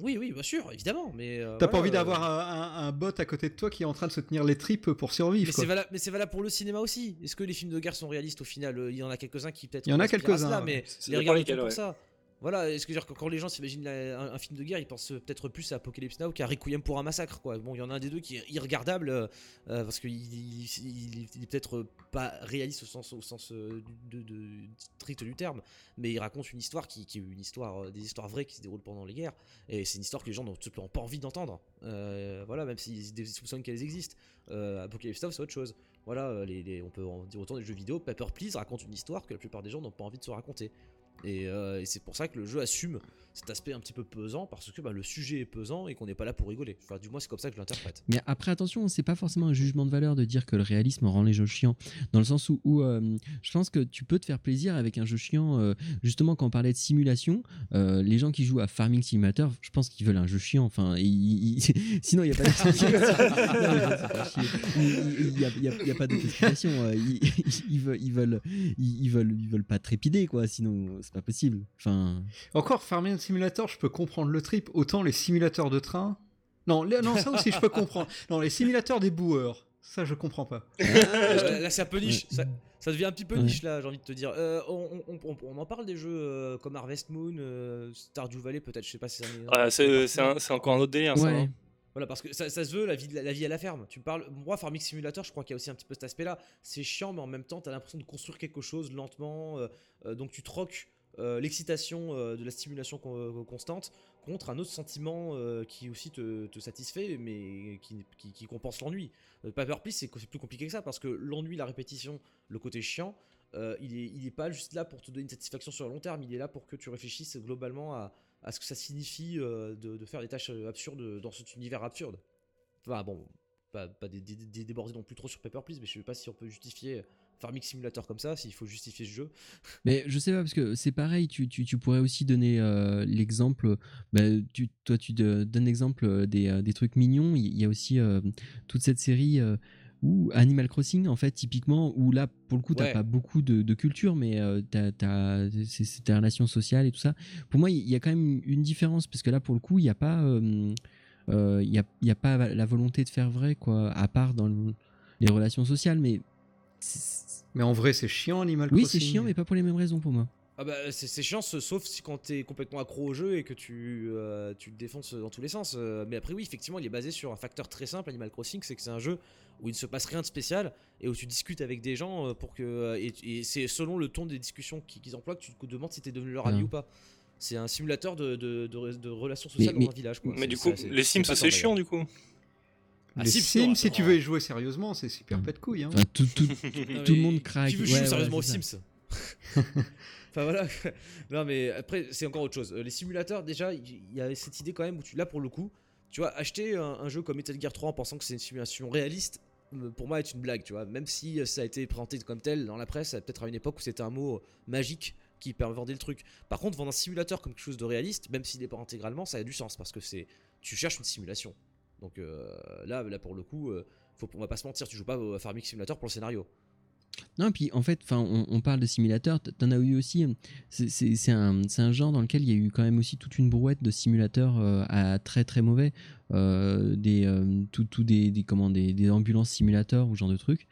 Oui, oui, bien sûr, évidemment. Mais euh, T'as pas envie euh, d'avoir un, un- un bot à côté de toi qui est en train de se tenir les tripes pour survivre. Mais c'est valable, mais c'est valable pour le cinéma aussi. Est-ce que les films de guerre sont réalistes au final? Euh, Il y en a quelques-uns qui peut-être. Il y en a quelques-uns, ouais. mais les regarder pour ouais. ça. Voilà, est-ce que dire quand les gens s'imaginent un, un film de guerre, ils pensent peut-être plus à Apocalypse Now qu'à Requiem pour un massacre. Bon, il y en a un des deux qui est irregardable euh, euh, parce qu'il il, est peut-être pas réaliste au sens, euh, strict du terme, mais il raconte une histoire qui, est une histoire, des histoires vraies qui se déroulent pendant les guerres, et c'est une histoire que les gens n'ont simplement pas envie d'entendre. Voilà, même s'ils ils soupçonnent qu'elles existent. Apocalypse Now, c'est autre chose. Voilà, euh, les, les- on peut en dire autant des jeux vidéo. Paper Please raconte une histoire que la plupart des gens n'ont pas envie de se raconter. Et, euh, et c'est pour ça que le jeu assume cet aspect un petit peu pesant parce que bah, le sujet est pesant et qu'on n'est pas là pour rigoler. Enfin, du moins, c'est comme ça que je l'interprète. Mais après, attention, c'est pas forcément un jugement de valeur de dire que le réalisme rend les jeux chiants. Dans le sens où, où, euh, je pense que tu peux te faire plaisir avec un jeu chiant. euh, justement, quand on parlait de simulation, euh, les gens qui jouent à Farming Simulator, je pense qu'ils veulent un jeu chiant. Enfin, ils- ils- sinon, il n'y a pas Il n'y a, il a- a pas d'autre explication. euh, Ils, ils veulent, ils, veulent, ils, veulent, ils veulent pas trépider, quoi. Sinon, c'est pas possible. Enfin, Encore Farming Simulator, je peux comprendre le trip. Autant les simulateurs de train. Non, les- non ça aussi je peux comprendre. Non, les simulateurs des boueurs. Ça, je comprends pas. Euh, là, c'est un peu niche. Ça, ça devient un petit peu Ouais. niche là, j'ai envie de te dire. Euh, on, on- on- on en parle des jeux euh, comme Harvest Moon, euh, Stardew Valley, peut-être, je sais pas si c'est un. Ah, c'est c'est un- c'est encore un autre délire, ça. Ouais. hein. Voilà, parce que ça, se veut, la vie, la, vie à la ferme. Tu parles, moi, Farming Simulator, je crois qu'il y a aussi un petit peu cet aspect-là. C'est chiant, mais en même temps, tu as l'impression de construire quelque chose lentement. euh, euh, donc, tu troques euh, l'excitation de la stimulation con- constante contre un autre sentiment qui aussi te, satisfait, mais qui, qui- compense l'ennui. Paper Please, c'est plus compliqué que ça, parce que l'ennui, la répétition, le côté chiant, il, est, il pas juste là pour te donner une satisfaction sur le long terme, il est là pour que tu réfléchisses globalement à, à ce que ça signifie euh, de, faire des tâches euh, absurdes dans cet univers absurde. Enfin bon, pas, pas dé- dé- dé- déborder non plus trop sur Paper Please, mais je sais pas si on peut justifier Farming Simulator comme ça, s'il faut justifier ce jeu. Mais je sais pas, parce que c'est pareil, tu, tu, tu pourrais aussi donner euh, l'exemple, bah, tu, toi tu donnes l'exemple des, des trucs mignons, il y a aussi toute cette série où Animal Crossing, en fait, typiquement, où là, pour le coup, t'as Ouais. pas beaucoup de, de culture, mais euh, t'as, t'as- c'est, tes relations sociales et tout ça. Pour moi, il y a quand même une différence, parce que là, pour le coup, il n'y a pas... euh, euh, y a, y a pas la volonté de faire vrai, quoi, à part dans le- les relations sociales, mais... c'est- Mais en vrai, c'est chiant, Animal Oui, Crossing. c'est chiant, mais pas pour les mêmes raisons pour moi. Ah bah c'est c'est chiant, sauf si quand t'es complètement accro au jeu et que tu, euh, tu le défonces dans tous les sens. Euh, mais après oui, effectivement, il est basé sur un facteur très simple, Animal Crossing, c'est que c'est un jeu où il ne se passe rien de spécial et où tu discutes avec des gens euh, pour que... euh, Et, et c'est selon le ton des discussions qui- qu'ils emploient que tu te demandes si t'es devenu leur ami Ouais. ou pas. C'est un simulateur de, de, de- de relations sociales mais- dans un village. Quoi. Mais C'est- du coup, c'est- les Sims, c'est chiant, du coup. Ah, Les Sims, si tu veux y jouer sérieusement, c'est super pas de couilles. Hein. Enfin, tout, tout- le mais monde craque. Veut Ouais, jouer sérieusement aux. Sims Enfin voilà. non mais après c'est encore autre chose. Euh, Les simulateurs déjà il y a cette idée quand même où tu là pour le coup, tu vois acheter un, jeu comme Metal Gear 3 en pensant que c'est une simulation réaliste euh, pour moi est une blague, tu vois. Même si euh, ça a été présenté comme tel dans la presse, peut-être à une époque où c'était un mot magique qui per- vendait le truc. Par contre, vendre un simulateur comme quelque chose de réaliste, même s'il n'est pas intégralement, ça a du sens parce que c'est tu cherches une simulation. Donc là, là pour le coup, faut, on va pas se mentir, tu joues pas à Farming Simulator pour le scénario. Non, puis en fait, on, on parle de simulateurs. T'en as eu aussi. c'est- C'est un, un genre dans lequel il y a eu quand même aussi toute une brouette de simulateurs euh, à très très mauvais. Euh, des, euh, tout, tout des, des, comment, des, des ambulances simulateurs ou ce genre de trucs.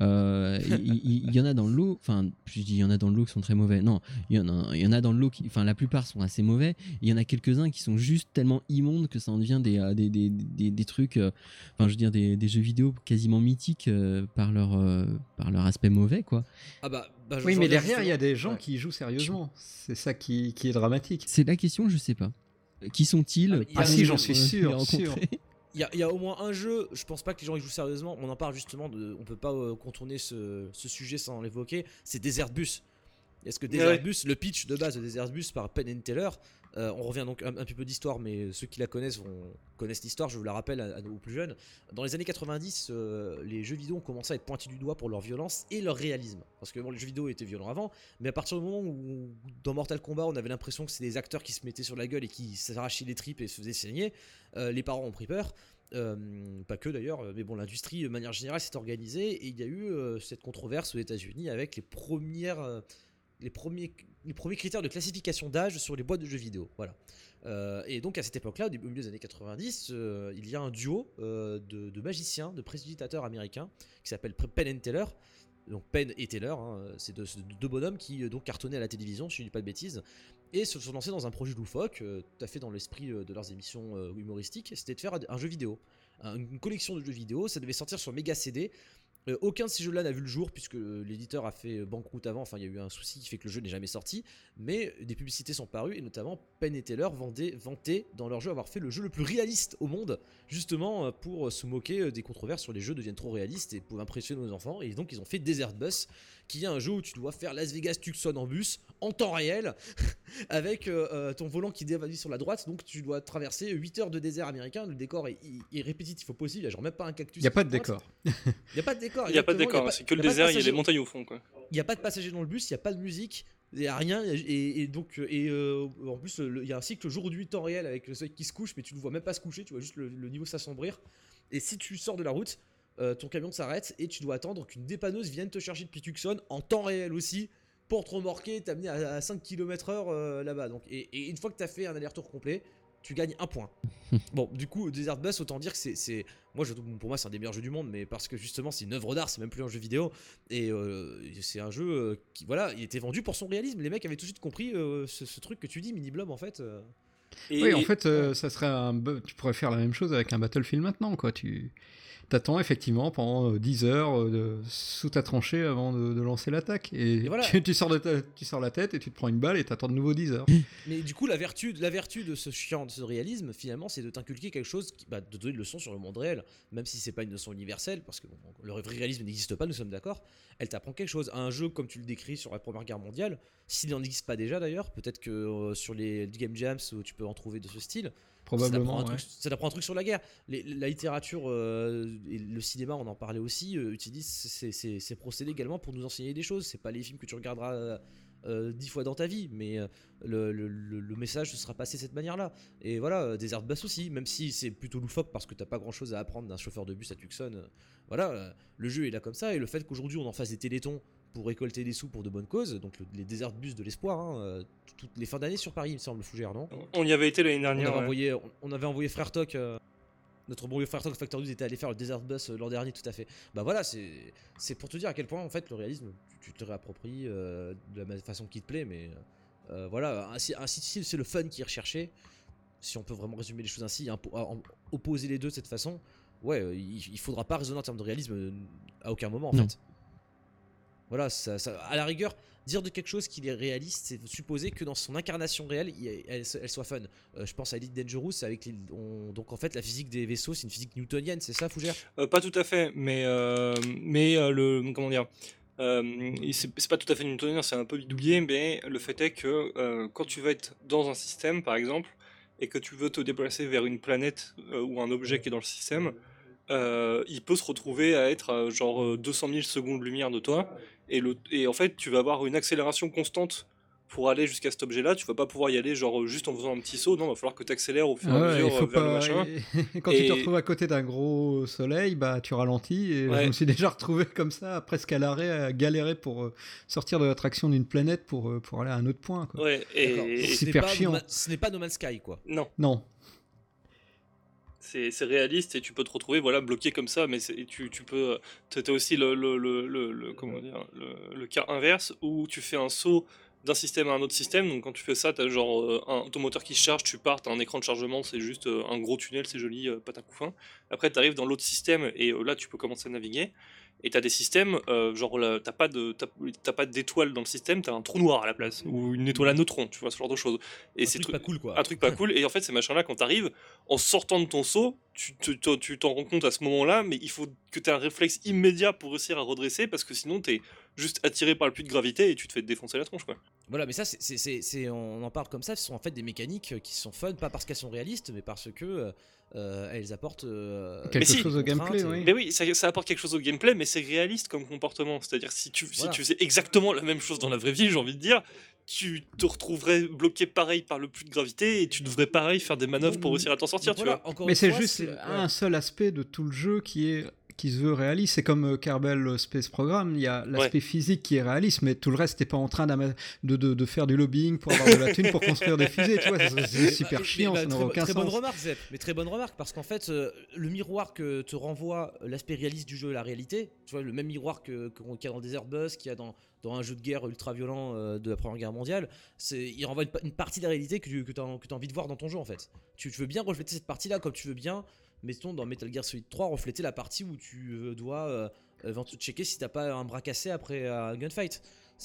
Euh, Il y, en a dans le lot. Enfin, je dis il y en a dans le lot qui sont très mauvais. Non, il y en a, il y en a dans le lot qui. Enfin, la plupart sont assez mauvais. Il y en a quelques-uns qui sont juste tellement immondes que ça en devient des, des, des, des, des trucs. euh, Enfin, je veux dire, des, des jeux vidéo quasiment mythiques euh, par, leur, euh, par leur aspect mauvais, quoi. Ah bah, bah, Oui, mais derrière, il y a des gens Ouais. qui y jouent sérieusement. C'est ça qui, qui est dramatique. C'est la question, je sais pas. Qui sont-ils Ah, Ah si, j'en suis sûr, les rencontrer. sûr. Il y, a- il y a au moins un jeu, je pense pas que les gens y jouent sérieusement, on en parle justement, de, on peut pas euh, contourner ce, ce sujet sans l'évoquer, c'est Desert Bus. Est-ce que Desert Ouais. Bus, le pitch de base de Desert Bus par Penn and Teller, euh, on revient donc un, un petit peu d'histoire, mais ceux qui la connaissent vont, connaissent l'histoire, je vous la rappelle à, à nos plus jeunes. Dans les années 90, euh, les jeux vidéo ont commencé à être pointés du doigt pour leur violence et leur réalisme. Parce que bon, les jeux vidéo étaient violents avant, mais à partir du moment où dans Mortal Kombat on avait l'impression que c'était des acteurs qui se mettaient sur la gueule et qui s'arrachaient les tripes et se faisaient saigner, euh, les parents ont pris peur. Euh, pas que d'ailleurs, mais bon, l'industrie de manière générale s'est organisée et il y a eu euh, cette controverse aux États-Unis avec les premières, les premiers, critères de classification d'âge sur les boîtes de jeux vidéo. Voilà. Euh, et donc à cette époque-là, au milieu des années 90, euh, il y a un duo euh, de, magiciens, de prédigitateurs américains qui s'appelle Penn and Teller. Donc Penn et Teller, hein, c'est deux, bonhommes qui donc cartonnaient à la télévision, si je ne dis pas de bêtises, et se sont lancés dans un projet loufoque, tout à fait dans l'esprit de leurs émissions humoristiques, c'était de faire un jeu vidéo, Un- une collection de jeux vidéo, ça devait sortir sur Mega CD. Euh, aucun de ces jeux-là n'a vu le jour puisque l'éditeur a fait banqueroute avant, enfin il y a eu un souci qui fait que le jeu n'est jamais sorti, mais des publicités sont parues et notamment Penn et Teller vendaient, vantaient dans leur jeu avoir fait le jeu le plus réaliste au monde, justement euh, pour se moquer euh, des controverses sur les jeux deviennent trop réalistes et pour impressionner nos enfants, et donc ils ont fait Desert Bus, qui est un jeu où tu dois faire Las Vegas Tucson en bus en temps réel avec euh, euh, ton volant qui dévalue sur la droite. Donc tu dois traverser 8 heures de désert américain. Le décor est, est répétitif au possible. Il y a genre même pas un cactus Il n'y a pas de décor. il y a pas de décor Il n'y a pas de décor, c'est que le désert, il y a des montagnes au fond, quoi. il n'y a pas de passager dans le bus, il n'y a pas de musique, il n'y a rien, et, et donc, euh, et euh, en plus, le- il y a un cycle jour nuit temps réel avec le soleil qui se couche, mais tu ne vois même pas se coucher, tu vois juste le, le niveau s'assombrir. Et si tu sors de la route, euh, ton camion s'arrête et tu dois attendre qu'une dépanneuse vienne te chercher depuis Tucson en temps réel aussi pour te remorquer t'amener à, à 5 km/h euh, là-bas. Donc, et, et une fois que tu as fait un aller-retour complet, tu gagnes un point. bon, du coup, Desert Bus, autant dire que c'est. Moi, je, pour moi, c'est un des meilleurs jeux du monde, mais parce que justement, c'est une œuvre d'art, c'est même plus un jeu vidéo. Et euh, c'est un jeu euh, qui, voilà, il était vendu pour son réalisme. Les mecs avaient tout de suite compris euh, ce, truc que tu dis, Mini Blob, en fait. oui, en fait, ça serait un. Tu pourrais faire la même chose avec un Battlefield maintenant, quoi. Tu t'attends effectivement pendant 10 euh, heures euh, sous ta tranchée avant de, lancer l'attaque. Et, tu, sors de tu sors la tête et tu te prends une balle et t'attends de nouveau 10 heures. Mais du coup, la vertu, la vertu de ce chiant, de ce réalisme, finalement, c'est de t'inculquer quelque chose, qui, bah, de donner une leçon sur le monde réel, même si c'est pas une leçon universelle, parce que le vrai réalisme n'existe pas, nous sommes d'accord. Elle t'apprend quelque chose. Un jeu comme tu le décris sur la Première Guerre mondiale, s'il n'en existe pas déjà d'ailleurs, peut-être que euh, sur les Game Jams, tu peux en trouver de ce style. Probablement. Ça t'apprend un, truc sur la guerre. la littérature euh, et le cinéma, on en parlait aussi, euh, utilisent ces, procédés également pour nous enseigner des choses. C'est pas les films que tu regarderas euh, dix fois dans ta vie, mais le, message se sera passé de cette manière-là. Et voilà, des de basse aussi, même si c'est plutôt loufoque parce que t'as pas grand-chose à apprendre d'un chauffeur de bus à Tucson. voilà, le jeu est là comme ça, et le fait qu'aujourd'hui on en fasse des télétons pour récolter des sous pour de bonnes causes, donc les déserts bus de l'espoir, hein, euh, toutes les fins d'année sur Paris, il me semble, Fougère, non? On y avait été l'année dernière. On avait, envoyé, on avait envoyé Frère Toc, euh, notre bon vieux Frère Toc Factor 12 était allé faire le desert bus euh, l'an dernier, tout à fait. Bah voilà, c'est pour te dire à quel point en fait le réalisme, tu, te réappropries de la façon qui te plaît, mais voilà, ainsi, ainsi c'est le fun qui est recherché. Si on peut vraiment résumer les choses ainsi, opposer les deux de cette façon, ouais, il, il faudra pas raisonner en termes de réalisme à aucun moment en fait. Voilà, ça, à la rigueur, dire de quelque chose qu'il est réaliste, c'est supposer que dans son incarnation réelle, elle, soit fun. Euh, je pense à Elite Dangerous, avec donc en fait la physique des vaisseaux, c'est une physique newtonienne, c'est ça, Fougère? Euh, Pas tout à fait, mais euh, mais le comment dire. c'est pas tout à fait newtonien, c'est un peu bidouillé, mais le fait est que quand tu vas être dans un système, par exemple, et que tu veux te déplacer vers une planète ou un objet qui est dans le système, il peut se retrouver à être genre 200 000 secondes lumière de toi et, le, et en fait, tu vas avoir une accélération constante pour aller jusqu'à cet objet-là. Tu vas pas pouvoir y aller genre juste en faisant un petit saut. Non, il va falloir que tu accélères au fur et à mesure vers le machin. quand tu te retrouves à côté d'un gros soleil, bah tu ralentis. Et je me suis déjà retrouvé comme ça, presque à l'arrêt, à galérer pour euh, sortir de l'attraction d'une planète pour, euh, pour aller à un autre point. Quoi. Ouais, et, c'est super chiant. ce n'est pas No Man's Sky, quoi. Non. Non c'est réaliste et tu peux te retrouver voilà bloqué comme ça mais tu, tu peux as aussi le, le, le, le comment dire le, cas inverse où tu fais un saut d'un système à un autre système. Donc quand tu fais ça tu as genre euh, un, ton moteur qui charge tu pars as un écran de chargement c'est juste euh, un gros tunnel c'est joli euh, pas ta couffin après tu arrives dans l'autre système et là tu peux commencer à naviguer et t'as des systèmes, euh, genre t'as pas de t'as, pas d'étoile dans le système, t'as un trou noir à la place ou une étoile à neutrons, tu vois ce genre de choses. Et un c'est truc pas cool quoi. Un truc pas cool. Et en fait ces machins là quand t'arrives, en sortant de ton saut, tu, tu, t'en rends compte à ce moment-là, mais il faut que tu aies un réflexe immédiat pour réussir à redresser parce que sinon t'es juste attiré par le puits de gravité et tu te fais défoncer la tronche quoi. Voilà, mais ça c'est, on en parle comme ça, ce sont en fait des mécaniques qui sont fun, pas parce qu'elles sont réalistes, mais parce que euh, euh, elles apportent euh, quelque chose au gameplay. Oui. Mais oui, ça, apporte quelque chose au gameplay, mais c'est réaliste comme comportement. C'est-à-dire si tu si tu faisais exactement la même chose dans la vraie vie, j'ai envie de dire, tu te retrouverais bloqué pareil par le puits de gravité et tu devrais pareil faire des manœuvres pour réussir à t'en sortir. tu vois. mais c'est juste un seul aspect de tout le jeu qui est qui se veut réaliste. C'est comme euh, Kerbal Space Program, il y a l'aspect physique qui est réaliste, mais tout le reste, t'es pas en train de, de, de, faire du lobbying pour avoir de la thune pour construire des fusées, tu vois, c'est super chiant, ça n'a aucun très sens. Bonne remarque, Zep, mais très bonne remarque, parce qu'en fait, euh, le miroir que te renvoie l'aspect réaliste du jeu, la réalité, tu vois, le même miroir qu'il y a dans Desert Bus, qu'il y a dans, dans un jeu de guerre ultra violent euh, de la Première Guerre mondiale, il renvoie une, partie de la réalité que, que tu as, envie de voir dans ton jeu en fait. Tu, tu veux bien refléter cette partie-là comme tu veux bien mettons dans Metal Gear Solid 3 refléter la partie où tu euh, dois euh, euh checker si t'as pas un bras cassé après un gunfight.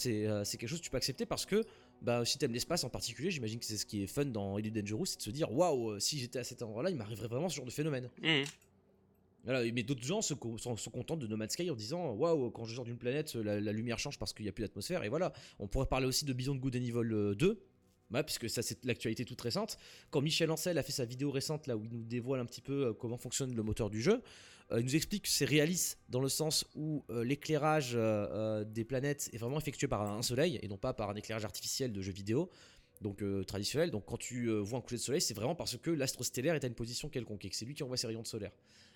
Euh, c'est quelque chose que tu peux accepter parce que bah, si t'aimes l'espace en particulier, j'imagine que c'est ce qui est fun dans Elite Dangerous, c'est de se dire waouh, si j'étais à cet endroit-là, il m'arriverait vraiment ce genre de phénomène. Mmh. Voilà, mais d'autres gens se, sont, contents de No Man's Sky en disant waouh, quand je sors d'une planète, la, lumière change parce qu'il n'y a plus d'atmosphère. Et voilà, on pourrait parler aussi de Beyond Good and Evil 2, puisque ça c'est l'actualité toute récente. Quand Michel Ancel a fait sa vidéo récente là où il nous dévoile un petit peu euh, comment fonctionne le moteur du jeu, euh, il nous explique que c'est réaliste dans le sens où euh, l'éclairage des planètes est vraiment effectué par un soleil et non pas par un éclairage artificiel de jeu vidéo. Donc traditionnel, donc quand tu vois un coucher de soleil, c'est vraiment parce que l'astre stellaire est à une position quelconque que c'est lui qui envoie ses rayons de solaire.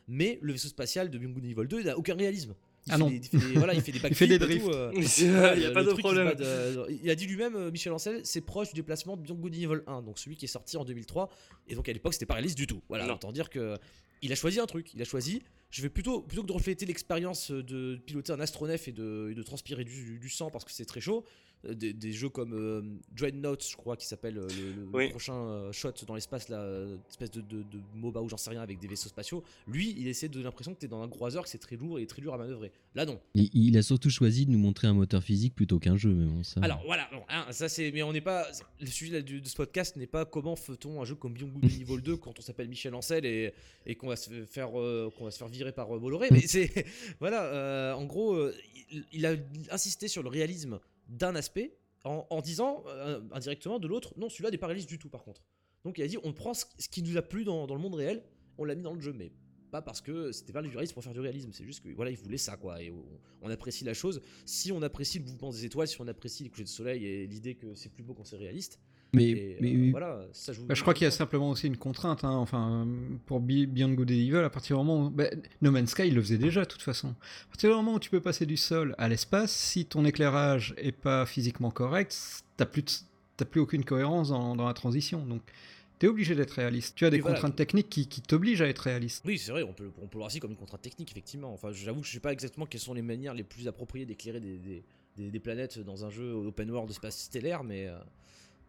Mais le vaisseau spatial de Beyond Evil 2 n'a aucun réalisme. Il Ah fait non. il fait des- voilà, il fait des Il fait des backflips et drifts. tout, euh, Il voilà, n'y a pas de problème. de- Il a dit lui-même, euh, Michel Ancel, c'est proche du déplacement de Beyond Good and Evil 1, donc celui qui est sorti en 2003. Et donc à l'époque, c'était pas réaliste du tout. Voilà, Non. autant dire que il a choisi un truc. Il a choisi. Je vais plutôt, plutôt que de refléter l'expérience de piloter un astronef et de, et de transpirer du, du sang parce que c'est très chaud, euh, des, des jeux comme euh, Dreadnought, je crois, qui s'appelle euh, le, le Oui. prochain euh, shot dans l'espace, là, euh, espèce de, de, de MOBA ou j'en sais rien avec des vaisseaux spatiaux. Lui, il essaie de donner l'impression que t'es dans un croiseur, que c'est très lourd et très dur à manœuvrer. Là, non. Il, il a surtout choisi de nous montrer un moteur physique plutôt qu'un jeu, mais bon, ça. Alors voilà, bon, hein, ça c'est, mais on n'est pas, le sujet là, du- de ce podcast n'est pas comment fait-on un jeu comme Beyond Good and Evil 2 quand on s'appelle Michel Ancel et, et qu'on va se faire, euh, qu'on va se faire virer par euh, Bolloré. Mais c'est, voilà, euh, en gros, euh, il, il a insisté sur le réalisme d'un aspect en, disant euh, indirectement de l'autre, non, celui-là n'est pas réaliste du tout par contre. Donc il a dit, on prend ce, qui nous a plu dans, le monde réel, on l'a mis dans le jeu, mais pas parce que c'était pas du réalisme pour faire du réalisme, c'est juste que voilà, il voulait ça quoi, et on, on apprécie la chose. Si on apprécie le mouvement des étoiles, si on apprécie les couchers de soleil et l'idée que c'est plus beau quand c'est réaliste, mais, et, mais- euh, voilà, ça joue. Bah, je crois qu'il y a simplement aussi une contrainte. hein. Enfin, pour Be- Beyond Good and Evil, à partir du moment où. bah, no Man's Sky, il le faisait déjà, de toute façon. À partir du moment où tu peux passer du sol à l'espace, si ton éclairage est pas physiquement correct, t'as plus, de- plus aucune cohérence dans, dans la transition. Donc, t'es obligé d'être réaliste. Tu as des voilà. contraintes techniques qui, qui t'obligent à être réaliste. Oui, c'est vrai, on peut, le- on peut le voir aussi comme une contrainte technique, effectivement. Enfin, j'avoue que je sais pas exactement quelles sont les manières les plus appropriées d'éclairer des, des, des- des planètes dans un jeu open world de space stellaire, mais euh,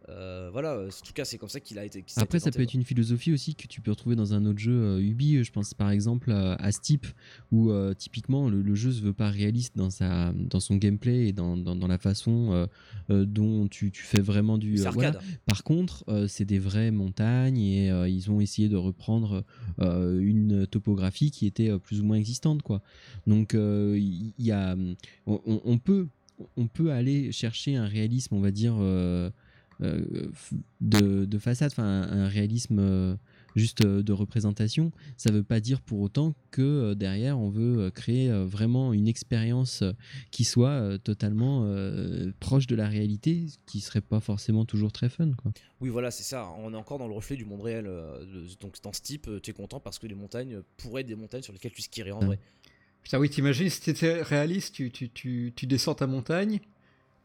euh, voilà, en tout cas, c'est comme ça qu'il a été. a Après, ça peut être une philosophie aussi que tu peux retrouver dans un autre jeu euh, Ubi. Je pense par exemple euh, à Steep, où euh, typiquement le, le jeu se veut pas réaliste dans, sa, dans son gameplay et dans, dans, dans la façon euh, euh, dont tu, tu fais vraiment du. Euh, voilà. Par contre, euh, c'est des vraies montagnes et euh, ils ont essayé de reprendre euh, une topographie qui était euh, plus ou moins existante, quoi. Donc, euh, il y, a, on, peut, on peut aller chercher un réalisme, on va dire, euh, euh, de, de façade, enfin, un, un réalisme. euh, juste euh, de représentation, ça veut pas dire pour autant que euh, derrière on veut euh, créer euh, vraiment une expérience euh, qui soit euh, totalement euh, proche de la réalité, ce qui serait pas forcément toujours très fun. Quoi. Oui, voilà, c'est ça. On est encore dans le reflet du monde réel. euh, donc, dans ce type, euh, tu es content parce que les montagnes pourraient être des montagnes sur lesquelles tu skierais en Ah. vrai. Putain, oui, t'imagines si t'étais réaliste, tu, tu, tu, tu descends ta montagne.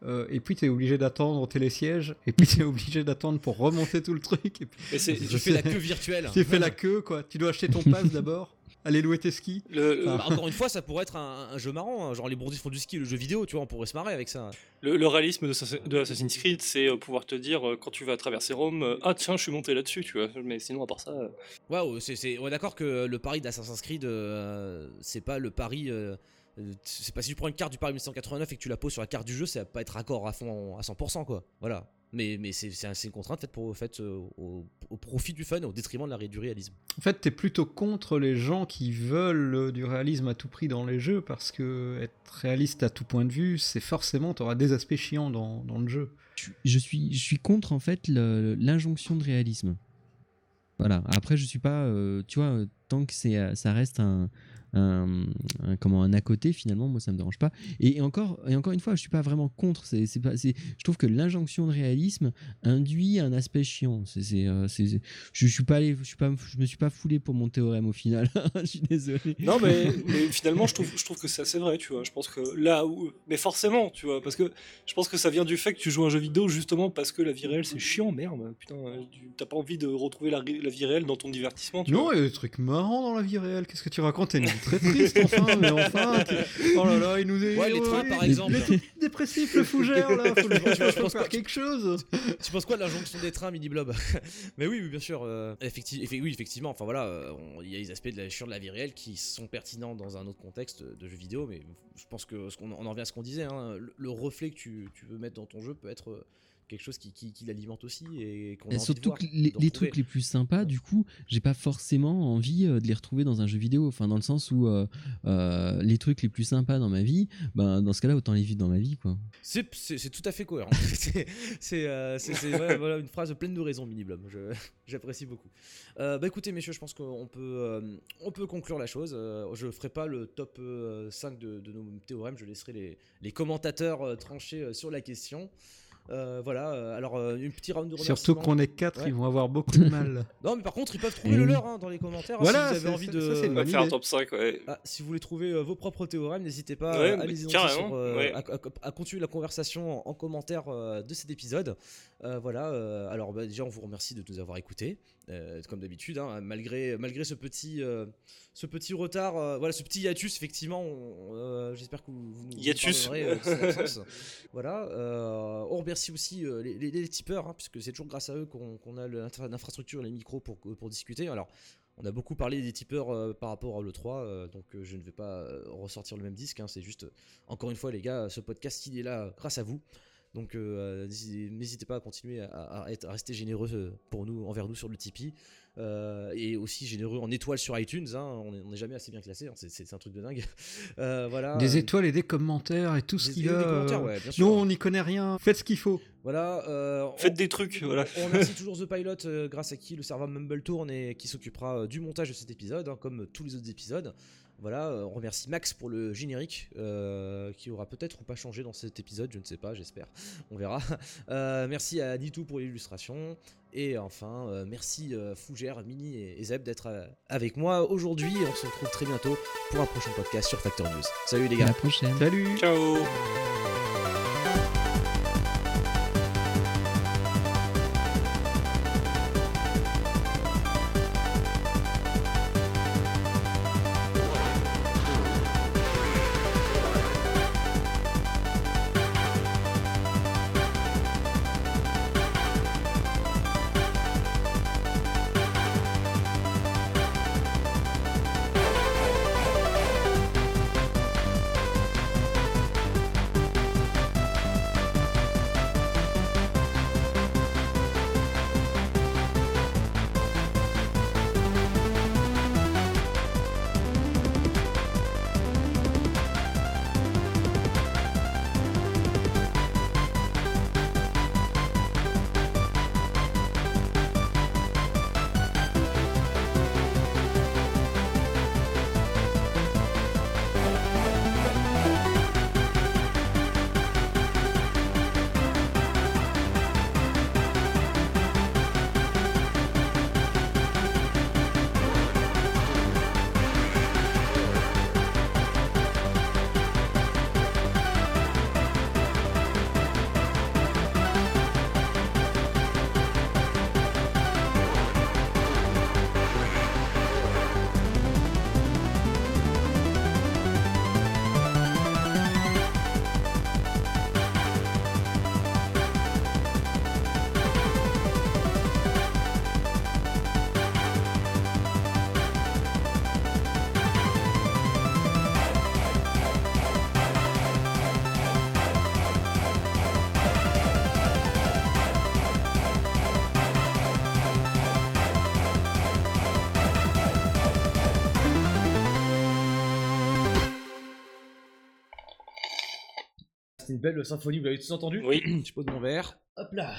Euh, et puis t'es obligé d'attendre au télésiège, et puis t'es obligé d'attendre pour remonter tout le truc, et puis Et c'est Tu fais la queue virtuelle. tu fais la queue quoi. Tu dois acheter ton pass d'abord, aller louer tes skis. le, Bah, encore une fois, ça pourrait être un, un jeu marrant. hein, Genre, les bourdis font du ski, le jeu vidéo, tu vois, on pourrait se marrer avec ça. le- le réalisme de, Assassin- de Assassin's Creed, c'est euh, pouvoir te dire euh, quand tu vas traverser Rome, ah tiens, je suis monté là-dessus, tu vois. Mais sinon, à part ça, Waouh, c'est, c'est... on est d'accord que le pari d'Assassin's Creed, euh, c'est pas le pari. euh, c'est pas si tu prends une carte du Paris 1989 et que tu la poses sur la carte du jeu, ça va pas être raccord à fond à 100%, quoi. Voilà. Mais, mais c'est, c'est, un- c'est une contrainte faite pour, faite, euh, au, au profit du fun, au détriment de la, du réalisme. En fait, t'es plutôt contre les gens qui veulent euh, du réalisme à tout prix dans les jeux, parce que être réaliste à tout point de vue, c'est forcément, t'auras des aspects chiants dans, dans le jeu. je, je suis, je suis contre en fait le- l'injonction de réalisme. Voilà. Après, je suis pas, euh, tu vois, euh, tant que c'est, euh, ça reste un, un, un- comment un à côté finalement, moi ça me dérange pas. Et, et encore, et encore une fois, je suis pas vraiment contre. C'est, c'est pas, c'est, je trouve que l'injonction de réalisme induit un aspect chiant. C'est, c'est, euh, c'est- c'est- je, je suis pas allé, je suis pas, je me suis pas foulé pour mon théorème au final. je suis désolé. Non, mais, mais finalement, je trouve, je trouve que c'est assez vrai, tu vois. Je pense que là où. Mais forcément, tu vois, parce que je pense que ça vient du fait que tu joues à un jeu vidéo justement parce que la vie réelle c'est chiant, merde. Putain, tu- t'as pas envie de retrouver la, vie réelle dans ton divertissement, tu Non, vois. il y a des trucs marrants dans la vie réelle. Qu'est-ce que tu racontes très triste, enfin, mais enfin. Oh là là, il nous est. Ouais, les trains, par exemple. Dépressif, le fougère, là. Faut le Je pense- je faut pense faire pas- quelque chose. tu penses quoi de l'injonction des trains mini blob? Mais oui, oui, bien sûr. euh, effecti- effe- oui, effectivement. Enfin voilà, euh, il y a des aspects de la, de la vie réelle qui sont pertinents dans un autre contexte de jeu vidéo, mais je pense que ce qu'on on en revient à ce qu'on disait. hein, le, le reflet que tu, tu veux mettre dans ton jeu peut être euh, quelque chose qui, qui, qui l'alimente aussi et qu'on envie de surtout voir, que les, trucs les plus sympas, du coup, j'ai pas forcément envie euh, de les retrouver dans un jeu vidéo. Enfin, dans le sens où euh, euh, les trucs les plus sympas dans ma vie, ben, dans ce cas-là, autant les vivre dans ma vie, quoi. C'est- tout à fait cohérent. c'est euh, voilà, une phrase pleine de raison, Mini Blob. J'apprécie beaucoup. Bah écoutez, messieurs, je pense qu'on peut, on peut conclure la chose. Je ferai pas le top euh, 5 de, de nos théorèmes. Je laisserai les, les commentateurs trancher sur la question. Euh, voilà, euh, alors euh, une petite round de Surtout qu'on est 4, Ouais. ils vont avoir beaucoup de mal. Non, mais par contre, ils peuvent trouver le leur hein, dans les commentaires. hein, Voilà, si vous avez envie ça- de. ça, On va faire un top 5, ouais. Ah, si vous voulez trouver euh, vos propres théorèmes, n'hésitez pas Ouais, à les sur, euh, ouais. à, à- à continuer la conversation en, en commentaire euh, de cet épisode. Euh, voilà. euh, alors bah, déjà, on vous remercie de nous avoir écoutés, euh, comme d'habitude, hein, malgré malgré ce petit euh, ce petit retard, euh, voilà, ce petit hiatus. Effectivement, j'espère que vous, vous nous Hiatus. cette absence. voilà. on remercie aussi les, les- les tipeurs, hein, puisque c'est toujours grâce à eux qu'on a l'infra- l'infrastructure et les micros pour pour discuter. Alors. On a beaucoup parlé des tipeurs par rapport à l'E3, euh, donc je ne vais pas ressortir le même disque. hein, c'est juste, encore une fois, les gars, ce podcast, il est là grâce à vous. Donc euh, n'hésitez pas à continuer à, à être- à rester généreux euh, pour nous, envers nous sur le Tipeee. Euh, et aussi généreux en étoiles sur iTunes. hein, on n'est jamais assez bien classé, hein, c'est- un truc de dingue. Euh, voilà. Des étoiles et des commentaires et tout ce qu'il y des a. commentaires, euh, ouais, bien sûr. Nous, on n'y connaît rien. Faites ce qu'il faut. Voilà. euh, on- Faites des trucs, voilà. On remercie toujours The Pilot, euh, grâce à qui le serveur Mumble tourne et qui s'occupera euh, du montage de cet épisode, hein, comme tous les autres épisodes. Voilà, euh, on remercie Max pour le générique, euh, qui aura peut-être ou pas changé dans cet épisode, je ne sais pas, j'espère, on verra. Euh, merci à Nitou pour l'illustration. Et enfin, euh, merci euh, Fougère, Mini et, et Zeb d'être euh, avec moi aujourd'hui. On se retrouve très bientôt pour un prochain podcast sur Factor News. Salut les À gars. la prochaine. Salut Ciao belle symphonie, vous l'avez tous entendu Oui. Je pose mon verre. Hop là.